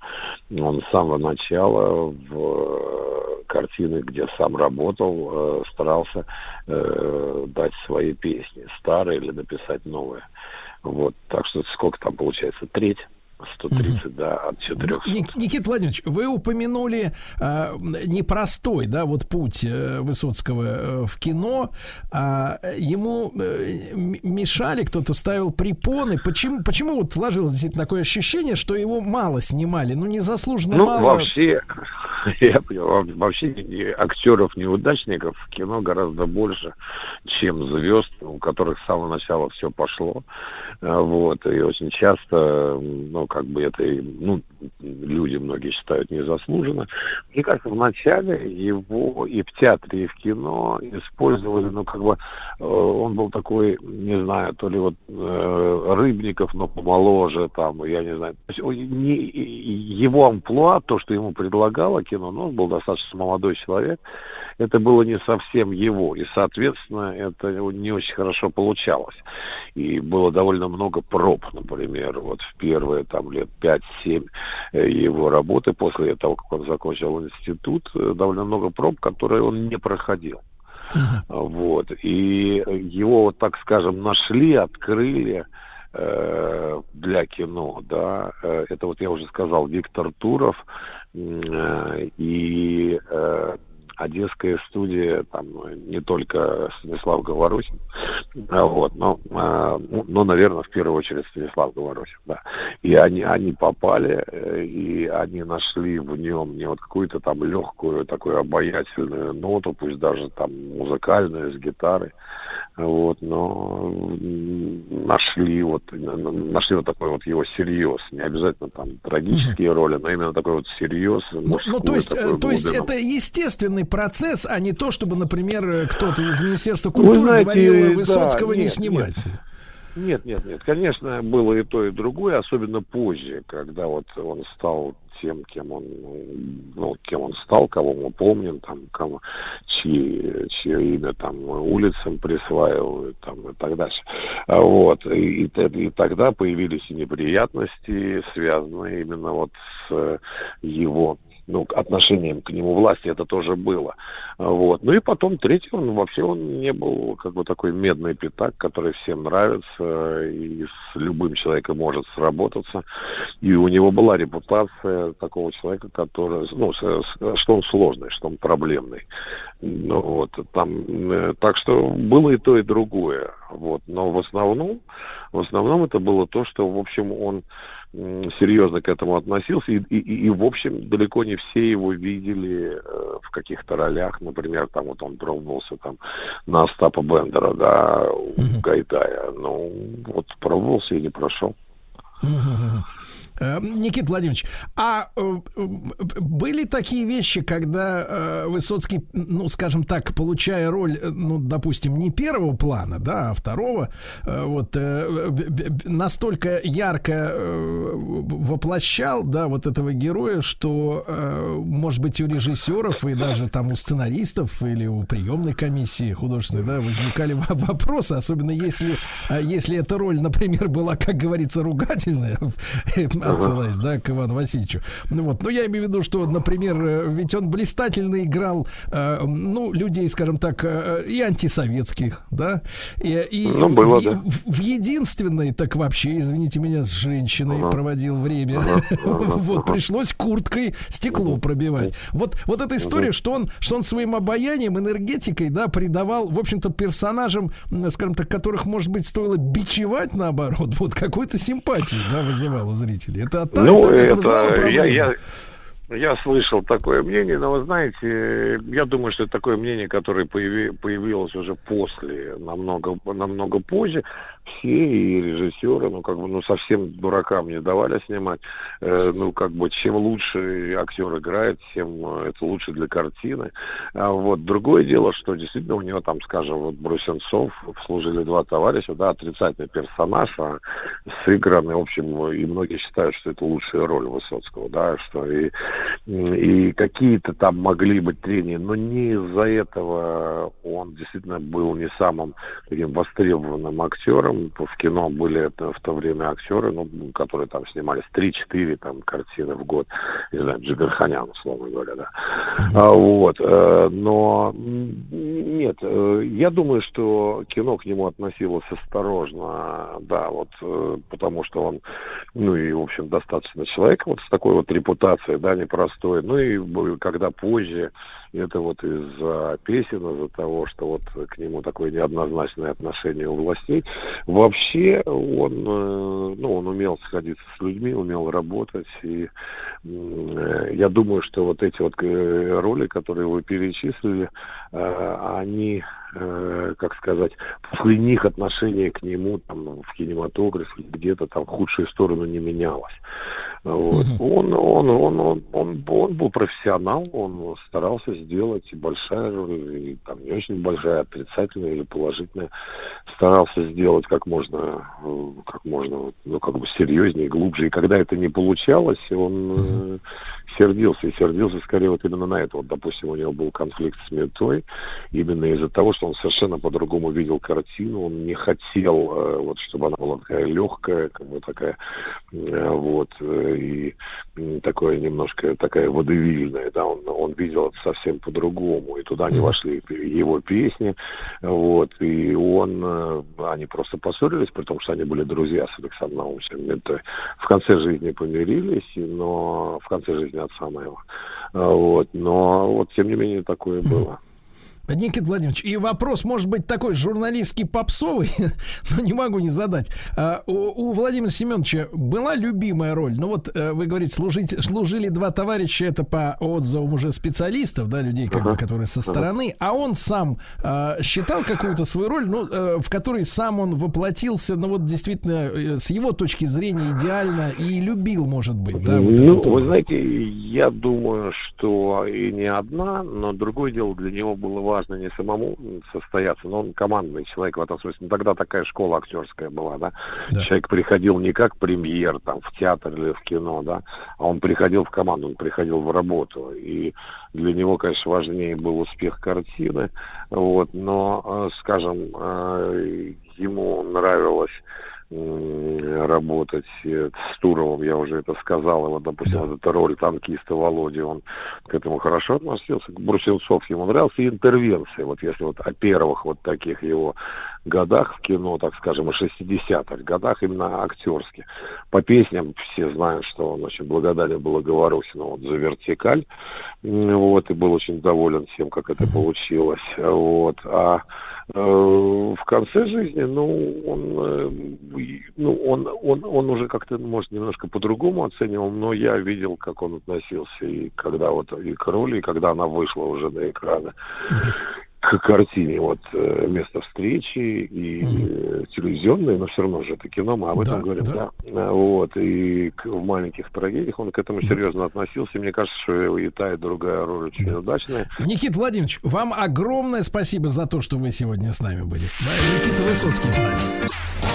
он с самого начала в э, картины, где сам работал, э, старался э, дать свои песни, старые или написать новые. Вот, так что сколько там получается? Треть 130, угу. да, от 400. Ник, Никита Владимирович, вы упомянули э, непростой, да, вот путь э, Высоцкого э, в кино. А ему э, мешали, кто-то ставил препоны. Почему, почему вот сложилось действительно такое ощущение, что его мало снимали? Ну, незаслуженно ну, мало. вообще, я вообще актеров-неудачников в кино гораздо больше, чем звезд, у которых с самого начала все пошло. А, вот, и очень часто, ну, как бы это, ну, люди многие считают незаслуженно. Мне кажется, вначале его и в театре, и в кино использовали, ну, как бы, э, он был такой, не знаю, то ли вот э, Рыбников, но помоложе, там, я не знаю. То есть, не, его амплуа, то, что ему предлагало кино, но он был достаточно молодой человек, это было не совсем его, и, соответственно, это не очень хорошо получалось. И было довольно много проб, например, вот в первые там лет 5-7 э, его работы, после того, как он закончил институт, э, довольно много проб, которые он не проходил. Uh-huh. Вот. И его, вот так скажем, нашли, открыли э, для кино, да. Э, это вот я уже сказал, Виктор Туров э, и э, Одесская студия, там не только Станислав Говорухин, а вот, но, а, ну, но, наверное, в первую очередь Станислав Говорухин, да. И они, они попали, э, и они нашли в нем не вот какую-то там легкую, такую обаятельную ноту, пусть даже там музыкальную, с гитарой, вот, но нашли вот, нашли вот такой вот его серьез, не обязательно там трагические роли, но именно такой вот серьез. Ну, ну то есть, э, то есть это естественный процесс, а не то, чтобы, например, кто-то из Министерства культуры знаете, говорил Высоцкого да, нет, не снимать. Нет, нет, нет, конечно, было и то, и другое, особенно позже, когда вот он стал тем, кем он, ну, кем он стал, кого мы помним, там, кому, чьи, чье имя там улицам присваивают, там, и так дальше. А вот, и, и, и тогда появились неприятности, связанные именно вот с его ну, отношением к нему власти это тоже было. Вот. Ну и потом третий, он вообще он не был как бы такой медный пятак, который всем нравится и с любым человеком может сработаться. И у него была репутация такого человека, который, ну, что он сложный, что он проблемный. Ну, вот, там, э, так что было и то, и другое. Вот. Но в основном, в основном это было то, что, в общем, он серьезно к этому относился, и, и, и, в общем, далеко не все его видели э, в каких-то ролях, например, там вот он пробовался там на Остапа Бендера, да, у mm-hmm. Гайдая, ну, вот пробовался и не прошел. Э, Никит Владимирович, а э, были такие вещи, когда э, Высоцкий, ну, скажем так, получая роль, ну, допустим, не первого плана, да, а второго, вот настолько ярко воплощал, да, вот этого героя, что, может быть, у режиссеров и даже там у сценаристов или у приемной комиссии художественной, да, возникали вопросы, особенно если, если эта роль, например, была, как говорится, ругательная, отсылаясь, да, к Ивану Васильевичу. Ну вот, но я имею в виду, что, например, э, ведь он блистательно играл, э, ну, людей, скажем так, э, и антисоветских, да, и, и ну, было, в, да. в, в единственной, так вообще, извините меня, с женщиной ага. проводил время. Ага. вот, пришлось курткой стекло пробивать. Вот, вот эта история, что он, что он своим обаянием, энергетикой, да, придавал, в общем-то, персонажам, скажем так, которых, может быть, стоило бичевать, наоборот, вот какую-то симпатию, да, вызывал у зрителей. Это, ну, это, это я, я, я слышал такое мнение, но вы знаете, я думаю, что это такое мнение, которое появи, появилось уже после, намного, намного позже. Все и режиссеры, ну как бы, ну совсем дуракам не давали снимать. Э, ну как бы, чем лучше актер играет, тем это лучше для картины. А вот другое дело, что действительно у него там, скажем, вот Брусенцов служили два товарища, да, отрицательный персонаж, а сыгранный, в общем, и многие считают, что это лучшая роль Высоцкого, да, что и и какие-то там могли быть трения, но не из-за этого он действительно был не самым таким востребованным актером. В кино были это в то время актеры, ну, которые там снимались 3-4 там картины в год, не знаю, Джигарханян, условно говоря, да. А, вот, э, но нет, э, я думаю, что кино к нему относилось осторожно, да, вот, э, потому что он, ну и, в общем, достаточно человек вот с такой вот репутацией, да, непростой. Ну и когда позже это вот из-за песен, из-за того, что вот к нему такое неоднозначное отношение у властей. Вообще он, э, ну, он умел сходиться с людьми, умел работать. И э, я думаю, что вот эти вот э, роли, которые вы перечислили, они как сказать, после них отношение к нему там в кинематографе где-то там в худшую сторону не менялось. Вот. Он, он, он, он, он, он был профессионал, он старался сделать и большая и там не очень большая, отрицательная или положительная, старался сделать как можно, как можно, ну, как бы серьезнее, глубже. И когда это не получалось, он э, сердился, и сердился скорее вот именно на это. Вот, допустим, у него был конфликт с Метой, именно из-за того, что он совершенно по-другому видел картину, он не хотел, э, вот, чтобы она была такая легкая, как бы такая, э, вот, э, и такое немножко такая водевильная, да, он, он видел это совсем по-другому, и туда не вошли его песни, вот, и он, они просто поссорились, потому что они были друзья с Александром Наумовичем, это в конце жизни помирились, но в конце жизни отца моего, вот, но вот тем не менее такое было. Никит Владимирович, и вопрос может быть такой журналистский попсовый, но не могу не задать. А, у, у Владимира Семеновича была любимая роль? Ну вот э, вы говорите, служить, служили два товарища, это по отзывам уже специалистов, да, людей, как бы, которые со стороны, а он сам а, считал какую-то свою роль, ну, э, в которой сам он воплотился, ну вот действительно, э, с его точки зрения идеально и любил, может быть, да? Вот ну, вы знаете, я думаю, что и не одна, но другое дело для него было важно важно не самому состояться, но он командный человек в этом смысле. Ну, тогда такая школа актерская была, да? да. Человек приходил не как премьер там в театр или в кино, да, а он приходил в команду, он приходил в работу. И для него, конечно, важнее был успех картины, вот, но, э, скажем, э, ему нравилось работать с Туровым, я уже это сказал, его, допустим, да. эта роль танкиста Володи, он к этому хорошо относился, Брусилцов ему нравился, и интервенции, вот если вот о первых вот таких его годах в кино, так скажем, о 60-х годах, именно актерских. По песням все знают, что он очень благодарен был Говорухину вот, за вертикаль, вот, и был очень доволен тем, как это получилось, вот, а Э, в конце жизни, ну, он, э, ну, он, он, он уже как-то, может, немножко по-другому оценивал, но я видел, как он относился и когда вот и к роли, и когда она вышла уже на экраны. К картине вот э, место встречи и mm. телевизионное, но все равно же это кино, мы об этом да, говорим, да. да. Вот, и к, в маленьких трагедиях он к этому серьезно относился. Мне кажется, что и та, и другая роль очень да. удачная. Никит Владимирович, вам огромное спасибо за то, что вы сегодня с нами были. Да, Никита Высоцкий с нами.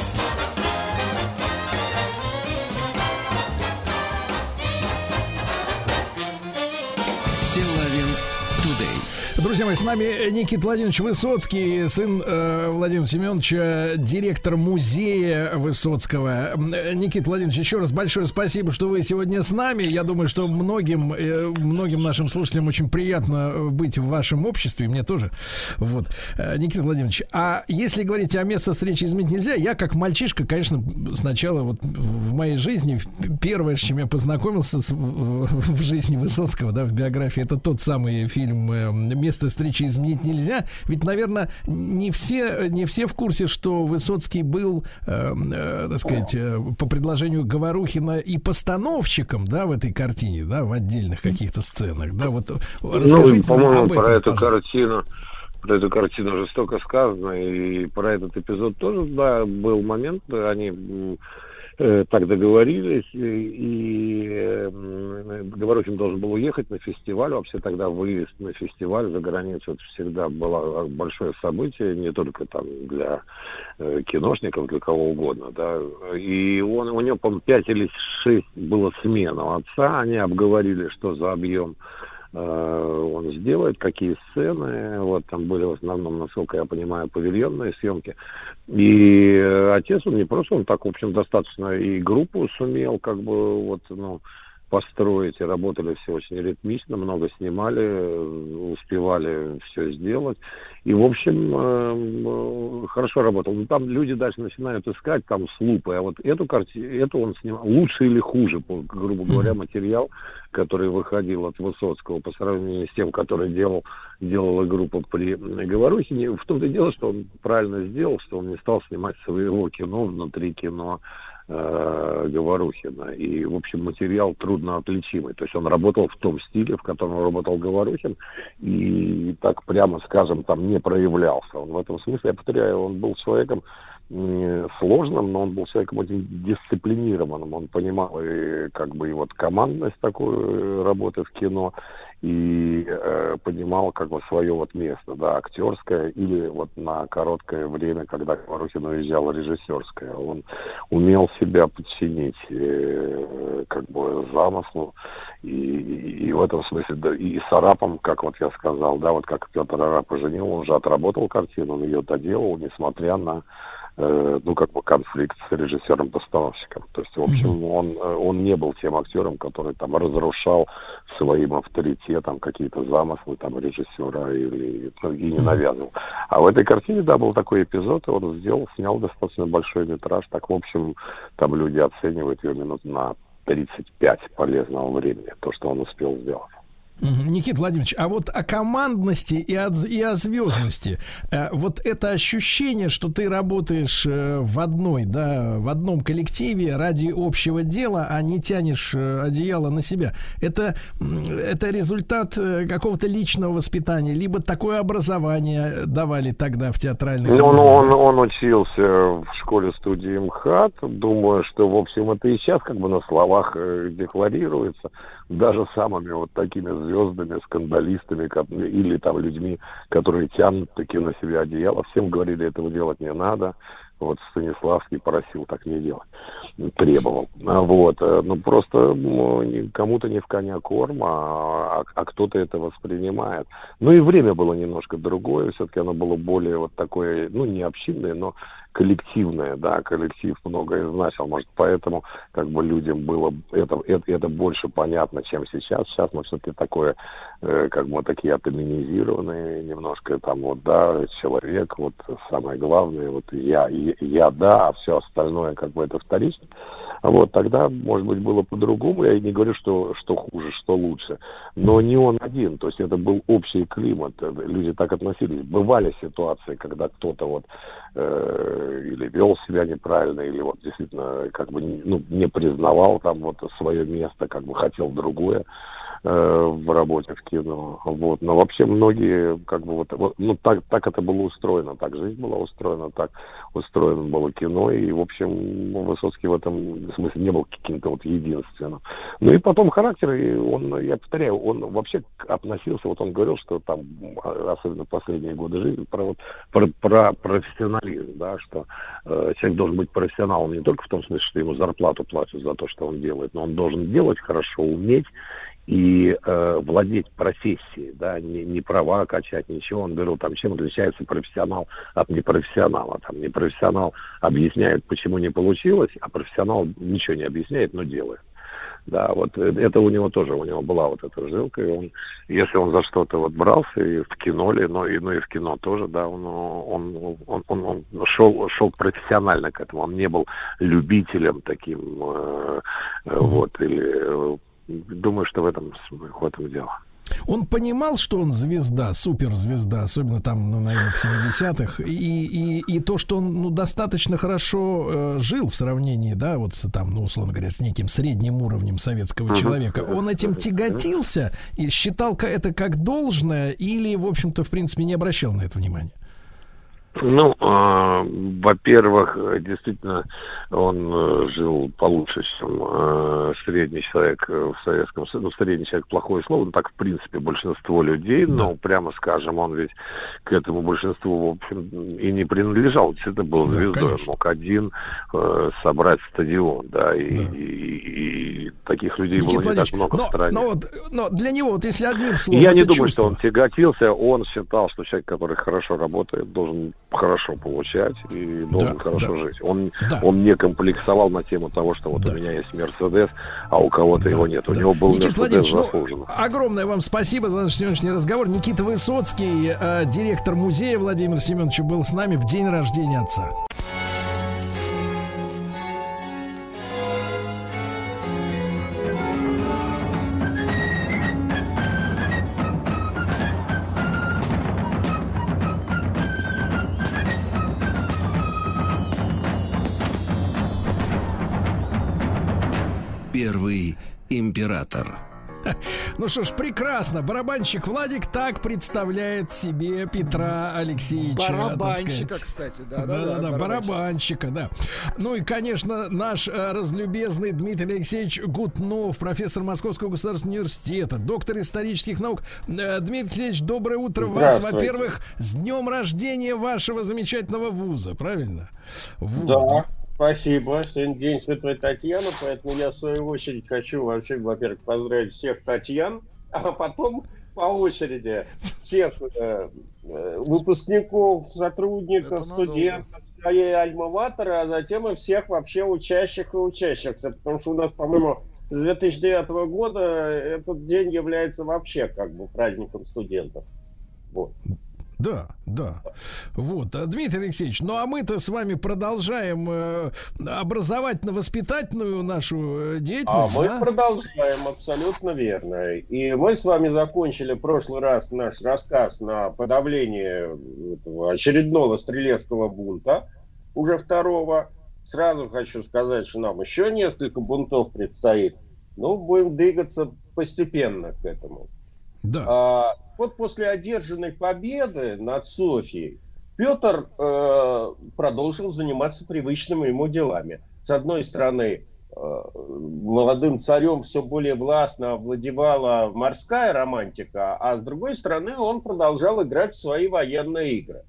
Друзья мои, с нами Никит Владимирович Высоцкий, сын э, Владимира Семеновича, директор музея Высоцкого. Никит Владимирович, еще раз большое спасибо, что вы сегодня с нами. Я думаю, что многим, э, многим нашим слушателям очень приятно быть в вашем обществе, мне тоже. Вот. Э, Никита Владимирович, а если говорить о месте встречи изменить нельзя, я как мальчишка, конечно, сначала вот в моей жизни первое, с чем я познакомился с, в, в жизни Высоцкого, да, в биографии, это тот самый фильм э, «Место место встречи изменить нельзя. Ведь, наверное, не все, не все в курсе, что Высоцкий был, э, э, так сказать, э, по предложению Говорухина и постановщиком, да, в этой картине, да, в отдельных каких-то сценах, да, вот ну, расскажите ну, по-моему, об этом, про эту пожалуйста. картину про эту картину жестоко сказано, и про этот эпизод тоже, да, был момент, они Э, так договорились, и э, Говорухин должен был уехать на фестиваль. Вообще тогда выезд на фестиваль за границу это всегда было большое событие, не только там для э, киношников, для кого угодно, да. И он, у него, по-моему, пять или шесть было смена у отца, они обговорили, что за объем Э, он сделает, какие сцены. Вот там были в основном, насколько я понимаю, павильонные съемки. И отец, он не просто, он так, в общем, достаточно и группу сумел, как бы, вот, ну, построить, и работали все очень ритмично, много снимали, успевали все сделать. И, в общем, э, хорошо работал. Но там люди дальше начинают искать там с лупой, а вот эту картину, эту он снимал лучше или хуже, грубо говоря, материал, который выходил от Высоцкого по сравнению с тем, который делал, делала группа при Говорухине. В том-то и дело, что он правильно сделал, что он не стал снимать своего кино внутри кино, э, Говорухина. И, в общем, материал трудно отличимый. То есть он работал в том стиле, в котором работал Говорухин, и так прямо скажем, там не проявлялся. Он в этом смысле, я повторяю, он был человеком сложным, но он был человеком очень дисциплинированным. Он понимал и как бы и вот командность такой работы в кино, и э, понимал как бы свое вот место, да, актерское или вот на короткое время, когда Говорухин уезжал, режиссерское. Он умел себя подчинить э, как бы замыслу, и, и, и в этом смысле, да, и с Арапом, как вот я сказал, да, вот как Петр Арап поженил, он же отработал картину, он ее доделал, несмотря на Э, ну, как бы конфликт с режиссером-постановщиком. То есть, в общем, он, э, он не был тем актером, который там разрушал своим авторитетом какие-то замыслы там режиссера или ну, и не навязывал. А в этой картине, да, был такой эпизод, и он сделал, снял достаточно большой метраж. Так, в общем, там люди оценивают ее минут на 35 полезного времени, то, что он успел сделать. Никита Владимирович, а вот о командности и о, и о звездности, э, вот это ощущение, что ты работаешь э, в одной, да, в одном коллективе ради общего дела, а не тянешь э, одеяло на себя, это, это результат какого-то личного воспитания, либо такое образование давали тогда в театральных ну, ну, он, он учился в школе-студии МХАТ, думаю, что, в общем, это и сейчас как бы на словах декларируется, даже самыми вот такими звездами, скандалистами или там людьми, которые тянут таки на себя одеяло. Всем говорили, этого делать не надо. Вот Станиславский просил так не делать, требовал. А вот, э, ну просто ну, кому-то не в коня корм, а, а кто-то это воспринимает. Ну и время было немножко другое, все-таки оно было более вот такое, ну не общинное, но коллективное, да, коллектив многое значил, может, поэтому как бы людям было это, это, это больше понятно, чем сейчас. Сейчас мы все-таки такое, э, как бы такие атоминизированные немножко, там вот, да, человек, вот самое главное, вот я, я, я да, а все остальное как бы это вторично. Вот, тогда, может быть, было по-другому. Я не говорю, что, что хуже, что лучше. Но не он один. То есть это был общий климат. Люди так относились. Бывали ситуации, когда кто-то вот э, или вел себя неправильно, или вот действительно как бы ну, не признавал там вот свое место, как бы хотел другое. Э, в работе в кино. Вот. Но вообще многие, как бы вот, ну так, так это было устроено, так жизнь была устроена, так устроено было кино, и, в общем, Высоцкий в этом смысле не был каким-то вот единственным. Ну и потом характер, и он, я повторяю, он вообще относился, вот он говорил, что там, особенно последние годы жизни, про, вот, про, про профессионализм, да, что э, человек должен быть профессионалом не только в том смысле, что ему зарплату платят за то, что он делает, но он должен делать хорошо, уметь и э, владеть профессией, да, не, не права качать, ничего. Он говорил, там, чем отличается профессионал от непрофессионала. Там непрофессионал объясняет, почему не получилось, а профессионал ничего не объясняет, но делает. Да, вот это у него тоже, у него была вот эта жилка, и он, если он за что-то вот брался, и в кино ли, но и, ну и в кино тоже, да, он, он, он, он, он шел, шел профессионально к этому, он не был любителем таким, э, вот, или думаю, что в этом, в этом дело. Он понимал, что он звезда, суперзвезда, особенно там, ну, наверное, в 70-х, и, и, и то, что он ну, достаточно хорошо э, жил в сравнении, да, вот с, там, ну, условно говоря, с неким средним уровнем советского человека, он этим тяготился и считал это как должное или, в общем-то, в принципе, не обращал на это внимания? Ну, э, во-первых, действительно, он э, жил получше, чем э, средний человек в Советском Союзе. Ну, средний человек плохое слово, но так, в принципе, большинство людей, да. но, прямо скажем, он ведь к этому большинству, в общем, и не принадлежал. Это был да, звездой. Конечно. Он мог один э, собрать стадион, да, и, да. И, и, и таких людей Никита было не так много но, в стране. Но, но для него, вот если одним словом... Я не думаю, чувство... что он тяготился, он считал, что человек, который хорошо работает, должен хорошо получать и должен да, хорошо да. жить. Он, да. он не комплексовал на тему того, что вот да. у меня есть Мерседес, а у кого-то да, его нет. Да. У него был Никита Мерседес заслуженно. Ну, огромное вам спасибо за наш сегодняшний разговор. Никита Высоцкий, э, директор музея Владимир Семенович, был с нами в день рождения отца. Император. Ну что ж, прекрасно. Барабанщик Владик так представляет себе Петра Алексеевича. Барабанщика, кстати, да. Да, да, да, барабанщика, да. Ну и, конечно, наш э, разлюбезный Дмитрий Алексеевич Гутнов, профессор Московского государственного университета, доктор исторических наук. Э, Дмитрий Алексеевич, доброе утро вас. Во-первых, с днем рождения вашего замечательного вуза, правильно? Вот. Да. Спасибо. Сегодня день Святой Татьяны, поэтому я в свою очередь хочу вообще, во-первых, поздравить всех Татьян, а потом по очереди всех э, э выпускников, сотрудников, студентов своей альма-матера, а затем и всех вообще учащих и учащихся, потому что у нас, по-моему, с 2009 года этот день является вообще как бы праздником студентов. Вот. Да, да. Вот, а, Дмитрий Алексеевич, ну а мы-то с вами продолжаем э, образовательно-воспитательную нашу э, деятельность. А мы продолжаем, абсолютно верно. И мы с вами закончили в прошлый раз наш рассказ на подавление очередного стрелецкого бунта, уже второго. Сразу хочу сказать, что нам еще несколько бунтов предстоит. Ну, будем двигаться постепенно к этому. Да. А, вот после одержанной победы над Софией Петр э, продолжил заниматься привычными ему делами. С одной стороны, э, молодым царем все более властно овладевала морская романтика, а с другой стороны, он продолжал играть в свои военные игры.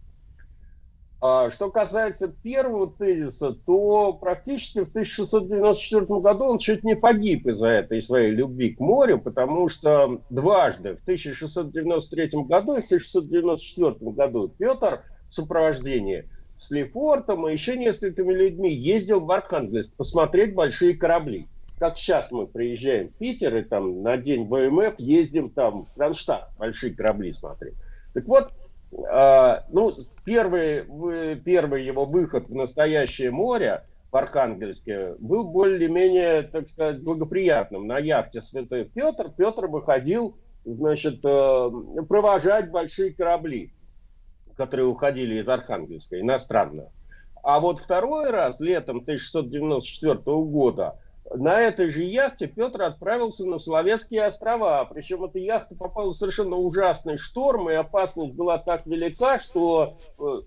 А что касается первого тезиса, то практически в 1694 году он чуть не погиб из-за этой своей любви к морю, потому что дважды, в 1693 году и в 1694 году, Петр в сопровождении с Лефортом и еще несколькими людьми ездил в Архангельск посмотреть большие корабли. Как сейчас мы приезжаем в Питер и там на день ВМФ ездим там в Кронштадт большие корабли смотреть. Так вот, ну, первый, первый его выход в настоящее море в Архангельске был более-менее, так сказать, благоприятным. На яхте Святой Петр Петр выходил, значит, э, провожать большие корабли, которые уходили из Архангельска, иностранные. А вот второй раз, летом 1694 года, на этой же яхте Петр отправился на Соловецкие острова. Причем эта яхта попала в совершенно ужасный шторм, и опасность была так велика, что э,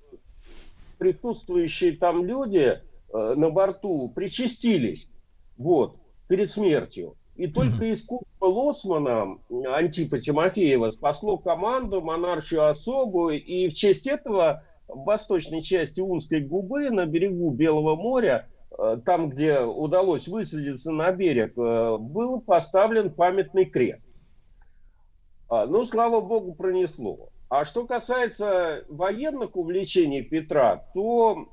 присутствующие там люди э, на борту причастились вот, перед смертью. И только искусство Лосмана, Антипа Тимофеева, спасло команду, монаршую особу, и в честь этого в восточной части Унской губы на берегу Белого моря Э, там, где удалось высадиться на берег, э, был поставлен памятный крест. А, ну, слава богу, пронесло. А что касается военных увлечений Петра, то,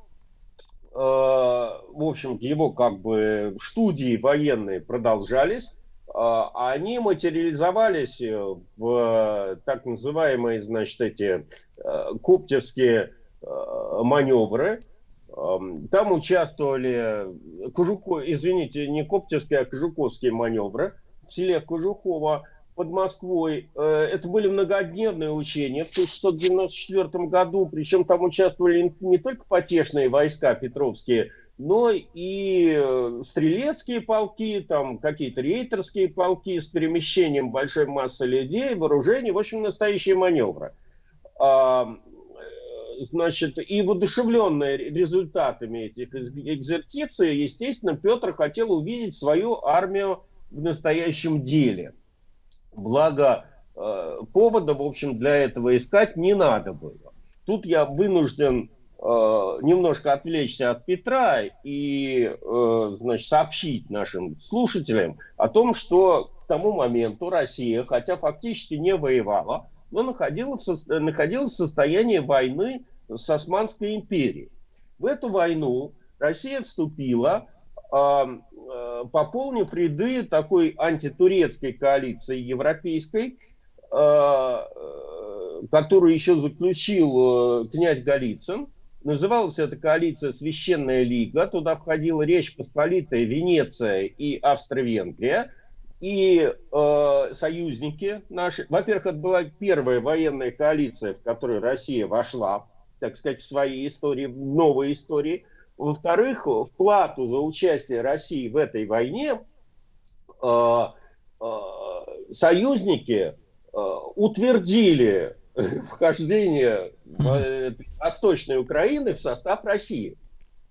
э, в общем, его как бы студии военные продолжались. А они материализовались в так называемые, значит, эти коптерские маневры – там участвовали Кожуко, извините, не Коптерские, а Кожуковские маневры в селе Кожухово под Москвой. Э, это были многодневные учения в 1694 году, причем там участвовали не только потешные войска петровские, но и э, стрелецкие полки, там какие-то рейтерские полки с перемещением большой массы людей, вооружений, в общем, настоящие маневры значит, и воодушевленные результатами этих экзерциций, естественно, Петр хотел увидеть свою армию в настоящем деле. Благо, э, повода, в общем, для этого искать не надо было. Тут я вынужден э, немножко отвлечься от Петра и, э, значит, сообщить нашим слушателям о том, что к тому моменту Россия, хотя фактически не воевала, но находилась, находилась в состоянии войны с Османской империей. В эту войну Россия вступила, а, а, пополнив ряды такой антитурецкой коалиции европейской, а, которую еще заключил э, князь Голицын. Называлась эта коалиция «Священная лига». Туда входила Речь Посполитая, Венеция и Австро-Венгрия – и э, союзники наши. Во-первых, это была первая военная коалиция, в которую Россия вошла, так сказать, в своей истории, в новой истории. Во-вторых, в плату за участие России в этой войне э, э, союзники э, утвердили вхождение э, Восточной Украины в состав России,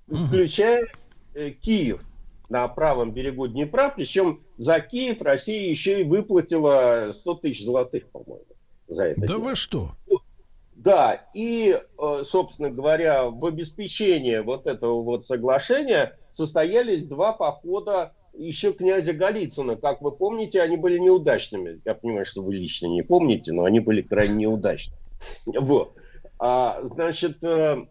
включая э, Киев на правом берегу Днепра, причем за Киев Россия еще и выплатила 100 тысяч золотых, по-моему, за это. Да дело. вы что? Да, и, э, собственно говоря, в обеспечении вот этого вот соглашения состоялись два похода еще князя Голицына. Как вы помните, они были неудачными. Я понимаю, что вы лично не помните, но они были крайне неудачны. Вот. А, значит, э,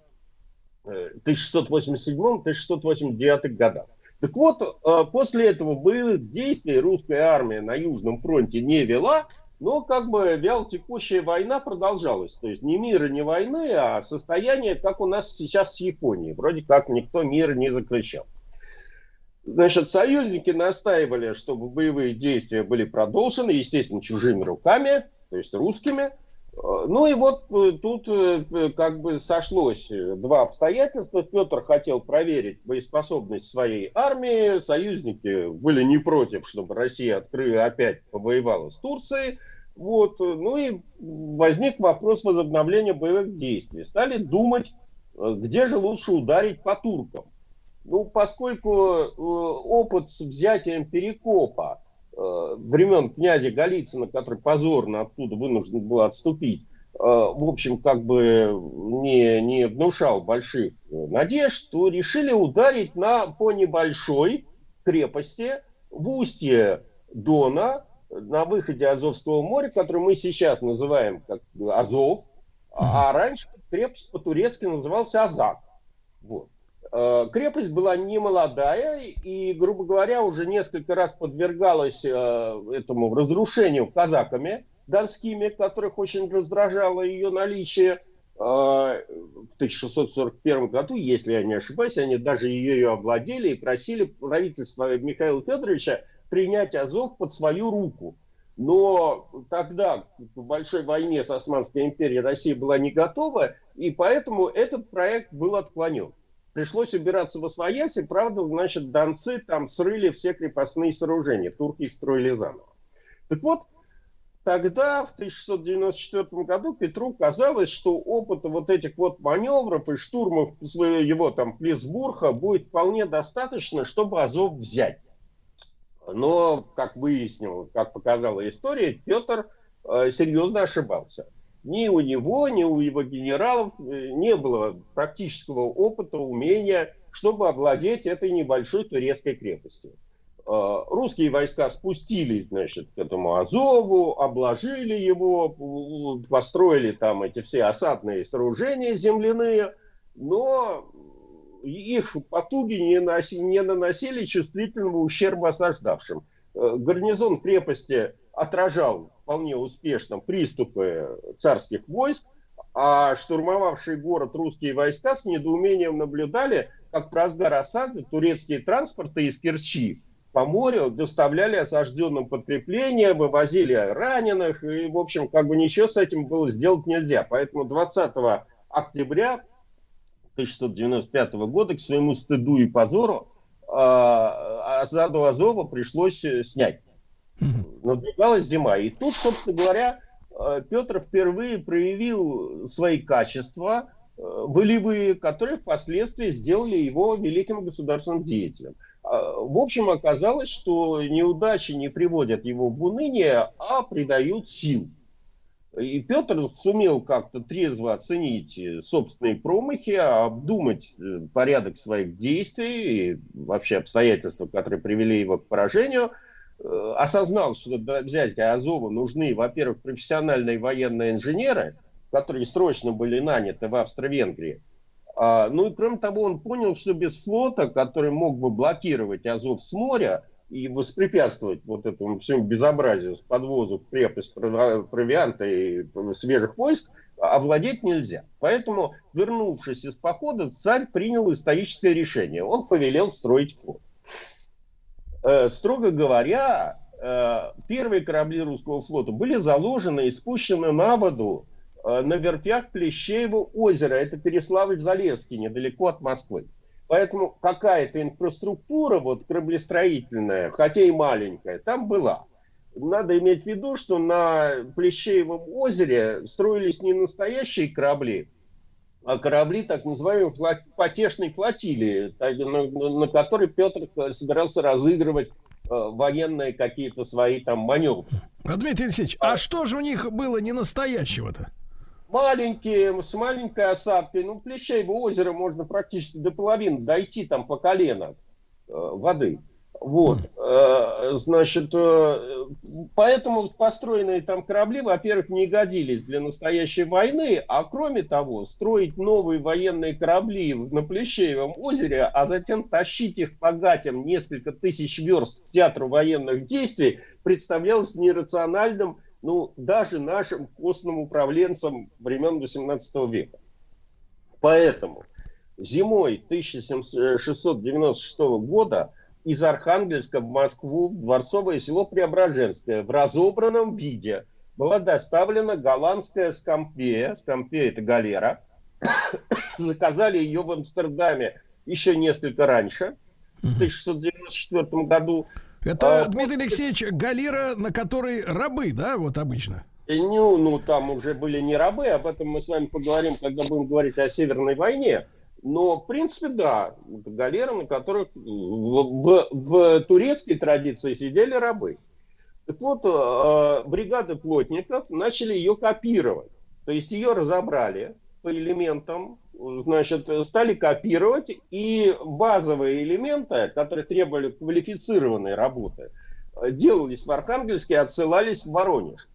э, в 1687-1689 годах. Так вот, э, после этого боевых действий русская армия на Южном фронте не вела, но как бы вялотекущая война продолжалась. То есть не мира, не войны, а состояние, как у нас сейчас с Японией. Вроде как никто мир не заключал. Значит, союзники настаивали, чтобы боевые действия были продолжены, естественно, чужими руками, то есть русскими. Ну и вот э, тут э, как бы сошлось два обстоятельства. Петр хотел проверить боеспособность своей армии. Союзники были не против, чтобы Россия открыла, опять повоевала с Турцией. Вот. Ну и возник вопрос возобновления боевых действий. Стали думать, э, где же лучше ударить по туркам. Ну, поскольку опыт с взятием Перекопа Э, времен князя Голицына, который позорно оттуда вынужден был отступить, э, в общем, как бы не, не внушал больших надежд, то решили ударить на, по небольшой крепости в устье Дона, на выходе Азовского моря, который мы сейчас называем как Азов, а раньше крепость по-турецки называлась Азак. Вот. Э, крепость была не молодая и, грубо говоря, уже несколько раз подвергалась э, этому разрушению казаками донскими, которых очень раздражало ее наличие. Э, в 1641 году, если я не ошибаюсь, они даже ее овладели и просили правительство Михаила Федоровича принять Азов под свою руку. Но тогда в большой войне с Османской империей Россия была не готова, и поэтому этот проект был отклонен. Пришлось убираться во своясь, и правда, значит, донцы там срыли все крепостные сооружения, турки их строили заново. Так вот, тогда, в 1694 году, Петру казалось, что опыта вот этих вот маневров и штурмов своего там Плесбурга будет вполне достаточно, чтобы Азов взять. Но, как выяснилось, как показала история, Петр э, серьезно ошибался. Ни у него, ни у его генералов э, не было практического опыта, умения, чтобы овладеть этой небольшой турецкой крепостью. Э, русские войска спустились, значит, к этому Азову, обложили его, построили там эти все осадные сооружения земляные, но их потуги не, носи, не наносили чувствительного ущерба осаждавшим. Э, гарнизон крепости отражал вполне успешно приступы царских войск, а штурмовавшие город русские войска с недоумением наблюдали, как в разгар осады турецкие транспорты из Керчи по морю доставляли осажденным подкрепления, вывозили раненых, и, в общем, как бы ничего с этим было сделать нельзя. Поэтому 20 октября 1695 года к своему стыду и позору а, осаду Азова пришлось э, снять. Надвигалась зима. И тут, собственно говоря, э, Петр впервые проявил свои качества э, волевые, которые впоследствии сделали его великим государственным деятелем. А, в общем, оказалось, что неудачи не приводят его в уныние, а придают сил. И Петр сумел как-то трезво оценить собственные промахи, обдумать порядок своих действий и вообще обстоятельства, которые привели его к поражению – Э, осознал, что для взятия Азова нужны, во-первых, профессиональные военные инженеры, которые срочно были наняты в Австро-Венгрии. А, ну и кроме того, он понял, что без флота, который мог бы блокировать Азов с моря и воспрепятствовать вот этому всему безобразию с подвозу в крепость провианта и свежих войск, овладеть нельзя. Поэтому, вернувшись из похода, царь принял историческое решение. Он повелел строить флот. Э, строго говоря, э, первые корабли русского флота были заложены и спущены на воду э, на вертях Плещеева озера. Это Переславль-Залесский, недалеко от Москвы. Поэтому какая-то инфраструктура вот кораблестроительная, хотя и маленькая, там была. Надо иметь в виду, что на Плещеевом озере строились не настоящие корабли, корабли так называемой потешной флотилии, на, которой Петр собирался разыгрывать э, военные какие-то свои там маневры. А, Дмитрий Алексеевич, а, а что же у них было не настоящего-то? Маленькие, с маленькой осадкой. Ну, Плещеево озеро можно практически до половины дойти там по колено э, воды. Вот, э, значит, э, поэтому построенные там корабли, во-первых, не годились для настоящей войны, а кроме того, строить новые военные корабли на Плещеевом озере, а затем тащить их по гатям несколько тысяч верст к театру военных действий, представлялось нерациональным, ну, даже нашим костным управленцам времен XVIII века. Поэтому зимой 1696 года из Архангельска в Москву, в дворцовое село Преображенское, в разобранном виде была доставлена голландская скампея, скампея это галера, заказали ее в Амстердаме еще несколько раньше, в 1694 году. Это, а, Дмитрий Алексеевич, галера, на которой рабы, да, вот обычно? Ну, ну, там уже были не рабы, об этом мы с вами поговорим, когда будем говорить о Северной войне. Но, в принципе, да, галеры, на которых в, в, в турецкой традиции сидели рабы. Так вот, э, бригады плотников начали ее копировать. То есть ее разобрали по элементам, значит, стали копировать, и базовые элементы, которые требовали квалифицированной работы, делались в Архангельске и отсылались в Воронеж.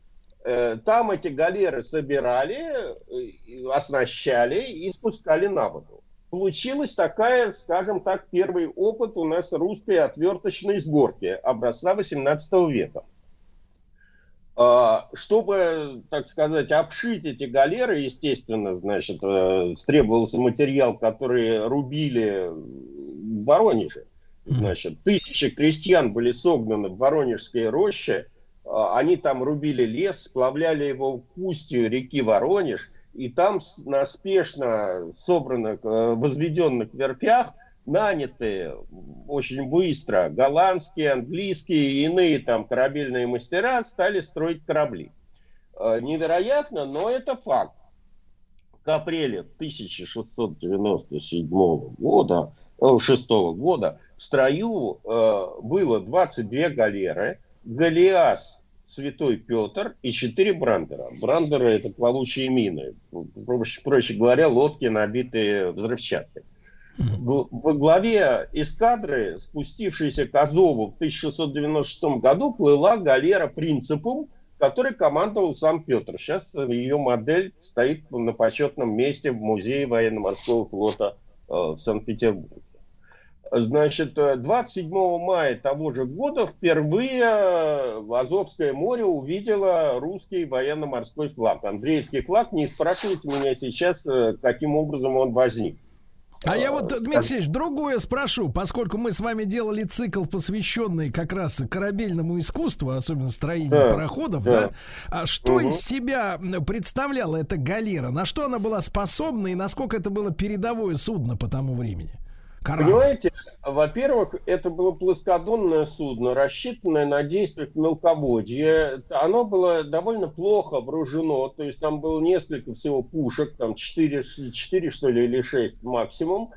Э, там эти галеры собирали, э, оснащали и спускали на воду получилась такая, скажем так, первый опыт у нас русской отверточной сборки образца 18 века. А, чтобы, так сказать, обшить эти галеры, естественно, значит, э, требовался материал, который рубили в Воронеже. Значит, тысячи крестьян были согнаны в Воронежской роще, а, они там рубили лес, сплавляли его в устью реки Воронеж – и там с- на спешно собранных, э, возведенных верфях наняты очень быстро голландские, английские и иные там корабельные мастера стали строить корабли. Э, Невероятно, но это факт. К апреле 1697 года, э, 6 года в строю э, было 22 галеры, Голиас, Святой Петр и 4 брандера. Брандеры это плавучие мины. Проще, проще говоря, лодки, набитые взрывчаткой. Во главе эскадры, спустившейся к Азову в 1696 году, плыла галера «Принципум», которой командовал сам Петр. Сейчас ее модель стоит на почетном месте в музее военно-морского флота э, в Санкт-Петербурге. Значит, э, 27 мая того же года впервые э, Азовское море увидело русский военно-морской флаг. Андреевский флаг. Не спрашивайте меня сейчас, э, каким образом он возник. А я вот, Дмитрий Алексеевич, другое спрошу, поскольку мы с вами делали цикл, посвященный как раз корабельному искусству, особенно строению Да, пароходов, да. да, а что Мгм. из себя представляла эта галера? На что она была способна и насколько это было передовое судно по тому времени? Корабль. Понимаете, во-первых, это было плоскодонное судно, рассчитанное на действие в мелководье. Оно было довольно плохо вооружено, то есть там было несколько всего пушек, там 4, 4 что ли, или 6 максимум.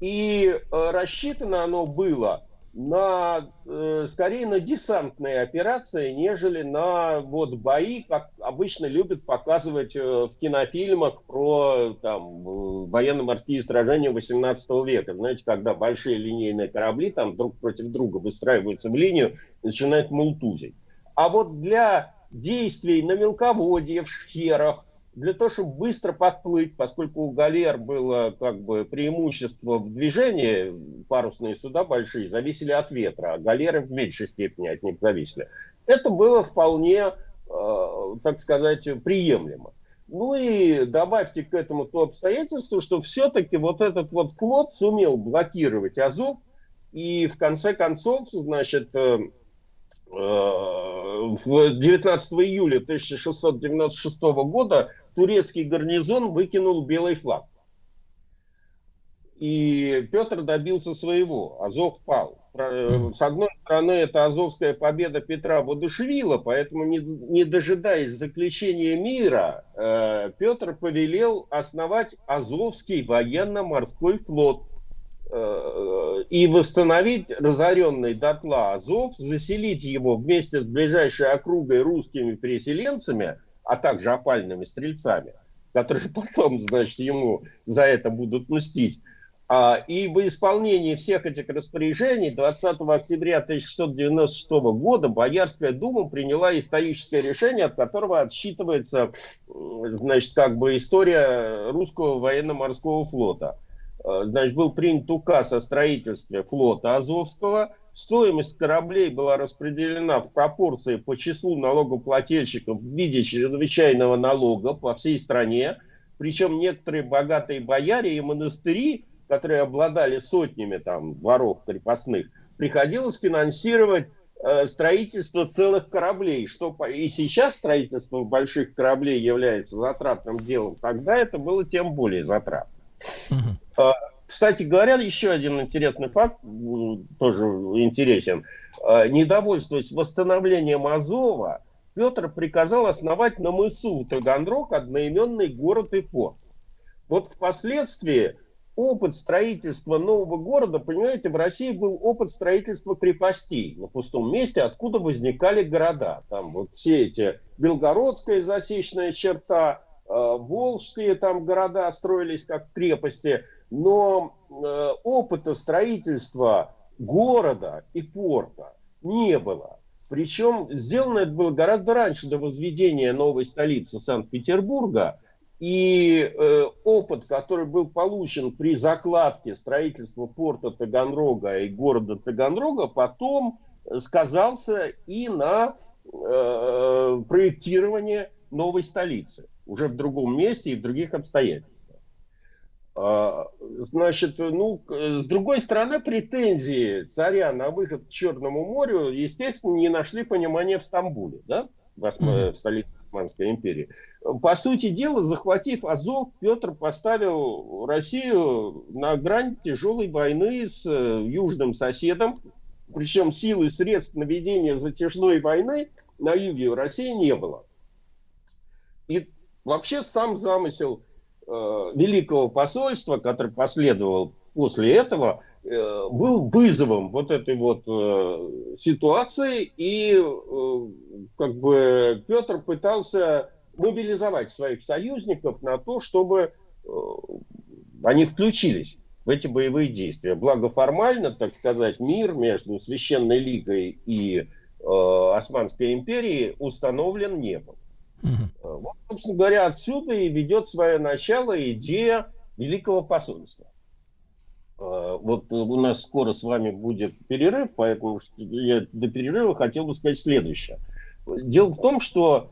И э, рассчитано оно было на, э, скорее на десантные операции, нежели на вот бои, как обычно любят показывать э, в кинофильмах про там, военно-морские сражения 18 века. Знаете, когда большие линейные корабли там друг против друга выстраиваются в линию, начинают мултузить. А вот для действий на мелководье, в шхерах, для того, чтобы быстро подплыть, поскольку у галер было как бы преимущество в движении, парусные суда большие зависели от ветра, а галеры в меньшей степени от них зависели. Это было вполне, э, так сказать, приемлемо. Ну и добавьте к этому то обстоятельство, что все-таки вот этот вот флот сумел блокировать Азов, и в конце концов, значит, э, э, в 19 июля 1696 года турецкий гарнизон выкинул белый флаг. И Петр добился своего. Азов пал. Про- С одной стороны, это азовская победа Петра Водушевила, поэтому, не, не дожидаясь заключения мира, э, Петр повелел основать Азовский военно-морской флот э, и восстановить разоренный дотла Азов, заселить его вместе с ближайшей округой русскими переселенцами, а также опальными стрельцами, которые потом, значит, ему за это будут мстить. А, и в исполнении всех этих распоряжений 20 октября 1696 года Боярская дума приняла историческое решение, от которого отсчитывается, значит, как бы история русского военно-морского флота. Э, Значит, был принят указ о строительстве флота Азовского. Стоимость кораблей была распределена в пропорции по числу налогоплательщиков в виде чрезвычайного налога по всей стране. Причем некоторые богатые бояре и монастыри, которые обладали сотнями там дворов крепостных, приходилось финансировать э, строительство целых кораблей. Что и сейчас строительство больших кораблей является затратным делом, тогда это было тем более затратно. А, Кстати говоря, еще один интересный факт, тоже интересен. А, Недовольствуясь восстановлением Азова, Петр приказал основать на мысу Таганрог одноименный город и порт. Вот впоследствии опыт строительства нового города, понимаете, в России был опыт строительства крепостей на пустом месте, откуда возникали города. Там вот все эти Белгородская засечная черта, э, Волжские там города строились как крепости, но э, опыта строительства города и порта не было. Причем сделано это было гораздо раньше до возведения новой столицы Санкт-Петербурга. И э, опыт, который был получен при закладке строительства порта Таганрога и города Таганрога, потом сказался и на э, проектировании новой столицы. Уже в другом месте и в других обстоятельствах. А, Значит, ну, с другой стороны, претензии царя на выход к Черному морю, естественно, не нашли понимания в Стамбуле, да, в, в столице Османской империи. По сути дела, захватив Азов, Петр поставил Россию на грань тяжелой войны с э, южным соседом, причем силы и средств наведения затяжной войны на юге в России не было. И вообще сам замысел Великого посольства, который последовал после этого, э, был вызовом вот этой вот э, ситуации, и э, как бы Петр пытался мобилизовать своих союзников на то, чтобы э, они включились в эти боевые действия. Благо формально, так сказать, мир между Священной Лигой и э, Османской империей установлен не был. Uh-huh. Вот, собственно говоря, отсюда и ведет свое начало идея Великого посольства. Э, вот у нас скоро с вами будет перерыв, поэтому я до перерыва хотел бы сказать следующее. Дело в том, что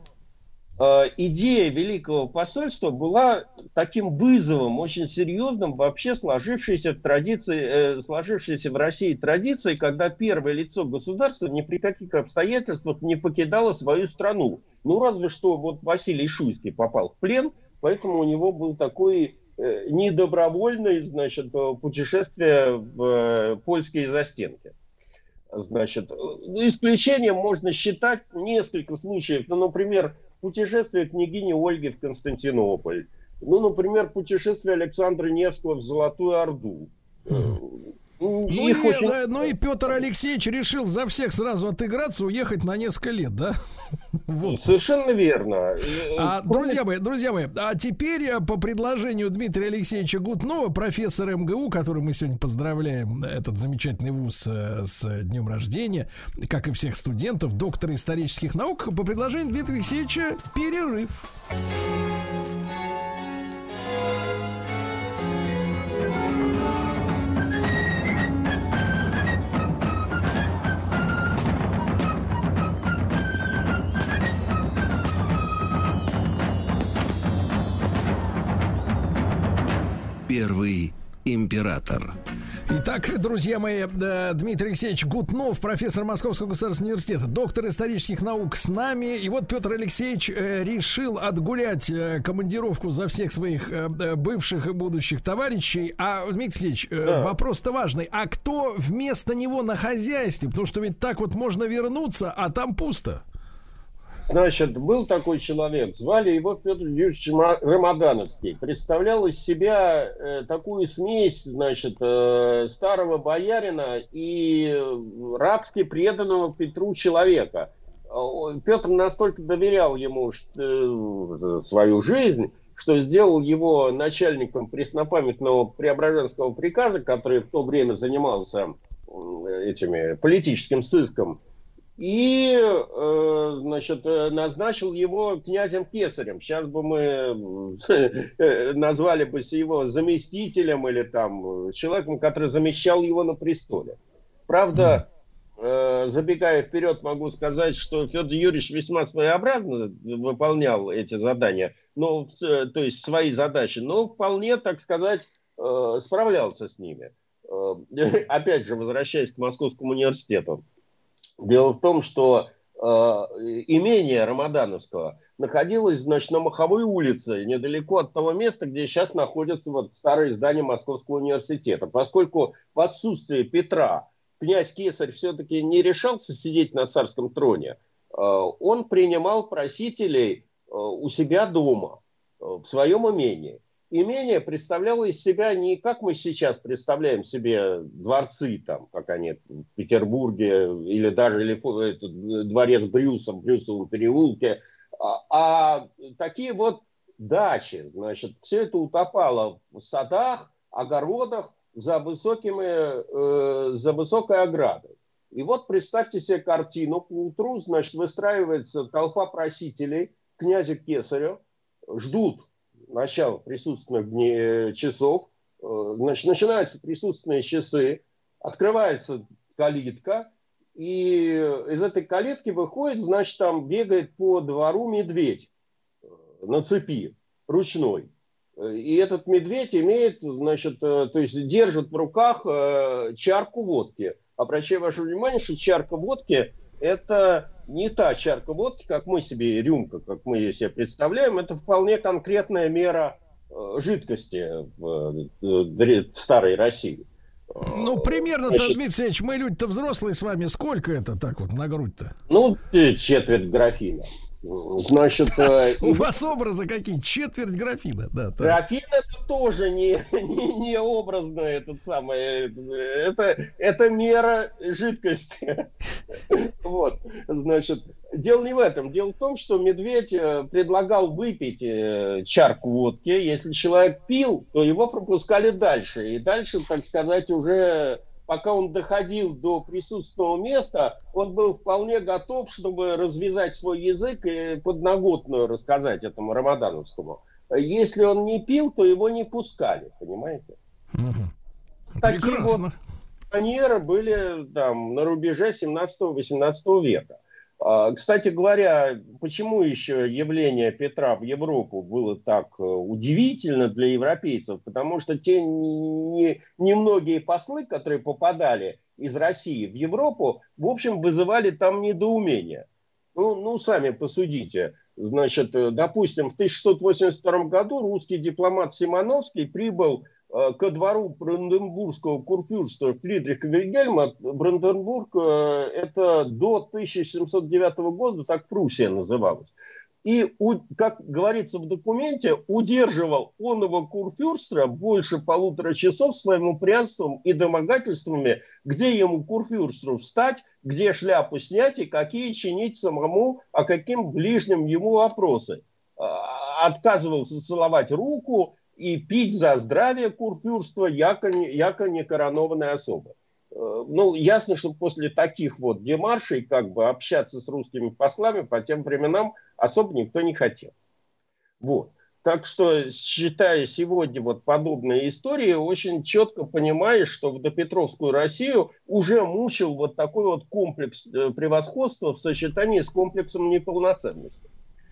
идея Великого посольства была таким вызовом очень серьезным вообще сложившейся традиции, э, сложившейся в России традиции, когда первое лицо государства ни при каких обстоятельствах не покидало свою страну. Ну, разве что вот Василий Шуйский попал в плен, поэтому у него был такой э, недобровольное, значит, путешествие в польские застенки. Значит, исключением можно считать несколько случаев. Ну, например, путешествие княгини Ольги в Константинополь. Ну, например, путешествие Александра Невского в Золотую Орду. Ну, и, очень... да, ну и Петр Алексеевич решил за всех сразу отыграться, уехать на несколько лет, да? Вот. Совершенно верно. А, друзья мои, друзья мои, а теперь э, по предложению Дмитрия Алексеевича Гутнова, профессора МГУ, который мы сегодня поздравляем, этот замечательный вуз э, с днем рождения, как и всех студентов, доктора исторических наук, по предложению Дмитрия Алексеевича перерыв. Первый император. Итак, друзья мои, э, Дмитрий Алексеевич Гутнов, профессор Московского государственного университета, доктор исторических наук с нами. И вот Петр Алексеевич э, решил отгулять э, командировку за всех своих бывших и будущих товарищей. А, Дмитрий Алексеевич, да. вопрос-то важный. А кто вместо него на хозяйстве? Потому что ведь так вот можно вернуться, а там пусто. Значит, был такой человек, звали его Петр Юрьевич Рамадановский. Представлял из себя э, такую смесь, значит, э, старого боярина и рабски преданного Петру человека. Петр настолько доверял ему что, э, свою жизнь, что сделал его начальником преснопамятного Преображенского приказа, который в то время занимался этими политическим сыском и, э, значит, э, назначил его князем Кесарем. Сейчас бы мы э, назвали бы его заместителем или там человеком, который замещал его на престоле. Правда, забегая вперед, могу сказать, что Федор Юрьевич весьма своеобразно выполнял эти задания, ну, то есть свои задачи, но вполне, так сказать, справлялся с ними. Опять же, возвращаясь к Московскому университету. Дело в том, что э, имение Рамадановского находилось, значит, на Маховой улице, недалеко от того места, где сейчас находится вот старое здание Московского университета. Поскольку в отсутствие Петра князь Кесарь все-таки не решался сидеть на царском троне, э, он принимал просителей э, у себя дома, э, в своем имении имение представляло из себя не как мы сейчас представляем себе дворцы, там, как они в Петербурге, или даже или, этот, дворец Брюса в Брюсовом переулке, а, а такие вот дачи. Значит, все это утопало в садах, огородах за, высокими, э, за высокой оградой. И вот представьте себе картину. По утру, значит, выстраивается толпа просителей князя Кесаря, ждут начала присутственных дней, э, часов, э, значит, начинаются присутственные часы, открывается калитка, и из этой калитки выходит, значит, там бегает по двору медведь э, на цепи, ручной. И этот медведь имеет, значит, то есть держит в руках чарку водки. Обращаю ваше внимание, что чарка водки это не та чарка водки, как мы себе, рюмка, как мы ее себе представляем, это вполне конкретная мера э, жидкости в, э, в старой России. Ну, примерно-то, Значит, Дмитрий Алексеевич, мы люди-то взрослые с вами, сколько это так вот на грудь-то? Ну, четверть графина. Значит, э, у вас образы какие? Четверть графина, да. Графин это тоже не, не, не образно, этот самый, это, это мера жидкости. Вот, значит, дело не в этом. Дело в том, что медведь э, предлагал выпить э, чарку водки. Если человек пил, то его пропускали дальше. И дальше, так сказать, уже пока он доходил до присутственного места, он был вполне готов, чтобы развязать свой язык и подноготную рассказать этому Рамадановскому. Если он не пил, то его не пускали, понимаете? Угу. Такие Прекрасно. вот манеры были там на рубеже 17-18 века. А, кстати говоря, почему еще явление Петра в Европу было так э, удивительно для европейцев? Потому что те немногие послы, которые попадали из России в Европу, в общем, вызывали там недоумение. Ну, ну сами посудите. Значит, э, допустим, в 1682 году русский дипломат Симоновский прибыл ко двору Бранденбургского курфюрста Фридриха Вильгельма. Бранденбург э, это до 1709 года так Пруссия называлась. И, как говорится в документе, удерживал он его курфюрстра больше полутора часов своим упрямством и домогательствами, где ему курфюрстру встать, где шляпу снять и какие чинить самому, а каким ближним ему вопросы. А, отказывался целовать руку, и пить за здравие курфюрства яко, яко не коронованной особы. Э, ну, ясно, что после таких вот демаршей как бы общаться с русскими послами по тем временам особо никто не хотел. Вот. Так что, считая сегодня вот подобные истории, очень четко понимаешь, что в допетровскую Россию уже мучил вот такой вот комплекс э, превосходства в сочетании с комплексом неполноценности.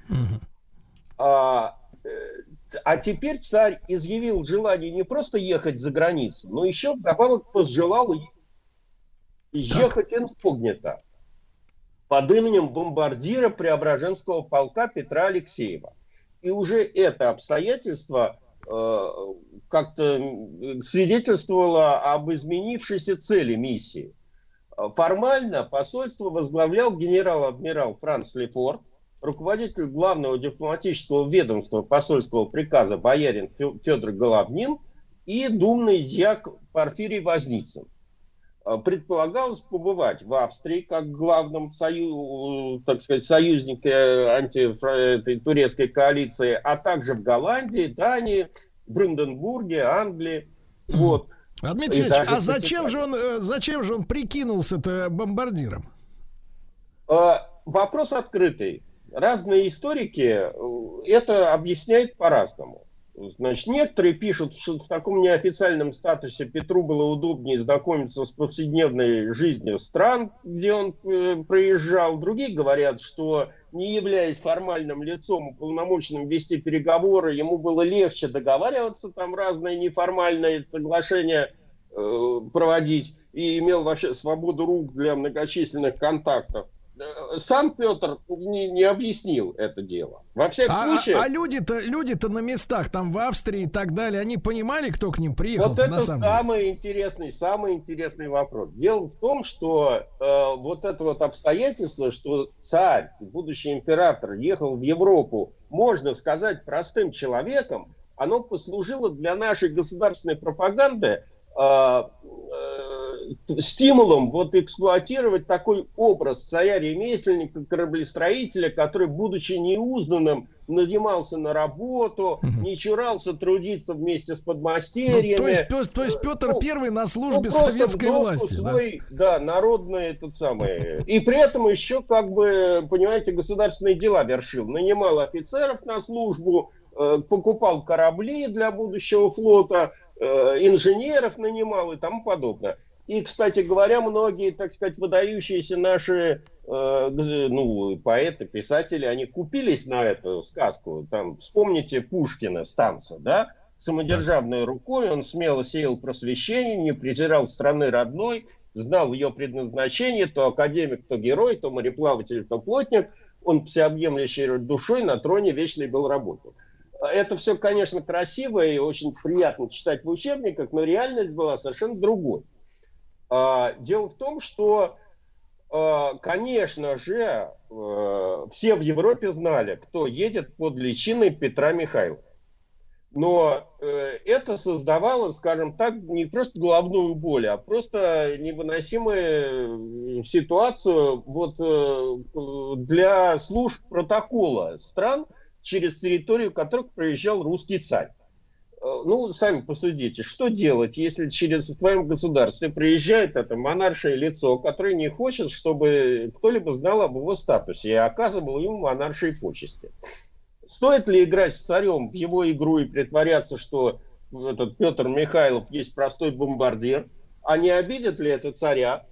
Угу. А, э, а теперь царь изъявил желание не просто ехать за границу, но еще вдобавок пожелал ехать инкогнито под именем бомбардира Преображенского полка Петра Алексеева. И уже это обстоятельство э, как-то свидетельствовало об изменившейся цели миссии. Формально посольство возглавлял генерал-адмирал Франц Лефорт, руководитель главного дипломатического ведомства посольского приказа боярин Федор Головнин и думный дьяк Порфирий Возницын. А, предполагалось побывать в Австрии как главном сою, так сказать, союзнике антитурецкой коалиции, а также в Голландии, Дании, Бранденбурге, Англии. Вот. А, Дмитрий Ильич, а зачем же он, э, зачем же он прикинулся-то бомбардиром? А, вопрос открытый разные историки э, это объясняют по-разному. Значит, некоторые пишут, что в таком неофициальном статусе Петру было удобнее знакомиться с повседневной жизнью стран, где он э, проезжал. Другие говорят, что не являясь формальным лицом, уполномоченным вести переговоры, ему было легче договариваться, там разные неформальные соглашения э, проводить, и имел вообще свободу рук для многочисленных контактов. Сам Петр не, не объяснил это дело. Во всяком а. А, а люди-то люди-то на местах, там в Австрии и так далее, они понимали, кто к ним приехал? Вот это самый деле? интересный, самый интересный вопрос. Дело в том, что э, вот это вот обстоятельство, что царь, будущий император, ехал в Европу, можно сказать, простым человеком, оно послужило для нашей государственной пропаганды стимулом вот эксплуатировать такой образ царя-ремесленника, кораблестроителя, который, будучи неузнанным, нанимался на работу, угу. не чурался трудиться вместе с подмастерьями. Ну, то, есть, то, то есть Петр ну, Первый на службе ну, советской власти. Свой, да? да, народный этот самый. И при этом еще, как бы, понимаете, государственные дела вершил. Нанимал офицеров на службу, э, покупал корабли для будущего флота, э, инженеров нанимал и тому подобное. И, кстати говоря, многие, так сказать, выдающиеся наши э, ну, поэты, писатели, они купились на эту сказку. Там, вспомните Пушкина, Станца, да? Самодержавной рукой он смело сеял просвещение, не презирал страны родной знал ее предназначение, то академик, то герой, то мореплаватель, то плотник, он всеобъемлющей душой на троне вечной был работал. Это все, конечно, красиво и очень приятно читать в учебниках, но реальность была совершенно другой. А, дело в том, что, а, конечно же, а, все в Европе знали, кто едет под личиной Петра Михайлова. Но э, это создавало, скажем так, не просто головную боль, а просто невыносимую ситуацию вот, э, для служб протокола стран, через территорию которых проезжал русский царь. Э, ну, сами посудите, что делать, если через в твоем государстве приезжает это монаршее лицо, которое не хочет, чтобы кто-либо знал об его статусе и оказывал ему монаршие почести. Стоит ли играть с царем в его игру и притворяться, что этот Петр Михайлов есть простой бомбардир, а не обидит ли это царя?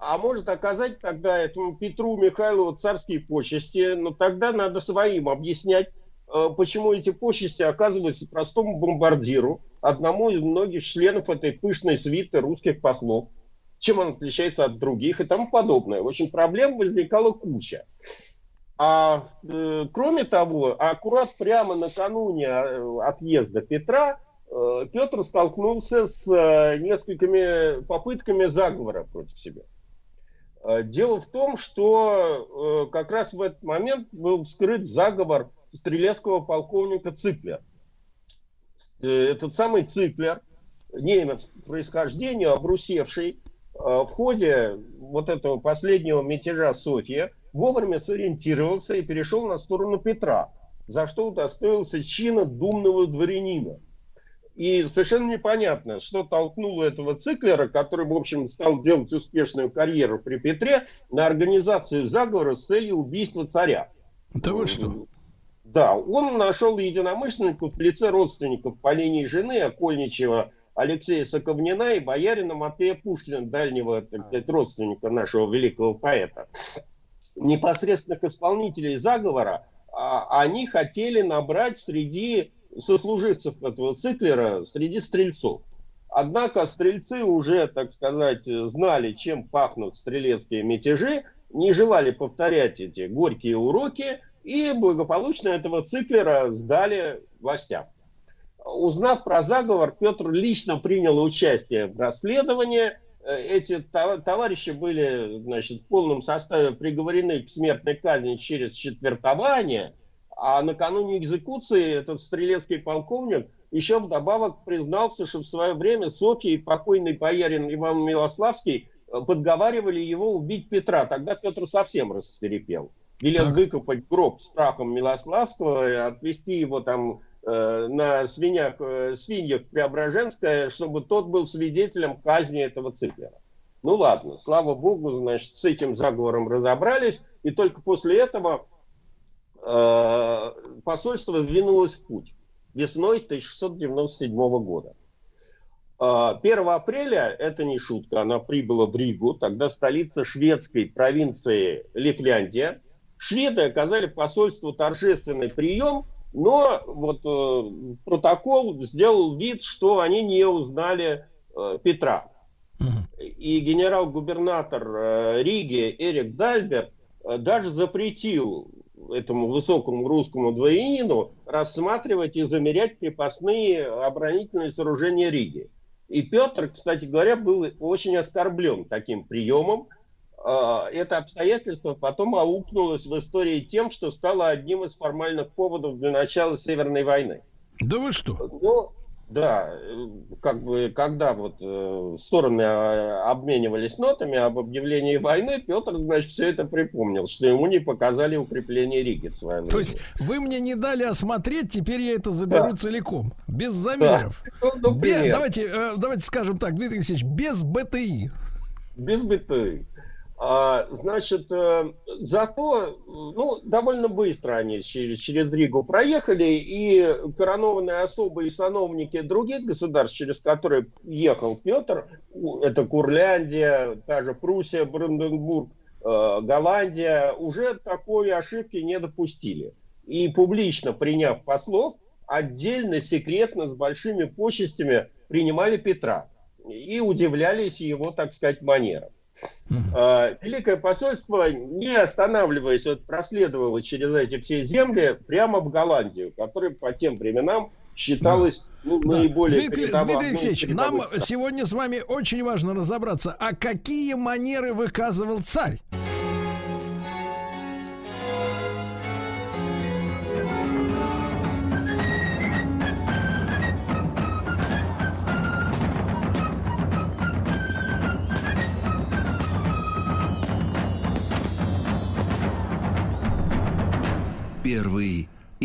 А может оказать тогда этому Петру Михайлову царские почести, но тогда надо своим объяснять, э, почему эти почести оказываются простому бомбардиру, одному из многих членов этой пышной свиты русских послов, чем он отличается от других и тому подобное. В общем, проблем возникала куча. А э, кроме того, аккурат прямо накануне э, отъезда Петра Петр столкнулся с э, несколькими попытками заговора против себя. Э, дело в том, что э, как раз в этот момент был вскрыт заговор стрелецкого полковника Циклера. Э, этот самый Циклер, немец происхождения, обрусевший, э, в ходе вот этого последнего мятежа София – вовремя сориентировался и перешел на сторону Петра, за что удостоился чина думного дворянина. И совершенно непонятно, что толкнуло этого циклера, который, в общем, стал делать успешную карьеру при Петре, на организацию заговора с целью убийства царя. Да вы что? Да, он нашел единомышленников в лице родственников по линии жены Окольничева Алексея Соковнина и боярина Матея Пушкина, дальнего так сказать, родственника нашего великого поэта непосредственных исполнителей заговора, а, они хотели набрать среди сослуживцев этого циклера, среди стрельцов. Однако стрельцы уже, так сказать, знали, чем пахнут стрелецкие мятежи, не желали повторять эти горькие уроки и благополучно этого циклера сдали властям. Узнав про заговор, Петр лично принял участие в расследовании – эти товарищи были значит, в полном составе приговорены к смертной казни через четвертование, а накануне экзекуции этот стрелецкий полковник еще вдобавок признался, что в свое время Софья и покойный боярин Иван Милославский э, подговаривали его убить Петра. Тогда Петр совсем растерепел. Велел выкопать гроб с прахом Милославского, отвезти его там Э, на свиньях, э, свиньях Преображенская, чтобы тот был свидетелем казни этого циклера. Ну ладно, слава богу, значит, с этим заговором разобрались, и только после этого э, посольство сдвинулось в путь весной 1697 года. 1 э, апреля, это не шутка, она прибыла в Ригу, тогда столица шведской провинции Лифляндия. Шведы оказали посольству торжественный прием, но вот э, протокол сделал вид, что они не узнали э, Петра. И генерал-губернатор э, Риги Эрик Дальбер э, даже запретил этому высокому русскому дворянину рассматривать и замерять крепостные оборонительные сооружения Риги. И Петр, кстати говоря, был очень оскорблен таким приемом, а, это обстоятельство потом аукнулось в истории тем, что стало одним из формальных поводов для начала Северной войны. Да вы что? Ну, да, как бы, когда вот э, стороны а, обменивались нотами об объявлении войны, Петр, значит, все это припомнил, что ему не показали укрепление Риги в свое То есть вы мне не дали осмотреть, теперь я это заберу да. целиком, без замеров. Да. Ну, ну без, давайте, э, давайте скажем так, Дмитрий Алексеевич, без БТИ. Без БТИ. А, значит, э, зато ну, довольно быстро они через, через Ригу проехали, и коронованные особы и сановники других государств, через которые ехал Петр, это Курляндия, та же Пруссия, Бранденбург, э, Голландия, уже такой ошибки не допустили. И публично приняв послов, отдельно, секретно, с большими почестями принимали Петра. и удивлялись его, так сказать, манерам. А, Великое посольство, не останавливаясь, вот проследовало через эти все земли прямо в Голландию, которая по тем временам считалась ну, Да. наиболее Дмитрий, передова- Дмитрий ну, Алексеевич, нам сегодня с вами очень важно разобраться, а какие манеры выказывал царь?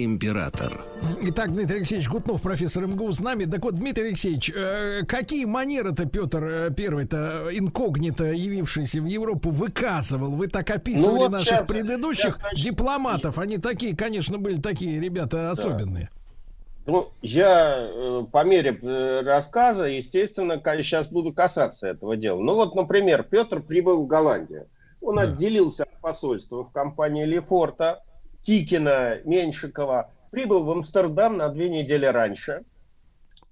Император. Итак, Дмитрий Алексеевич Гутнов, профессор МГУ с нами. Так вот, Дмитрий Алексеевич, э, какие манеры-то Петр э, Первый-то инкогнито явившийся в Европу выказывал? Вы так описывали Ну вот наших щас- предыдущих начну. дипломатов. Они такие, конечно, были такие ребята особенные. Ну, я э, по мере э, рассказа, естественно, сейчас буду касаться этого дела. Ну вот, например, Петр прибыл в Голландию. Он отделился от посольства в компании Лефорта, Кикина, Меньшикова. Прибыл в Амстердам на две недели раньше.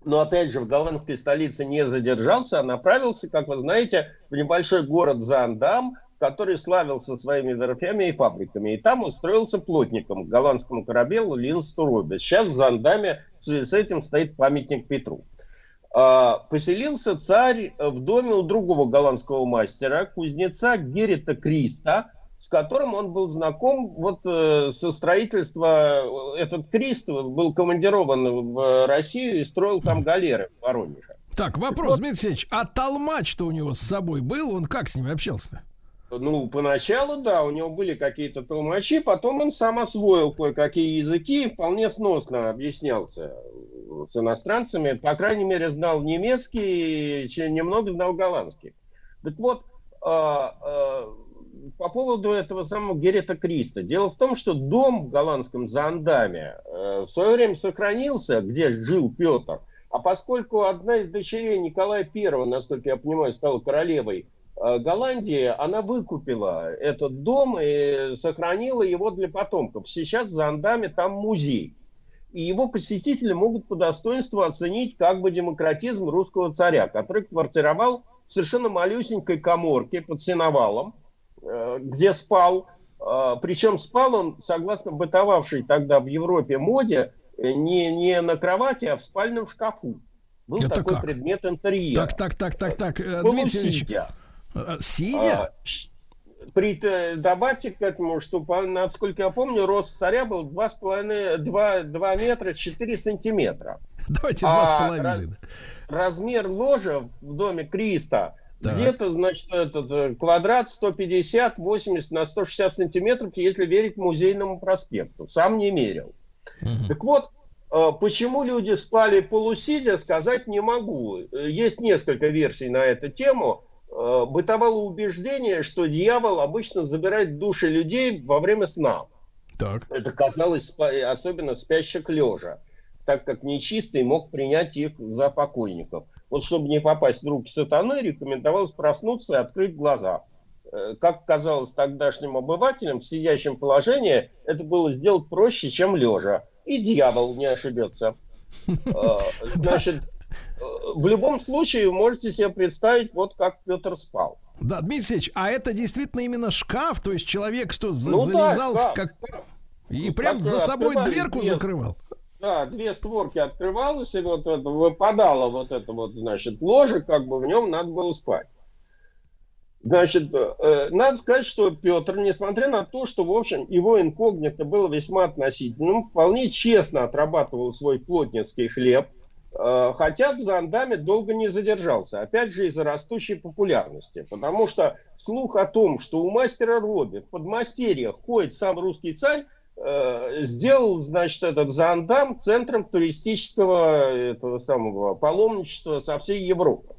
Но опять же в голландской столице не задержался, а направился, как вы знаете, в небольшой город Зандам, который славился своими верфями и фабриками. И там устроился плотником к голландскому корабелу Линстурубе. Сейчас в Зандаме в связи с этим стоит памятник Петру. А, Поселился царь в доме у другого голландского мастера, кузнеца Герита Криста, с которым он был знаком вот э, со строительства. Этот Крист был командирован в Россию и строил там галеры в Воронеже. Так, вопрос, Дмитрий Алексеевич, а толмач-то у него с собой был? Он как с ними общался-то? Ну, поначалу, да, у него были какие-то толмачи, потом он сам освоил кое-какие языки и вполне сносно объяснялся с иностранцами. По крайней мере, знал немецкий, и немного знал голландский. Так вот, а, а, по поводу этого самого Герета Криста. Дело в том, что дом в голландском Зандаме э, в свое время сохранился, где жил Петр. А поскольку одна из дочерей Николая I, насколько я понимаю, стала королевой э, Голландии, она выкупила этот дом и сохранила его для потомков. Сейчас в Зандаме там музей. И его посетители могут по достоинству оценить как бы демократизм русского царя, который квартировал в совершенно малюсенькой коморке под сеновалом, где спал. Э, Причем спал он, согласно бытовавшей тогда в Европе моде, э, не, не на кровати, а в спальном шкафу. Был Это такой как? предмет интерьера. Так, так, так, так, так. э. Дмитрий э, Сидя? А, при, э, добавьте к этому, что, насколько я помню, рост царя был 2,5, 2, 2 метра 4 сантиметра. Давайте А, два с половиной. раз- размер ложа в доме Криста Так. где-то, значит, этот э, квадрат 150, 80 на 160 сантиметров, если верить музейному проспекту. Сам не мерил. Так вот, э, почему люди спали полусидя, сказать не могу. Э, Есть несколько версий на эту тему. Бытовало убеждение, что дьявол обычно забирает души людей во время сна. Так. Это казалось особенно спящих лежа, так как нечистый мог принять их за покойников. Вот чтобы не попасть в руки сатаны, рекомендовалось проснуться и открыть глаза. Э, Как казалось тогдашним обывателям, в сидящем положении это было сделать проще, чем лежа. И дьявол не ошибется. Э, Значит, э, в любом случае, вы можете себе представить, вот как Петр спал. Да, Дмитрий Алексеевич, а это действительно именно шкаф, то есть человек что, Ну да, залезал в шкаф, как... И Ну, прям за собой дверку дверь. закрывал. Да, две створки открывалось, и вот это выпадало вот это вот, значит, ложе, как бы в нем надо было спать. Значит, э, надо сказать, что Петр, несмотря на то, что, в общем, его инкогнито было весьма относительным, вполне честно отрабатывал свой плотницкий хлеб, э, хотя в Зандаме долго не задержался, опять же из-за растущей популярности, потому что слух о том, что у мастера Робби в подмастерьях ходит сам русский царь, э, сделал, значит, этот Зандам центром туристического этого самого паломничества со всей Европы.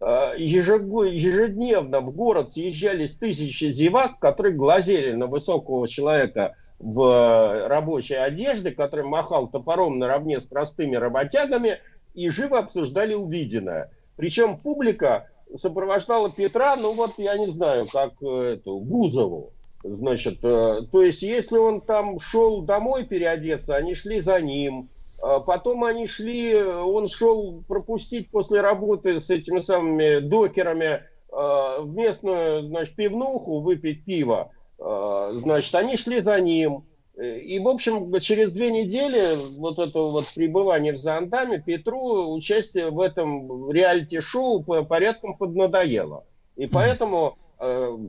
Э, Ежедневно в город съезжались тысячи зевак, которые глазели на высокого человека в э, рабочей одежде, который махал топором наравне с простыми работягами, и живо обсуждали увиденное. Причем публика сопровождала Петра, ну вот я не знаю, как э, эту, Бузову. Значит, э, то есть если он там шел домой переодеться, они шли за ним. А Потом они шли, он шел пропустить после работы с этими самыми докерами э, в местную, значит, пивнуху, выпить пиво. Э, Значит, они шли за ним. И, в общем, через две недели вот это вот пребывание в Зандаме Петру участие в этом реалити-шоу по- порядком поднадоело. И поэтому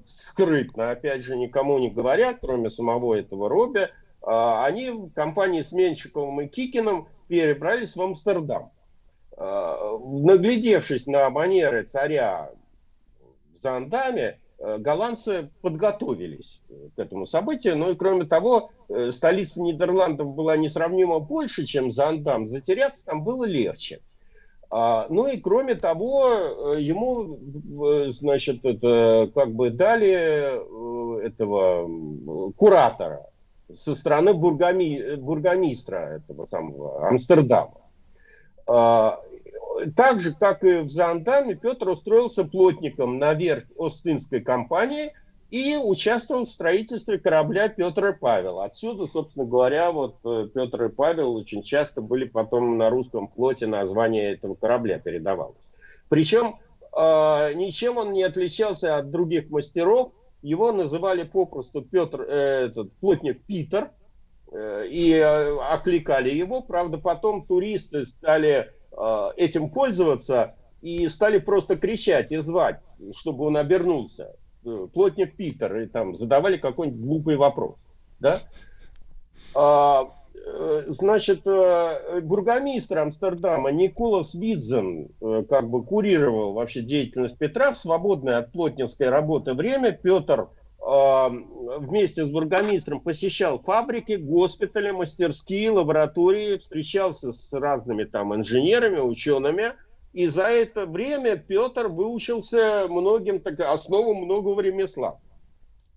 скрытно, опять же, никому не говоря, кроме самого этого Робби, а, они в компании с Менщиковым и Кикиным перебрались в Амстердам. А, Наглядевшись на манеры царя в Зандаме, э, голландцы подготовились к этому событию. Ну и кроме того, э, столица Нидерландов была несравнимо больше, чем Зандам. Затеряться там было легче. А, ну и кроме того, э, ему, э, значит, это как бы дали э, этого куратора со стороны бургами, бургомистра этого самого Амстердама. А, Так же, как и в Зандаме, Петр устроился плотником на верфь Остинской компании и участвовал в строительстве корабля Петр и Павел. Отсюда, собственно говоря, вот э, Петр и Павел очень часто были потом на русском флоте название этого корабля передавалось. Причем э, ничем он не отличался от других мастеров. Его называли попросту Петр, э, этот плотник Питер, э, и э, окликали его. Правда, потом туристы стали э, этим пользоваться и стали просто кричать и звать, чтобы он обернулся. Э, Плотник Питер, и там задавали какой-нибудь глупый вопрос. Да? А, э, значит, э, бургомистр Амстердама Николас Видзен как бы курировал вообще деятельность Петра в свободное от плотницкой работы время. Петр вместе с бургомистром посещал фабрики, госпитали, мастерские, лаборатории, встречался с разными там инженерами, учеными. И за это время Петр выучился многим так, основам многого ремесла.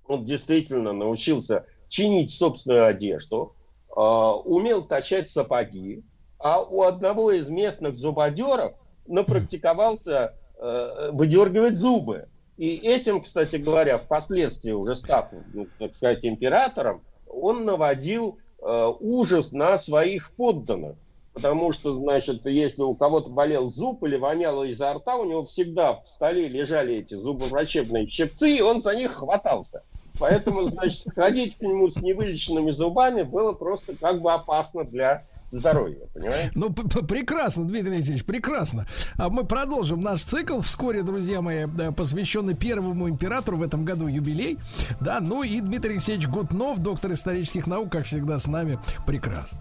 Он действительно научился чинить собственную одежду, э, умел точать сапоги, а у одного из местных зубодеров напрактиковался э, выдергивать зубы. И этим, кстати говоря, впоследствии уже став, ну, так сказать, императором, он наводил э, ужас на своих подданных. Потому что, значит, если у кого-то болел зуб или воняло изо рта, у него всегда в столе лежали эти зубоврачебные щипцы, и он за них хватался. Поэтому, значит, ходить к нему с невылеченными зубами было просто как бы опасно для здоровья, понимаете? Ну, прекрасно, Дмитрий Алексеевич, прекрасно. А мы продолжим наш цикл вскоре, друзья мои, посвященный первому императору в этом году юбилей. Да, ну и Дмитрий Алексеевич Гутнов, доктор исторических наук, как всегда, с нами. Прекрасно.